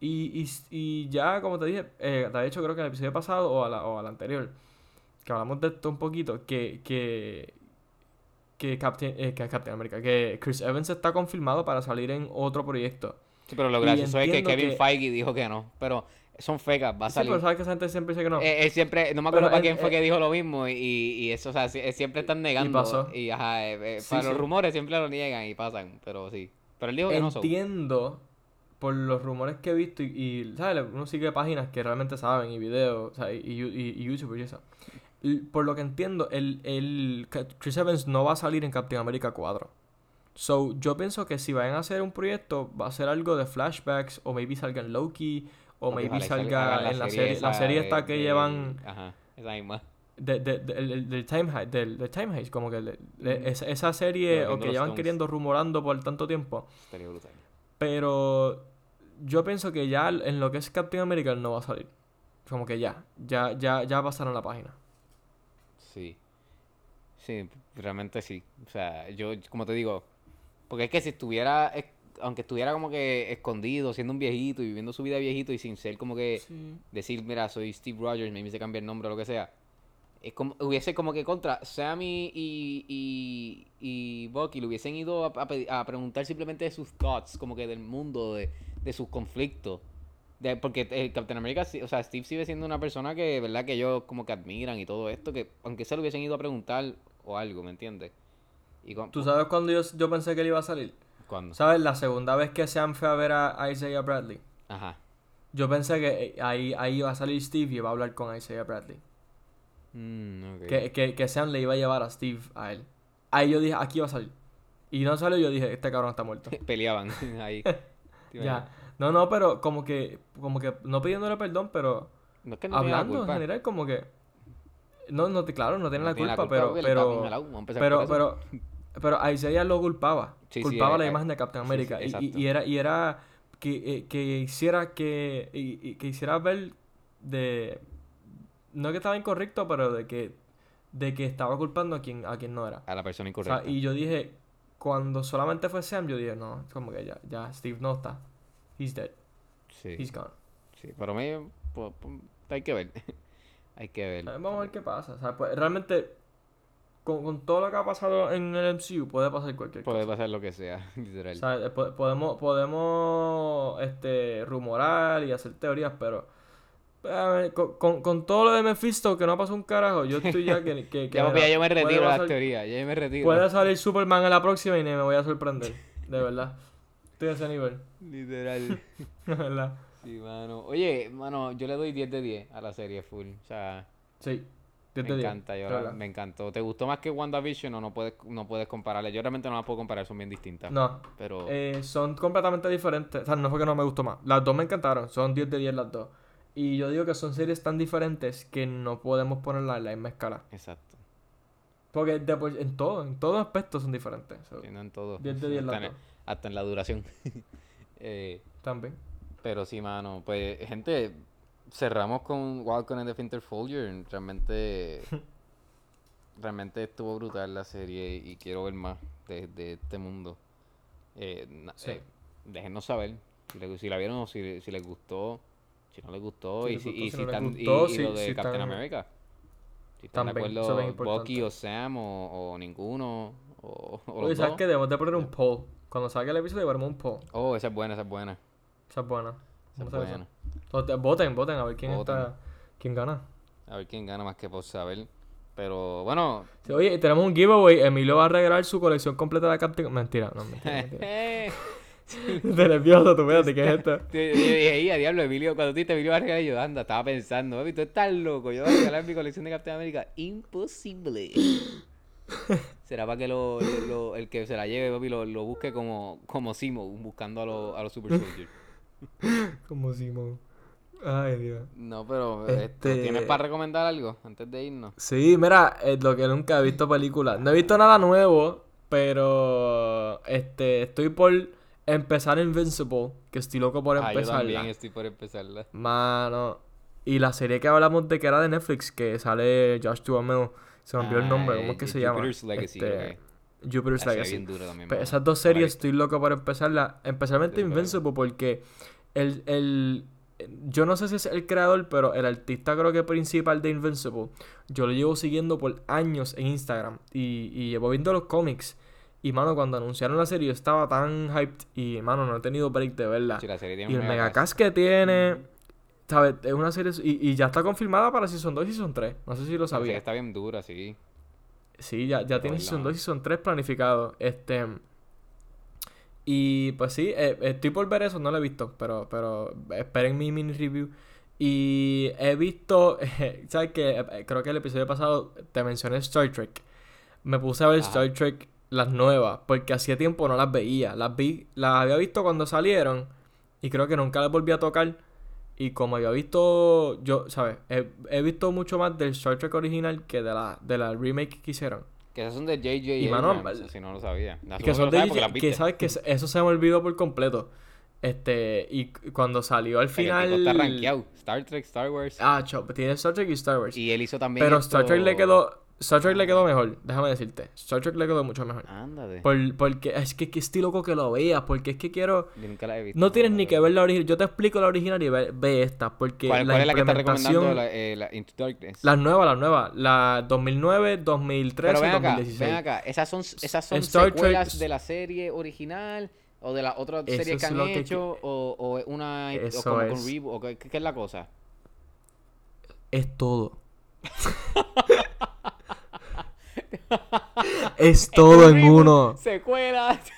Y, y, y ya, como te dije, eh, de hecho creo que en el episodio pasado o, a la- o al anterior, que hablamos de esto un poquito, que, que, que Captain, eh, que Captain America, que Chris Evans está confirmado para salir en otro proyecto. Sí, pero lo Y gracioso es que Kevin que- Feige dijo que no. Pero son fecas, va a Sí, salir. pero sabes que esa gente siempre dice que no. Eh, él siempre, no me acuerdo para quién fue eh, que dijo lo mismo y, y eso, o sea, eh, siempre están negando. pasó. Y ajá, eh, eh, Sí, para sí. los rumores siempre lo niegan y pasan, pero sí. Pero él dijo que no son. Entiendo por los rumores que he visto y, y, ¿sabes? Uno sigue páginas que realmente saben y videos, o sea, y, y, y YouTubers y eso. Por lo que entiendo, el, el Chris Evans no va a salir en Captain America 4. So, yo pienso que si van a hacer un proyecto, va a ser algo de flashbacks, o maybe salga en Loki, o maybe salga en la serie, la esa serie de- esta que llevan Ajá, esa misma. De, de- de- del, del Time Heist, del, del Time Heist, como que le- le- Mm. esa, esa serie o que llevan Stones. queriendo rumorando por tanto tiempo. Estaría brutal. Pero yo pienso que ya en lo que es Captain America no va a salir. Como que ya, ya, ya, ya pasaron la página. Sí. Sí, realmente sí. O sea, yo, como te digo, porque es que si estuviera, es- aunque estuviera como que escondido, siendo un viejito y viviendo su vida viejito y sin ser como que decir, mira, soy Steve Rogers, me se cambia el nombre o lo que sea. Es como, hubiese como que contra Sammy y, y, y Bucky le hubiesen ido a, a a preguntar simplemente de sus thoughts, como que del mundo, de, de sus conflictos. De, porque el Captain America, o sea, Steve sigue siendo una persona que, ¿verdad? Que ellos como que admiran y todo esto, que aunque se lo hubiesen ido a preguntar o algo, ¿me entiendes? Y con- ¿Tú sabes cuándo yo, yo pensé que él iba a salir? ¿Cuándo? ¿Sabes? La segunda vez que Sam fue a ver a Isaiah Bradley. Ajá. Yo pensé que eh, ahí, ahí iba a salir Steve y iba a hablar con Isaiah Bradley. Mm. Que, que, que Sam le iba a llevar a Steve a él. Ahí yo dije, aquí va a salir. Y no salió, yo dije, este cabrón está muerto. [LAUGHS] Peleaban [LAUGHS] ahí. [LAUGHS] ¿Te ya. No, no, pero como que, como que, no pidiéndole perdón, pero No es que no tiene la hablando en general, como que. No, no, claro, no tiene No la tiene culpa, pero, bien pero, a pero, por eso. pero, pero Isaiah lo culpaba. Sí, culpaba eh, la eh, imagen de Captain sí, America. y- y, era, y era que, eh, que hiciera que, que hiciera ver de, no que estaba incorrecto, pero de que, de que estaba culpando a quien, a quien no era. A la persona O incorrecta. sea, y yo dije, cuando solamente fue Sam, yo dije, no, como que ya, ya, Steve no está. He's dead. Sí, He's gone. sí, pero me, pues, pues, hay que ver. [LAUGHS] hay que ver. Vamos a ver qué pasa. O sea, pues, realmente, con, con todo lo que ha pasado en el MCU, puede pasar cualquier Puede cosa. pasar lo que sea, [LAUGHS] literal. O sea, eh, po- podemos, podemos este, rumorar y hacer teorías, pero ver, con, con, con todo lo de Mephisto, que no pasó un carajo, yo estoy ya que... que, [LAUGHS] que ya, papi, ya yo me retiro de las teorías, ya yo me retiro. Puede salir Superman en la próxima y me voy a sorprender. [LAUGHS] De verdad. Estoy a ese nivel. Literal. [LAUGHS] De verdad. sí, mano. Oye, mano, yo le doy 10 de 10 a la serie full. O sea, Sí. me 10 de 10, encanta, yo la- me encantó. ¿Te gustó más que WandaVision o no puedes, no puedes compararle? Yo realmente no las puedo comparar, son bien distintas. No, Pero, eh, son completamente diferentes. O sea, no fue que no me gustó más. Las dos me encantaron. Son 10 de 10 las dos. Y yo digo que son series tan diferentes que no podemos ponerlas en la misma escala. exacto. Porque de en todo, en todo aspecto son diferentes. So, Sí, no en todo. 10 de 10 hasta, en, dos. hasta en la duración. [LAUGHS] eh, También. Pero sí, mano, pues, gente, cerramos con Walcon and the Winter Soldier. Realmente, [LAUGHS] realmente estuvo brutal la serie y quiero ver más de, de este mundo. Eh, Sí. eh, déjenos saber si, la vieron o si, si les gustó, si no les gustó Si y si, están, y- lo de si Captain America. Si están de acuerdo. Bucky o Sam o, o ninguno o, o Oye, ¿sabes qué? Debemos de poner un poll. Cuando salga el episodio, ponemos un poll. Oh, esa es buena, esa es buena. Esa es buena. Esa es buena. Entonces, voten, voten a ver quién Voten. está. ¿Quién gana? A ver quién gana más que por saber. Pero bueno, Oye, tenemos un giveaway. Emilio va a regalar su colección completa de Captain... Mentira, no, mentira, [LAUGHS] mentira. [LAUGHS] De nervioso, tú, fíjate, ¿qué es esto? [LAUGHS] Yo dije, "Ey, a diablo, Emilio, cuando tú dijiste Emilio va a regalar, yo anda, estaba pensando, tú estás loco, yo voy a regalar mi colección de Captain América. Imposible. [LAUGHS] Será para que lo, lo- el que se la lleve, papi, lo, lo busque como, como Simo, buscando a, los a los Super Soldiers. Como Simón. Ay, Dios. No, pero Este- esto, ¿tienes para recomendar algo antes de irnos? Sí, mira, es lo que nunca he visto películas. No he visto nada nuevo, pero este estoy por empezar Invincible, que estoy loco por Ah, yo también empezarla. estoy por empezarla. Mano. Y la serie que hablamos de que era de Netflix, que sale Josh Duhamel, se me olvidó el nombre, ¿cómo es que se llama? Jupiter's Legacy, Este, creo que. Jupiter's Legacy. bien duro también, Pues esas dos series estoy loco por empezarla, especialmente Invincible, porque el, el, yo no sé si es el creador, pero el artista creo que principal de Invincible, yo lo llevo siguiendo por años en Instagram y, y llevo viendo los cómics. Y mano, cuando anunciaron la serie yo estaba tan hyped y mano, no he tenido break de verla. Sí, la serie tiene Y el megacast que tiene, ¿sabes? Es una serie y, y ya está confirmada para Season 2 y Season 3. No sé si lo sabía. está bien dura, sí. Sí, ya, ya tiene Season mano. 2 y Season 3 planificado. Este. Y pues sí, eh, estoy por ver eso, no lo he visto, pero, pero esperen mi mini review. Y he visto, [LAUGHS] ¿sabes qué? Creo que el episodio pasado te mencioné Star Trek. Me puse a ver Ajá. Star Trek, las nuevas, porque hacía tiempo no las veía. Las vi, las había visto cuando salieron y creo que nunca las volví a tocar. Y como había visto, yo, ¿sabes? He, he visto mucho más del Star Trek original que de la, de la remake que hicieron. Que esas son de J.J. Y, mano, si no lo sabía. Que son de sabes las que sabes que eso se me olvidó por completo. Este, y cuando salió al final. está rankeado. Star Trek, Star Wars. Ah, chop, tiene Star Trek y Star Wars. Y él hizo también Pero esto- Star Trek le quedó. Star Trek le quedó mejor, déjame decirte. Star Trek le quedó mucho mejor. Ándate. Por- porque es que, que estoy loco que lo veas, porque es que quiero. Yo nunca la he visto. No tienes ni que ver la original. Yo te explico la original y ve, ve esta, porque ¿Cuál, la cuál es la que está implementación. recomendando? La, eh, la Into Darkness. Las nuevas, las nuevas. La 2009, 2013 Pero ven acá, 2016. ven acá. ¿Esas son, esas son Star Trek- secuelas de la serie original? ¿O de la otra serie que han lo que hecho? O, ¿O es una... o Eso como con reboot? ¿O qué, qué es la cosa? Es todo. Es [LAUGHS] todo en uno. Secuelas. [LAUGHS]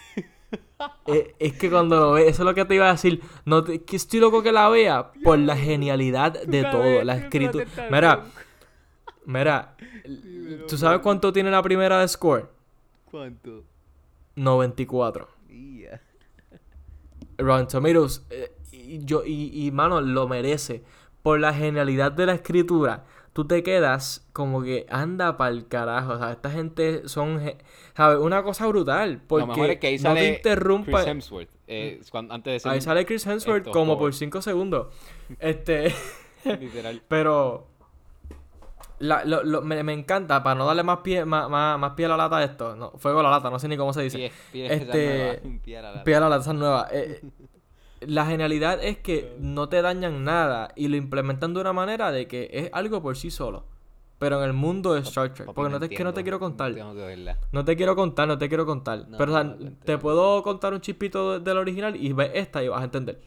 Eh, es que cuando lo ves, eso es lo que te iba a decir. No te- que estoy loco que la vea por la genialidad de todo. La escritura. Mira, mira. ¿Tú sabes cuánto tiene la primera de score? ¿Cuánto? 94. Ia. Rotten Tomatoes. eh, y, yo, y, y, mano, lo merece. Por la genialidad de la escritura. Tú te quedas como que anda pa'l carajo. O sea, esta gente son. ¿Sabes? Una cosa brutal. Porque Lo mejor es que ahí no sale te interrumpa. Chris Hemsworth. eh, cuando- antes de ser Ahí sale Chris Hemsworth esto, como por 5 segundos. Este. [LAUGHS] literal. Pero. la- lo- lo- me, me encanta, para no darle más pie, más, más, más pie a la lata a esto. No, fuego a la lata, no sé ni cómo se dice. Pie, pie, Este, [LAUGHS] pie a la lata. Pie a la lata, esa nueva. Eh, la genialidad es que no te dañan nada y lo implementan de una manera de que es algo por sí solo. Pero en el mundo de Star Trek. Porque no te, que no te quiero contar. Tengo que verla. No te quiero contar, no te quiero contar. No, Pero o sea, no, no, te puedo contar un chispito de- del original y ves esta y vas a entender.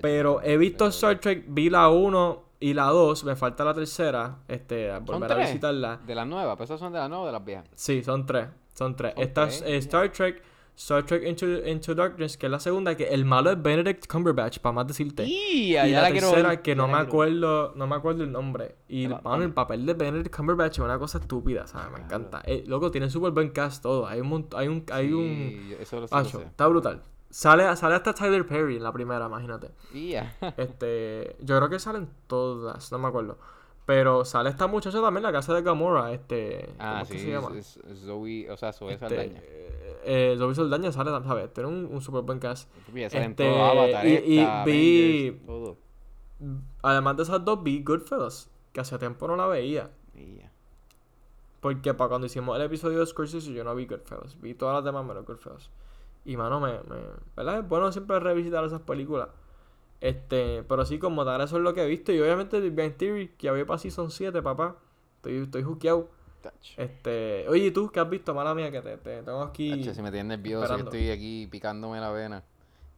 Pero he visto Star Trek, vi la 1 y la 2, me falta la tercera, este, a ¿Son volver a visitarla. De las nuevas, pero esas son de las nuevas o de las viejas. Sí, son tres, son tres. Son Esta es tres, eh. Star Trek, Star Trek Into, Into Darkness, que es la segunda, que el malo es Benedict Cumberbatch, para más decirte. Y, la la tercera, que no la me acuerdo, no me acuerdo el nombre. Y, Toma, mano, el papel de Benedict Cumberbatch es una cosa estúpida, ¿sabes? Me encanta. Eh, loco, tiene súper buen cast todo. Hay un, hay un, hay un... Sí, eso lo sí Acho, está brutal. Sale, sale hasta Tyler Perry en la primera, imagínate. Y ya. [LAUGHS] Este, yo creo que salen todas, no me acuerdo. Pero sale esta muchacha también, la casa de Gamora, este, ¿cómo Ah, es que sí, se llama? es, es Zoe, o sea, Zoe Este, Saldaña. eh, eh, Zoe Saldaña sale, ¿sabes? Tiene un, un super buen cast. Este, todo, Avatar, y- y esta, vi- Avengers, todo. Además de esas dos, vi Goodfellas, que hace tiempo no la veía. Porque para cuando hicimos el episodio de Scorsese yo no vi Goodfellas. Vi todas las demás menos Goodfellas. Y mano, me, me... ¿Verdad? Es bueno siempre revisitar esas películas. Este, pero sí, como tal, eso es lo que he visto. Y obviamente Big Bang Theory, que había para Season 7, papá. Estoy, estoy juqueado. Tacho. Este, oye, ¿y tú qué has visto? Mala mía, que te, te tengo aquí. Tacho, si me tienes nervioso, yo esperando. estoy aquí picándome la vena.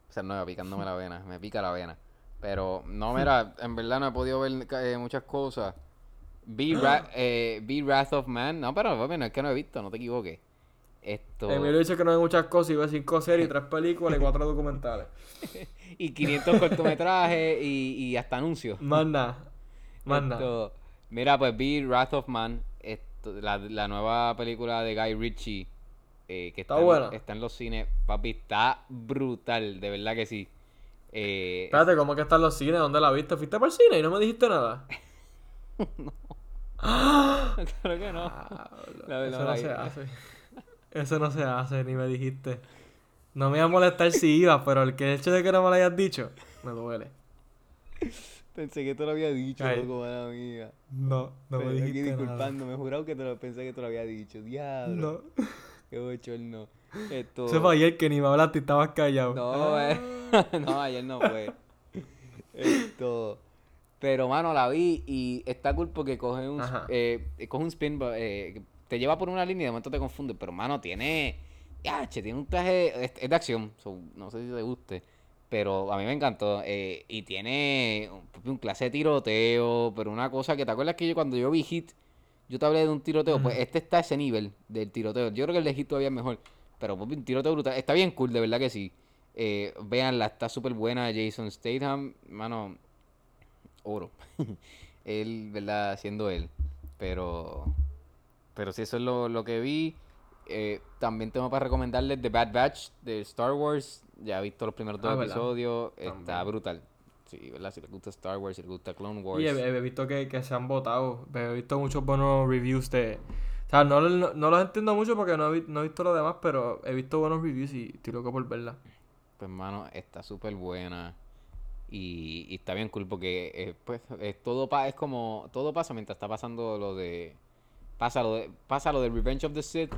O sea, no, picándome la vena, me pica la vena. Pero, no, mira, [LAUGHS] en verdad no he podido ver eh, muchas cosas. Vi, Ra- [GASPS] eh, vi Wrath of Man. No, pero papi, no es que no he visto, no te equivoques. Esto. Emilio dice que no hay muchas cosas. Y ve cinco series, tres películas y cuatro documentales. [LAUGHS] Y 500 cortometrajes y, y hasta anuncios. Más nada. Más nada. Mira, pues vi Wrath of Man. La, la nueva película de Guy Ritchie, eh, que Está está, en- está en los cines, papi, está brutal, de verdad que sí. Eh, Espérate, ¿cómo que están los cines? ¿Dónde la viste? ¿Fuiste para el cine y no me dijiste nada? [LAUGHS] creo [LAUGHS] que no. La Eso no la- se hace. Eso no se hace, ni me dijiste. No me iba a molestar si ibas, pero el que el hecho de que no me lo hayas dicho, me duele. Pensé que te lo había dicho, Ay. loco, mala mía. No, no me Pero aquí dijiste nada. disculpándome, jurado que te lo pensé que te lo había dicho. Diablo. No. [LAUGHS] Qué bochorno. Esto... Eso fue ayer que ni me hablaste y estabas callado. No, Ah. eh. [LAUGHS] no, ayer no fue. Esto. Pero, mano, la vi y está cool porque coge un, eh, coge un spin, eh, te lleva por una línea y de momento te confunde. Pero, mano, tiene. Ya, che, tiene un traje. Es, es de acción. so, no sé si te guste. Pero a mí me encantó. eh, y tiene un, un clase de tiroteo. Pero una cosa que te acuerdas que yo cuando yo vi Hit, yo te hablé de un tiroteo. Pues este está a ese nivel del tiroteo. Yo creo que el de Hit todavía es mejor. Pero un tiroteo brutal. Está bien cool, de verdad que sí. Eh, véanla, está súper buena. Jason Statham, mano, oro. [LAUGHS] él, ¿verdad? Siendo él. Pero, pero sí, eso es lo, lo que vi. Eh, también tengo para recomendarles The Bad Batch de Star Wars. Ya he visto los primeros dos Ah, episodios. Está También. brutal. brutal. Sí, ¿verdad? Si les gusta Star Wars, si les gusta Clone Wars. Y he, he visto que, que se han votado. He visto muchos buenos reviews de. O sea, no, no, no los entiendo mucho porque no he, no he visto lo demás, pero he visto buenos reviews y estoy loco por verla. Pues, mano, está súper buena. Y, y está bien cool porque, eh, pues, eh, todo pa es como... Todo pasa mientras está pasando lo de... Pasa lo de, pasa lo de Revenge of the Sith.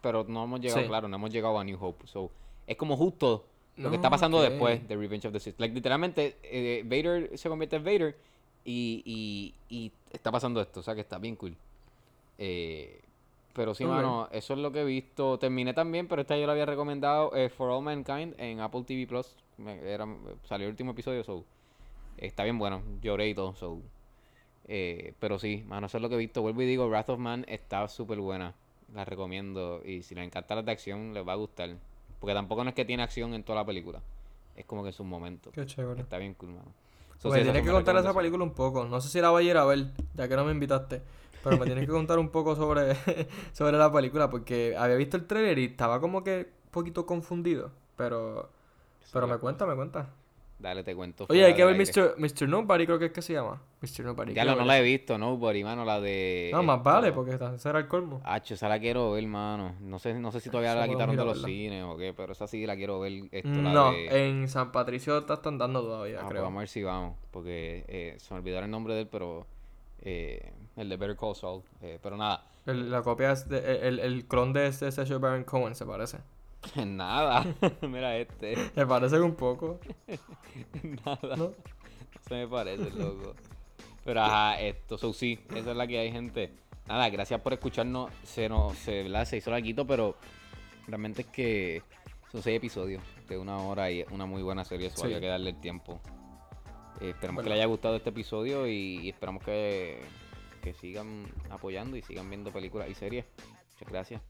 Pero no hemos llegado, Sí. claro, no hemos llegado a New Hope. So, es como justo lo que está pasando después de Revenge of the Sith. Like, literalmente, eh, Vader se convierte en Vader y, y, y está pasando esto. O sea, que está bien cool. Eh, pero sí, mano, eso es lo que he visto. Terminé también, pero esta yo la había recomendado eh, For All Mankind en Apple TV Plus. Era- salió el último episodio, so. Está bien bueno, lloré y todo, so. Pero sí, mano, eso es lo que he visto. Vuelvo y digo, Wrath of Man está súper buena. La recomiendo. Y si les encanta las de acción, les va a gustar. Porque tampoco no es que tiene acción en toda la película. Es como que en sus momentos. Qué chévere. Está bien cool, mano. So, Pues sí, tienes que contar esa película un poco. No sé si la voy a ir a ver, ya que no me invitaste. Pero me tienes que contar un poco sobre, [LAUGHS] sobre la película, porque había visto el trailer y estaba como que un poquito confundido. Pero, pero me cuenta, me cuenta. Dale, te cuento. Oye, hay que ver. Mr. Mr. Nobody, creo que es que se llama. Mr. Nobody. Ya quiero no la he visto, Nobody, mano, la de. No, más vale, porque esa era el colmo. Hacho, esa la quiero ver, mano. No sé, no sé si todavía la quitaron de los cines o qué, pero esa sí la quiero ver. Esto, la No, de... en San Patricio te están dando todavía, Ah, pues creo. vamos a ver si vamos, porque eh, se me olvidó el nombre de él, pero eh, el de Better Call Saul. eh, pero nada, El- la copia es de, el, el clon de este Sacha Baron Cohen, se parece. [LAUGHS] nada. [LAUGHS] Mira este, Se parecen un poco, [LAUGHS] nada. ¿no? Se me parece, loco. Pero ajá, esto, so, sí, esa es la que hay, gente. Nada, gracias por escucharnos. Se nos, se, ¿verdad? se hizo larguito, pero realmente es que son seis episodios de una hora y una muy buena serie, eso Sí. había que darle el tiempo. Eh, esperamos que les haya gustado este episodio y, y esperamos que, que sigan apoyando y sigan viendo películas y series. Muchas gracias.